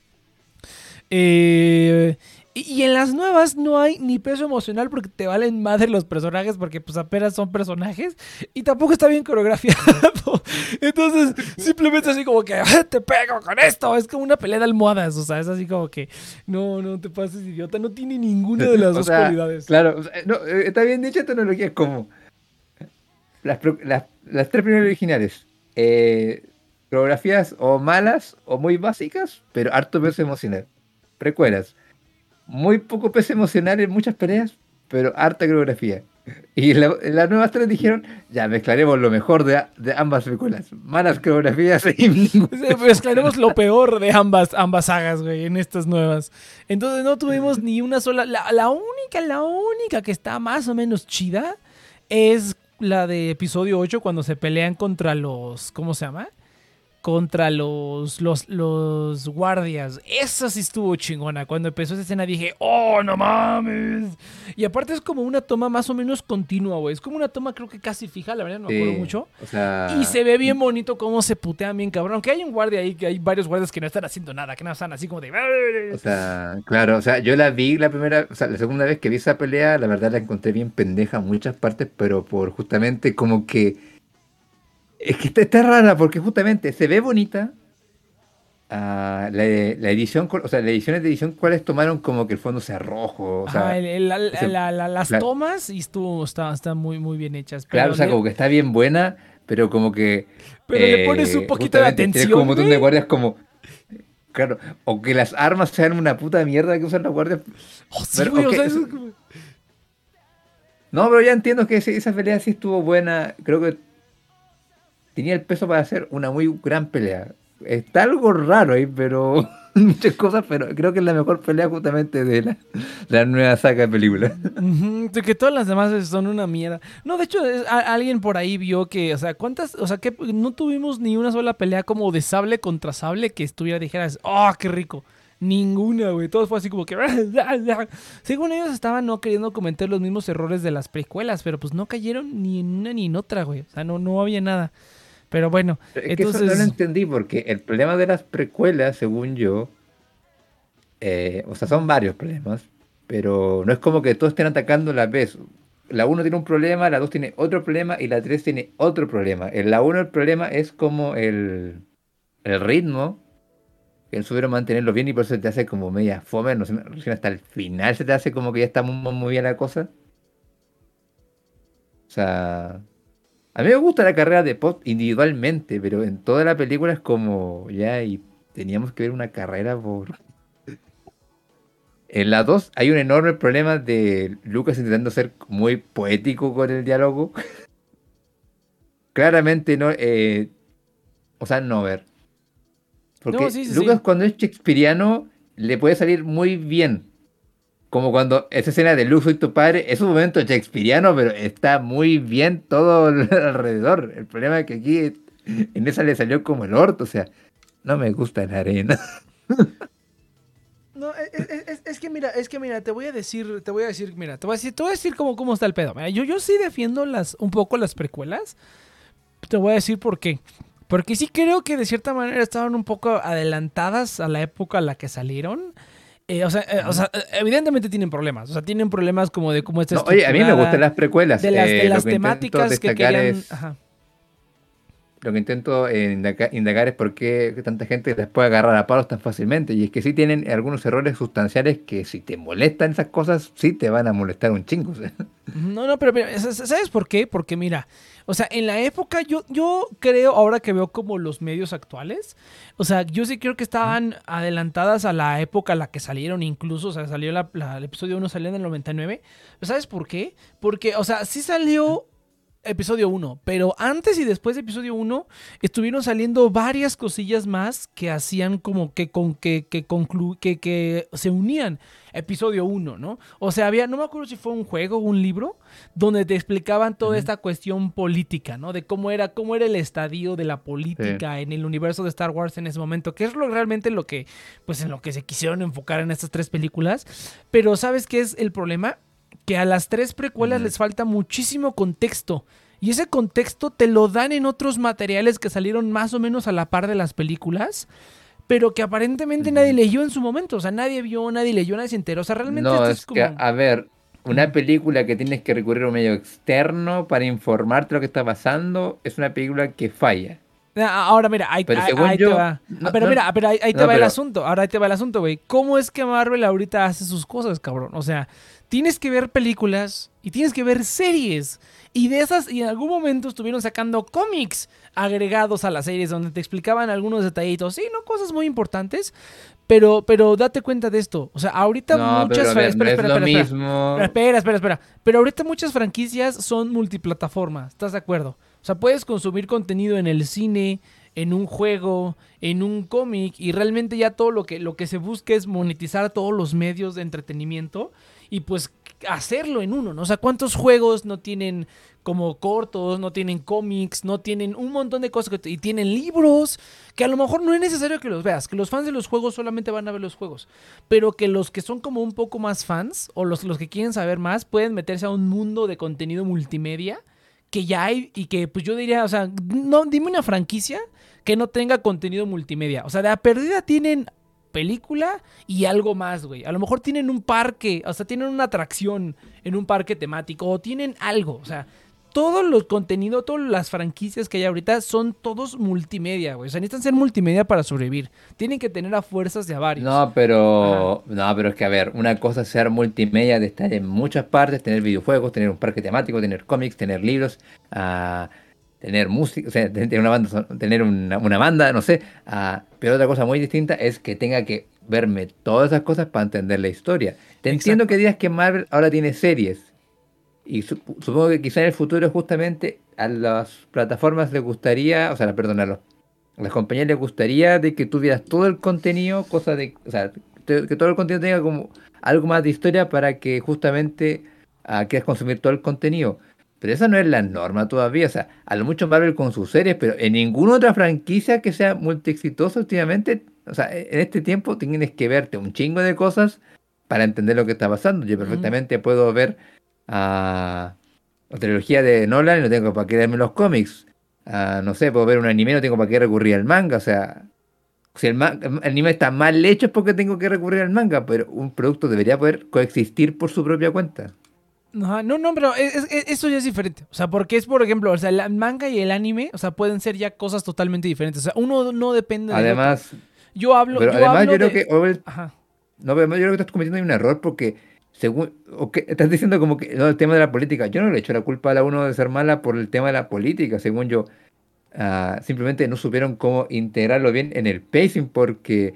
Eh, y, en las nuevas no hay ni peso emocional porque te valen madre los personajes porque pues apenas son personajes y tampoco está bien coreografiado. Entonces, simplemente así como que "Ah, te pego con esto. Es como una pelea de almohadas. O sea, es así como que no, no te pases idiota. No tiene ninguna de las
O
dos
sea,
cualidades.
Claro, no, eh, está bien dicha tecnología, como las, las, las tres primeras originales. Eh, coreografías o malas o muy básicas, pero harto peso emocional. Precuelas. Muy poco peso emocional en muchas peleas, pero harta coreografía. Y la- las nuevas tres dijeron, ya mezclaremos lo mejor de, ambas precuelas. Malas coreografías y
Mezclaremos lo peor de ambas, ambas sagas, güey, en estas nuevas. Entonces no tuvimos ni una sola. La, la única, la única que está más o menos chida es la de episodio 8 cuando se pelean contra los. ¿Cómo se llama? Contra los, los, los guardias. Esa sí estuvo chingona. Cuando empezó esa escena dije, ¡oh, no mames! Y aparte es como una toma más o menos continua, güey. Es como una toma creo que casi fija, la verdad no me acuerdo mucho.
O sea,
Y se ve bien bonito cómo se putean bien cabrón. Aunque hay un guardia ahí, que hay varios guardias que no están haciendo nada, que no están así como de...
O sea, claro, o sea, yo la vi la primera, o sea, la segunda vez que vi esa pelea, la verdad la encontré bien pendeja en muchas partes, pero por justamente como que. Es que está, está rara, porque justamente se ve bonita. ah, la, la edición, o sea, las ediciones de edición, ¿cuáles tomaron como que el fondo sea rojo? O sea,
el- el- la-
ese-
la- la- las
la-
tomas y estuvo, está- están muy, muy bien hechas.
claro, o sea,
le-
como que está bien buena, pero como que.
Pero le pones un
eh,
poquito de
tienes
atención,
como un montón de
güey.
guardias como. Claro, o que las armas sean una puta mierda que usan los guardias.
Oh, sí,
pero,
güey, o sea,
eso- No, pero ya entiendo que esa pelea sí estuvo buena. Creo que tenía el peso para hacer una muy gran pelea. Está algo raro ahí, pero muchas cosas, pero creo que es la mejor pelea justamente de la, nueva saga de películas.
De que todas las demás son una mierda. No, de hecho, es- alguien por ahí vio que, o sea, ¿cuántas? O sea, que no tuvimos ni una sola pelea como de sable contra sable que estuviera, dijeras, ¡oh, qué rico! Ninguna, güey. Todo fue así como que. Según ellos estaban no queriendo cometer los mismos errores de las precuelas, pero pues no cayeron ni en una ni en otra, güey. O sea, no, no había nada. Pero bueno,
Es que eso no
entonces.
lo entendí porque el problema de las precuelas, según yo, eh, o sea, son varios problemas, pero no es como que todos estén atacando a la vez. La 1 tiene un problema, la 2 tiene otro problema y la 3 tiene otro problema. En la 1 el problema es como el, el ritmo, que supieron mantenerlo bien y por eso se te hace como media fome, no sé, hasta el final se te hace como que ya está muy, muy bien la cosa. O sea, a mí me gusta la carrera de Pop individualmente, pero en toda la película es como ya y teníamos que ver una carrera por... En la 2 hay un enorme problema de Lucas intentando ser muy poético con el diálogo. Claramente no, eh, o sea, no ver. Porque
No, sí, sí,
Lucas
sí.
cuando es shakespeariano le puede salir muy bien. Como cuando esa escena de Luz soy tu padre es un momento shakespeariano, pero está muy bien todo alrededor. El problema es que aquí en esa le salió como el orto, o sea, no me gusta la arena.
No, es, es- es- es que mira, es que mira, te voy a decir, te voy a decir, mira, te voy a decir, te voy a decir cómo, cómo está el pedo. Yo, yo sí defiendo las, un poco las precuelas. Te voy a decir por qué. Porque sí creo que de cierta manera estaban un poco adelantadas a la época a la que salieron. Eh, o, sea, eh, o sea, eh, evidentemente tienen problemas. O sea, tienen problemas como de cómo está
No, oye, a mí me gustan las precuelas.
de las, de las
que
temáticas que querían.
es-
ajá.
Lo que intento indaga- indagar es por qué tanta gente les puede agarrar a palos tan fácilmente. Y es que sí tienen algunos errores sustanciales que si te molestan esas cosas, sí te van a molestar un chingo.
No, no, pero sa- ¿sabes por qué? Porque mira, o sea, en la época yo, yo creo, ahora que veo como los medios actuales, o sea, yo sí creo que estaban adelantadas a la época a la que salieron incluso, o sea, salió la, la- el episodio 1 salió en el 99. ¿Sabes por qué? Porque, o sea, sí salió episodio 1, pero antes y después de episodio 1 estuvieron saliendo varias cosillas más que hacían como que con que que, conclu- que que se unían episodio 1, ¿no? O sea, había no me acuerdo si fue un juego o un libro donde te explicaban toda esta cuestión política, ¿no? De cómo era cómo era el estadio de la política en el universo de Star Wars en ese momento, que es lo realmente lo que pues en lo que se quisieron enfocar en estas tres películas, pero ¿sabes qué es el problema? Que a las tres precuelas les falta muchísimo contexto. Y ese contexto te lo dan en otros materiales que salieron más o menos a la par de las películas, pero que aparentemente nadie leyó en su momento. O sea, nadie vio, nadie leyó, nadie se enteró. O sea, realmente
No,
esto
es
es como...
que, a ver, una película que tienes que recurrir a un medio externo para informarte lo que está pasando es una película que falla.
Ah, Ahora mira, ahí,
Pero
ahí-
según
ahí
yo-
te va.
no,
Ah, pero
no,
mira, pero ahí, ahí te
no,
va el asunto. Ahora ahí te va el asunto, güey. ¿Cómo es que Marvel ahorita hace sus cosas, cabrón? O sea, tienes que ver películas y tienes que ver series. Y de esas, y en algún momento estuvieron sacando cómics agregados a las series donde te explicaban algunos detallitos. Sí, no cosas muy importantes. Pero, pero date cuenta de esto. O sea, ahorita
No,
muchas.
pero
espera, espera, espera, espera.
mismo.
Espera, espera, espera. Pero ahorita muchas franquicias son multiplataformas, ¿estás de acuerdo? O sea, puedes consumir contenido en el cine, en un juego, en un cómic, y realmente ya todo lo que, lo que se busca es monetizar todos los medios de entretenimiento y pues hacerlo en uno, ¿no? O sea, ¿cuántos juegos no tienen como cortos, no tienen cómics, no tienen un montón de cosas y tienen libros que a lo mejor no es necesario que los veas, que los fans de los juegos solamente van a ver los juegos, pero que los que son como un poco más fans o los, los que quieren saber más pueden meterse a un mundo de contenido multimedia que ya hay y que pues yo diría, o sea, no dime una franquicia que no tenga contenido multimedia, o sea, de a perdida tienen película y algo más, güey. A lo mejor tienen un parque, o sea, tienen una atracción en un parque temático o tienen algo, o sea, todos los contenidos, todas las franquicias que hay ahorita son todos multimedia, güey. O sea, necesitan ser multimedia para sobrevivir. Tienen que tener a fuerzas de a varios.
No, pero no, pero es que a ver, una cosa es ser multimedia, de estar en muchas partes, tener videojuegos, tener un parque temático, tener cómics, tener libros, ah, tener música, o sea, tener una banda, tener una, una banda, no sé. ah, pero otra cosa muy distinta es que tenga que verme todas esas cosas para entender la historia. Te entiendo que digas que Marvel ahora tiene series. Y sup- supongo que quizá en el futuro justamente a las plataformas les gustaría, o sea, perdón, a los a las compañías les gustaría de que tuvieras todo el contenido, cosa de, o sea, que todo el contenido tenga como algo más de historia para que justamente ah, quieras consumir todo el contenido. Pero esa no es la norma todavía, o sea, a lo mucho Marvel con sus series, pero en ninguna otra franquicia que sea multi exitosa últimamente, o sea, en este tiempo tienes que verte un chingo de cosas para entender lo que está pasando. Yo perfectamente puedo ver a la trilogía de Nolan y no tengo para qué darme los cómics. Ah, no sé, puedo ver un anime, no tengo para qué recurrir al manga. O sea, si el, el anime está mal hecho es porque tengo que recurrir al manga, pero un producto debería poder coexistir por su propia cuenta.
Ajá, No, no, pero es- es- eso ya es diferente. O sea, porque es, por ejemplo, o sea, el manga y el anime, o sea, pueden ser ya cosas totalmente diferentes. O sea, uno no depende del otro.
Además,
Yo hablo,
pero
yo
además
hablo
yo creo
de-
que
Ajá.
no, pero yo creo que estás cometiendo ahí un error porque según o que estás diciendo como que no, el tema de la política, yo no le echo la culpa a la uno de ser mala por el tema de la política, según yo. Ah, simplemente no supieron cómo integrarlo bien en el pacing porque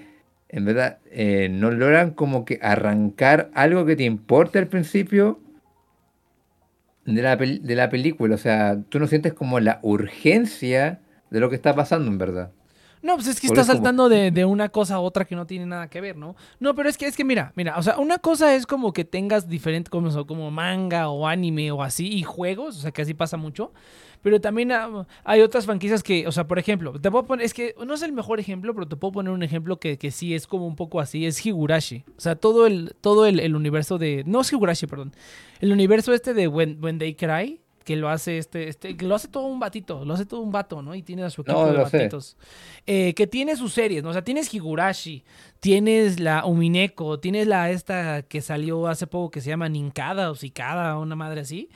en verdad eh, no logran como que arrancar algo que te importe al principio de la, de la película. O sea, tú no sientes como la urgencia de lo que está pasando en verdad.
No, pues es que
Por
está saltando de, de una cosa a otra que no tiene nada que ver, ¿no? No, pero es que, es que mira, mira, o sea, una cosa es como que tengas diferente, como, como manga o anime o así, y juegos, o sea, que así pasa mucho. Pero también ah, hay otras franquicias que, o sea, por ejemplo, te puedo poner, es que no es el mejor ejemplo, pero te puedo poner un ejemplo que, que sí es como un poco así, es Higurashi. O sea, todo el, todo el, el universo de, no es Higurashi, perdón, el universo este de When, When They Cry, que lo hace este, este, lo hace todo un batito, lo hace todo un vato, ¿no? Y tiene a su equipo
No,
de batitos. Eh, que tiene sus series, ¿no? O sea, tienes Higurashi, tienes la Umineko, tienes la esta que salió hace poco que se llama Ninkada o Cicada, una madre así.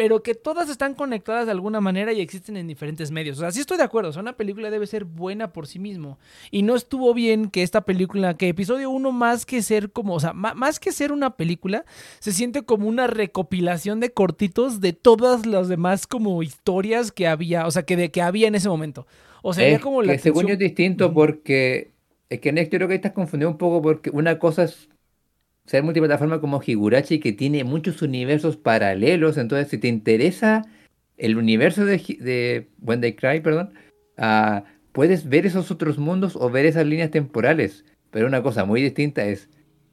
Pero que todas están conectadas de alguna manera y existen en diferentes medios. O sea, sí estoy de acuerdo. O sea, una película debe ser buena por sí mismo. Y no estuvo bien que esta película, que episodio 1 más que ser como, o sea, más que ser una película, se siente como una recopilación de cortitos de todas las demás como historias que había, o sea, que, de, que había en ese momento. O sea,
Es
como la
que según yo es distinto porque es que yo creo que estás confundido un poco porque una cosa es ser multiplataforma como Higurashi que tiene muchos universos paralelos, entonces si te interesa el universo de, When They Cry, perdón, ah, puedes ver esos otros mundos o ver esas líneas temporales. Pero una cosa muy distinta es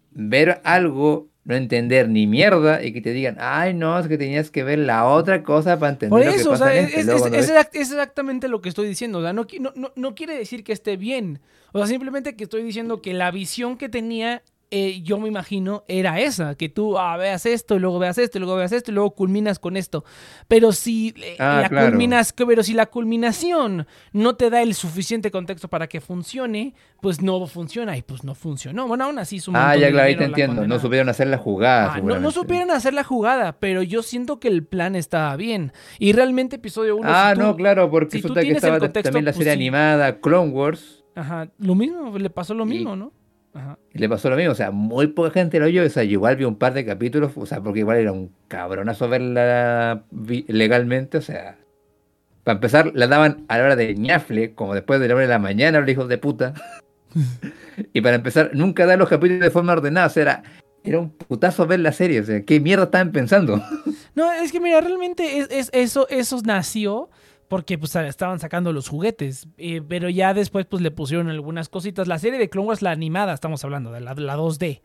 ver algo, no entender ni mierda y que te digan, ay, no, es que tenías que ver la otra cosa para entender
Por
lo que
eso, o
pasa
sea,
en
es,
este".
es-
Luego
es-
cuando
es
ves-
exact- es exactamente lo que estoy diciendo. O sea, no, qui- no, no, no quiere decir que esté bien. O sea, simplemente que estoy diciendo que la visión que tenía, eh, yo me imagino, era esa. Que tú ah, veas esto, y luego veas esto, y luego veas esto, y luego culminas con esto. Pero si, eh,
Ah,
la
claro.
culminas, pero si la culminación no te da el suficiente contexto para que funcione, pues no funciona. Y pues no funcionó. Bueno, aún así
Ah, ya claro, ahí te entiendo. No supieron hacer la jugada.
Ah, no, supieron hacer la jugada, pero yo siento que el plan estaba bien. Y realmente episodio 1...
Ah, no, claro, porque
si tú
resulta que estaba ta-
contexto,
también la
pues
serie animada Clone Wars.
Ajá, lo mismo, le pasó lo
Y-
mismo, ¿no? Ajá.
Le pasó lo mismo, o sea, muy poca gente lo oyó, o sea, yo igual vi un par de capítulos, o sea, porque igual era un cabronazo verla legalmente, o sea, para empezar, la daban a la hora de ñafle, como después de la hora de la mañana, los hijos de puta. y para empezar, nunca dar los capítulos de forma ordenada, o sea, era, era un putazo ver la serie, o sea, ¿qué mierda estaban pensando?
No, es que mira, realmente es, es- eso, eso nació porque pues estaban sacando los juguetes, eh, pero ya después pues le pusieron algunas cositas. La serie de Clone Wars, la animada, estamos hablando, de la, la 2D.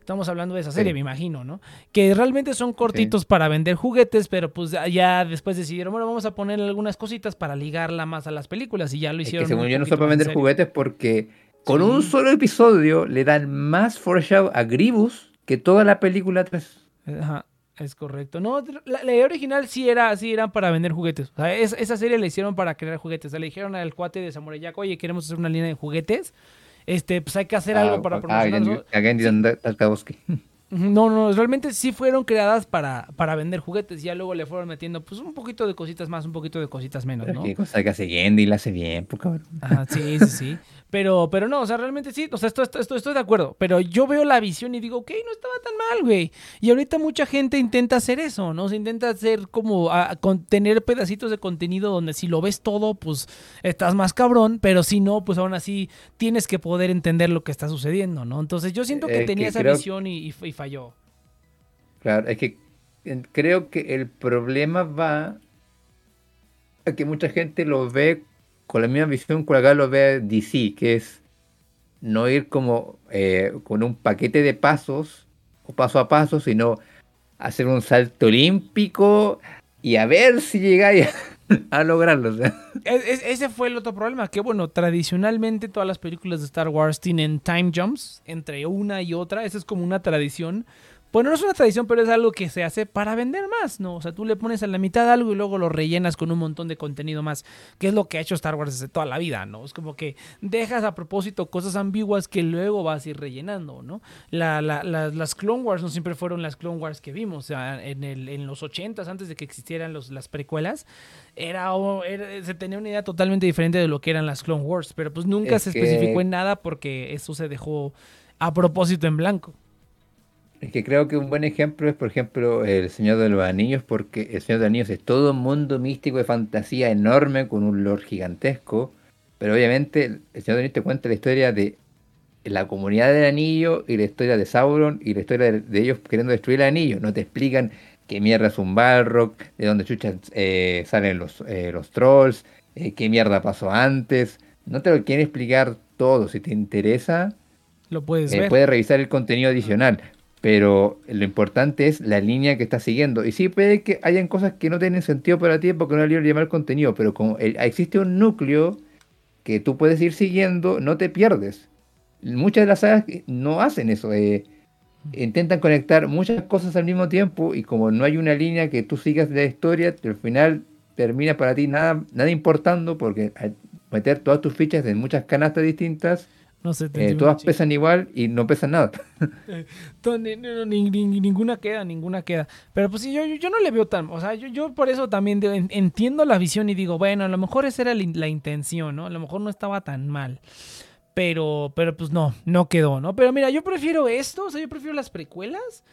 Estamos hablando de esa serie,
Sí.
me imagino, ¿no? Que realmente son cortitos para vender juguetes, pero pues ya después decidieron, bueno, vamos a poner algunas cositas para ligarla más a las películas y ya lo
Es
hicieron.
que según yo no fue para vender juguetes porque con
Sí.
un solo episodio le dan más foreshadow a Gribus que toda la película 3.
Ajá, es correcto. No, la, la idea original sí era, sí eran para vender juguetes. O sea, es- esa serie la hicieron para crear juguetes. O sea, le dijeron al cuate de Samurai Jack, oye, queremos hacer una línea de juguetes. Este, pues hay que hacer algo para promocionarlo.
Ah, Again, Tartakovsky.
Ujú, No, no, realmente sí fueron creadas para, para vender juguetes. Ya luego le fueron metiendo pues un poquito de cositas más, un poquito de cositas menos, ¿no?
Qué cosa que hace Gendy la hace bien, pues cabrón.
Ajá, sí, sí, sí. Pero, pero no, o sea, realmente sí, o sea, esto, esto, esto- estoy de acuerdo. Pero yo veo la visión y digo, ok, no estaba tan mal, güey. Y ahorita mucha gente intenta hacer eso, ¿no? Se intenta hacer como, a, con- tener pedacitos de contenido donde si lo ves todo, pues estás más cabrón, pero si no, pues aún así tienes que poder entender lo que está sucediendo, ¿no? Entonces yo siento que
Es
tenía
que
esa
creo-
visión y, y- y
Claro, es que creo que el problema va a que mucha gente lo ve con la misma visión con la que lo ve DC, que es no ir como eh, con un paquete de pasos o paso a paso, sino hacer un salto olímpico y a ver si llegáis a, lograrlo.
Es- es- ese fue el otro problema, que bueno, tradicionalmente todas las películas de Star Wars tienen time jumps entre una y otra, esa es como una tradición. Bueno, no es una tradición, pero es algo que se hace para vender más, ¿no? O sea, tú le pones a la mitad algo y luego lo rellenas con un montón de contenido más, que es lo que ha hecho Star Wars desde toda la vida, ¿no? Es como que dejas a propósito cosas ambiguas que luego vas a ir rellenando, ¿no? La, la- la- las Clone Wars no siempre fueron las Clone Wars que vimos, o sea, en, el, en los 80s, antes de que existieran los, las precuelas, era, se tenía una idea totalmente diferente de lo que eran las Clone Wars, pero pues nunca
Es
se
que-
especificó en nada porque eso se dejó a propósito en blanco.
Es que creo que un buen ejemplo es, por ejemplo, El Señor de los Anillos, porque El Señor de los Anillos es todo un mundo místico de fantasía enorme con un lore gigantesco, pero obviamente El Señor de los Anillos te cuenta la historia de la comunidad del anillo y la historia de Sauron y la historia de, de ellos queriendo destruir el anillo. No te explican qué mierda es un Balrog, de dónde chuchas eh, salen los, eh, los trolls, eh, qué mierda pasó antes. No te lo quieren explicar todo. Si te interesa,
Lo puedes
eh,
ver.
puedes revisar el contenido adicional, pero lo importante es la línea que estás siguiendo. Y sí puede que hayan cosas que no tienen sentido para ti porque no le llamar contenido, pero como existe un núcleo que tú puedes ir siguiendo, no te pierdes. Muchas de las sagas no hacen eso. eh, intentan conectar muchas cosas al mismo tiempo y como no hay una línea que tú sigas de la historia, al final termina para ti nada, nada importando porque al meter todas tus fichas en muchas canastas distintas,
no sé,
eh, todas pesan igual y no pesan nada.
Ni- ni- ni- ninguna queda, ninguna queda. Pero pues sí, yo, yo, yo no le veo tan. O sea, yo, yo por eso también de- entiendo la visión y digo, bueno, a lo mejor esa era la, la intención, ¿no? A lo mejor no estaba tan mal. Pero, pero pues no, no quedó, ¿no? Pero mira, yo prefiero esto, o sea, yo prefiero las precuelas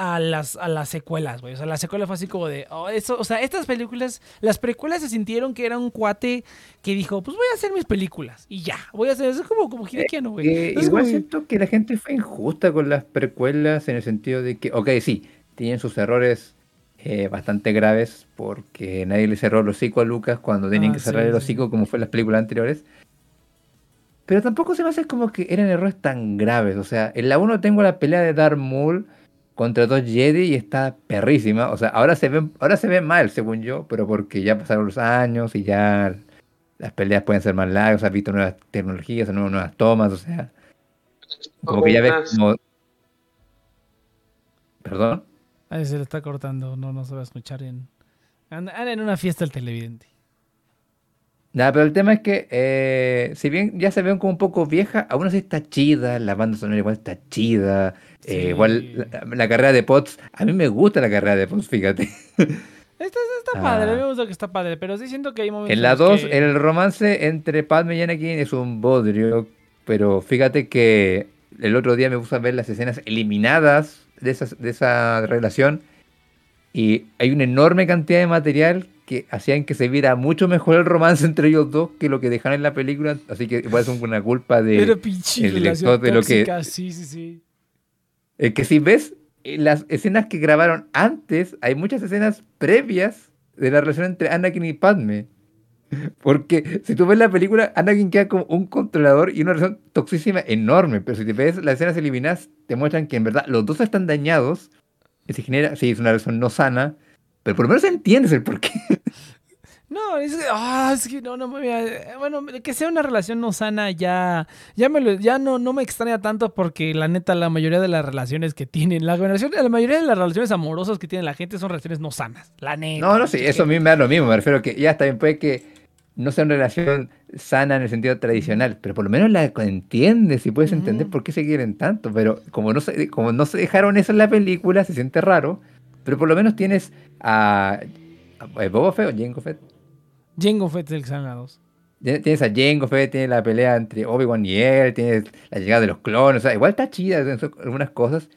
a las, a las secuelas, güey. O sea, la secuela fue así como de, oh, eso, o sea, estas películas, las precuelas se sintieron que era un cuate que dijo, pues voy a hacer mis películas y ya, voy a hacer, eso es como, como güey. Es
igual
como-
siento que la gente fue injusta con las precuelas en el sentido de que, ok, sí, tienen sus errores eh, bastante graves porque nadie le cerró el hocico a Lucas cuando tenían
Ah,
que cerrar
sí,
el
sí.
como fue en las películas anteriores. Pero tampoco se me hace como que eran errores tan graves. O sea, en la 1 tengo la pelea de Darth Maul contra dos Jedi y está perrísima. O sea, ahora se ve, ahora se ve mal, según yo, pero porque ya pasaron los años y ya las peleas pueden ser más largas, has visto nuevas tecnologías, nuevas, nuevas tomas, o sea, como que ya ves como... ¿Perdón?
Ahí se le está cortando, no, no se va a escuchar bien. Anda, anda en una fiesta el televidente.
Nada, pero el tema es que, eh, si bien ya se ven como un poco vieja, aún así está chida, la banda sonora igual está chida, eh,
Sí.
igual la, la carrera de Potts, a mí me gusta la carrera de Potts, fíjate.
Esta, está padre,
Ah.
me gusta que está padre, pero sí siento que hay momentos
En la
los
2,
que-
el romance entre Padme y Anakin es un bodrio, pero fíjate que el otro día me puse a ver las escenas eliminadas de, esas, de esa relación y hay una enorme cantidad de material que hacían que se viera mucho mejor el romance entre ellos dos que lo que dejaron en la película, así que igual es una culpa de...
Pero pinche
el director de lo que-
sí, sí, sí.
Es que si ves eh, las escenas que grabaron antes, hay muchas escenas previas de la relación entre Anakin y Padme. Porque si tú ves la película, Anakin queda como un controlador y una relación toxísima enorme. Pero si te ves las escenas eliminadas, te muestran que en verdad los dos están dañados. Y se genera, sí, es una relación no sana. Pero por lo menos entiendes el porqué.
No, es que, ah, es que no, no, mira, bueno, que sea una relación no sana ya, ya me lo, ya no, no me extraña tanto porque la neta la mayoría de las relaciones que tienen, la, relación- la mayoría de las relaciones amorosas que tiene la gente son relaciones no sanas, la neta.
No, no, sí,
Es
eso a mí me da lo mismo. Me refiero que ya bien, puede que no sea una relación sana en el sentido tradicional, pero por lo menos la entiendes y puedes entender por qué se quieren tanto. Pero como no, se, como no se dejaron eso en la película, se siente raro. Pero por lo menos tienes a, a- a Boba Fett o Jango Fett.
Jango Fett es el que sale en la dos.
Tien- Tienes a Jango Fett, tienes la pelea entre Obi-Wan y él, tienes la llegada de los clones, o sea, igual está chida en algunas cosas.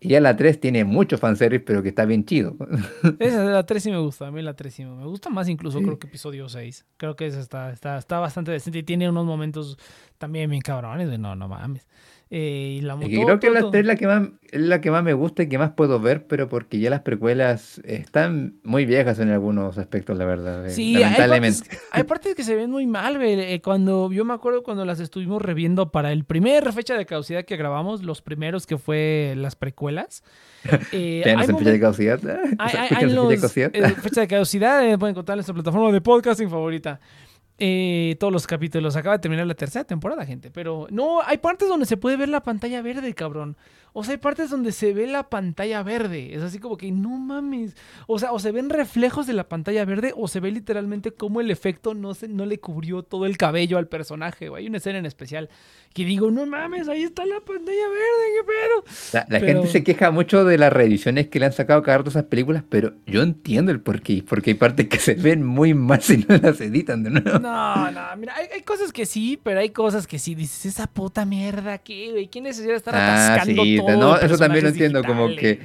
Y ya la 3 tiene mucho fanservice, pero que está bien chido.
Esa de la 3 sí me gusta, a mí la 3 sí me gusta más incluso
Sí.
creo que episodio 6. Creo que esa está, está, está bastante decente y tiene unos momentos también bien cabrones de no, no mames. Eh, y la moto-
creo que la
todo-
3 es la que más es la que más me gusta y que más puedo ver, pero porque ya las precuelas están muy viejas en algunos aspectos, la verdad. eh,
Sí, hay
lamentablemente.
partes, hay partes que se ven muy mal. Eh, Cuando yo me acuerdo cuando las estuvimos reviendo para el primer fecha de caducidad que grabamos, los primeros que fue las precuelas. eh, hay
fecha de
momen-
caducidad. ¿eh?
hay- hay- hay los,
caducidad.
fecha de caducidad, eh, pueden encontrar en nuestra plataforma de podcasting favorita. Eh, todos los capítulos. Acaba de terminar la tercera temporada, gente. Pero no, hay partes donde se puede ver la pantalla verde, cabrón. O sea, hay partes donde se ve la pantalla verde. Es así como que no mames. O sea, o se ven reflejos de la pantalla verde o se ve literalmente cómo el efecto no, se, no le cubrió todo el cabello al personaje. güey. Hay una escena en especial que digo, no mames, ahí está la pantalla verde, qué pedo.
La, la
pero-
gente se queja mucho de las reediciones que le han sacado cada a esas películas, pero yo entiendo el porqué. Porque hay partes que se ven muy mal si no las editan de nuevo.
No, no, mira, hay, hay cosas que sí, pero hay cosas que sí. Dices, esa puta mierda, ¿qué, güey? ¿Quién necesita estar
Ah,
atascando
sí, no, eso también lo entiendo, como que-?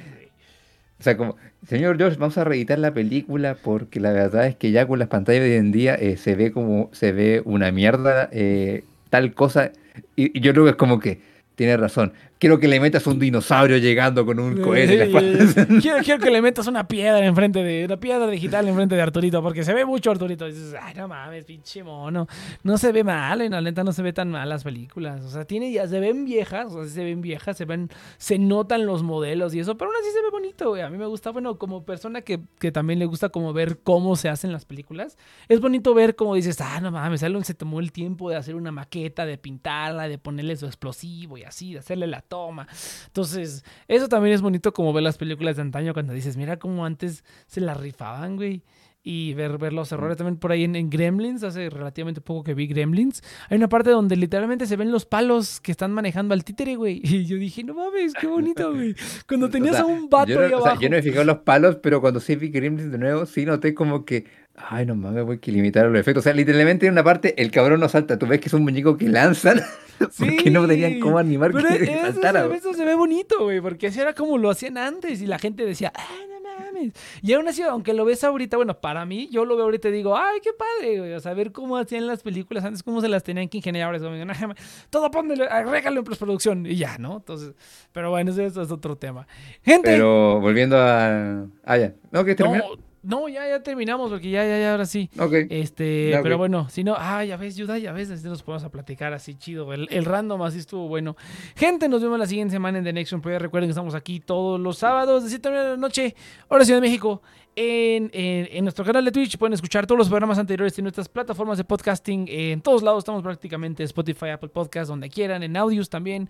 O sea, como, señor George, vamos a reeditar la película porque la verdad es que ya con las pantallas de hoy en día eh, se ve como, se ve una mierda, eh, tal cosa. Y, y yo creo que es como que tiene razón. Quiero que le metas un dinosaurio llegando con un cohete. espalda.
quiero, quiero que le metas una piedra enfrente de una piedra digital enfrente de Arturito porque se ve mucho Arturito. Y dices, ay, no mames, pinche mono. No se ve mal, en la neta no se ve tan mal las películas. O sea, tiene ya se ven viejas, o sea, se ven viejas, se ven, se notan los modelos y eso, pero aún así se ve bonito, güey. A mí me gusta, bueno, como persona que, que también le gusta como ver cómo se hacen las películas, es bonito ver cómo dices, ah, no mames, Alon se tomó el tiempo de hacer una maqueta, de pintarla, de ponerle su explosivo y así, de hacerle la toma. Entonces, eso también es bonito como ver las películas de antaño cuando dices, mira cómo antes se la rifaban, güey. Y ver, ver los errores también por ahí en, en Gremlins, hace relativamente poco que vi Gremlins. Hay una parte donde literalmente se ven los palos que están manejando al títere, güey. Y yo dije, no mames, qué bonito, güey. Cuando tenías
O sea,
a un vato
yo no,
ahí
o sea,
abajo.
yo no me fijé en los palos, pero cuando sí vi Gremlins de nuevo, sí noté como que, ay, no mames, voy que limitar los efectos. O sea, literalmente en una parte el cabrón no salta. Tú ves que es un muñeco que lanzan porque no tenían cómo animar
Pero
que
eso,
saltara.
se, eso se ve bonito, güey, porque así era como lo hacían antes y la gente decía, ah, no mames. Y aún así, aunque lo ves ahorita, bueno, para mí, yo lo veo ahorita y digo, ay, qué padre, güey. O sea, ver cómo hacían las películas antes, cómo se las tenían que ingeniar. Ahora es como, "Nah, ma- todo pónmelo, agrégalo en postproducción y ya, ¿no? Entonces, pero bueno, eso, eso es otro tema. Gente.
Pero volviendo a. Ah, ya. No, que terminó.
No, no, ya, ya terminamos porque ya, ya, ya, ahora sí.
Ok.
Este,
Ya,
pero bueno, si no, ah, ya ves, Yuda, ya ves, así nos podemos a platicar así chido. El, el random así estuvo bueno. Gente, nos vemos la siguiente semana en The Next One. Recuerden que estamos aquí todos los sábados de 7 a 9 de la noche, hora Ciudad de México. En, nuestro canal de Twitch pueden escuchar todos los programas anteriores en nuestras plataformas de podcasting. En todos lados estamos prácticamente Spotify, Apple Podcast, donde quieran, en audios también.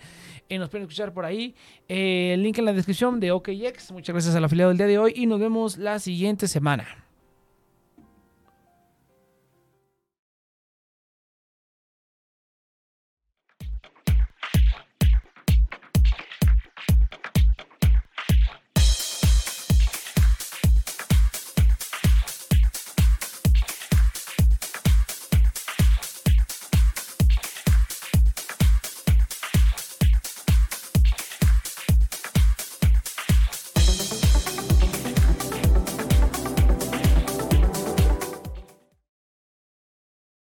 Eh, nos pueden escuchar por ahí. Eh, el link en la descripción de OKX. Muchas gracias al afiliado del día de hoy y nos vemos la siguiente semana.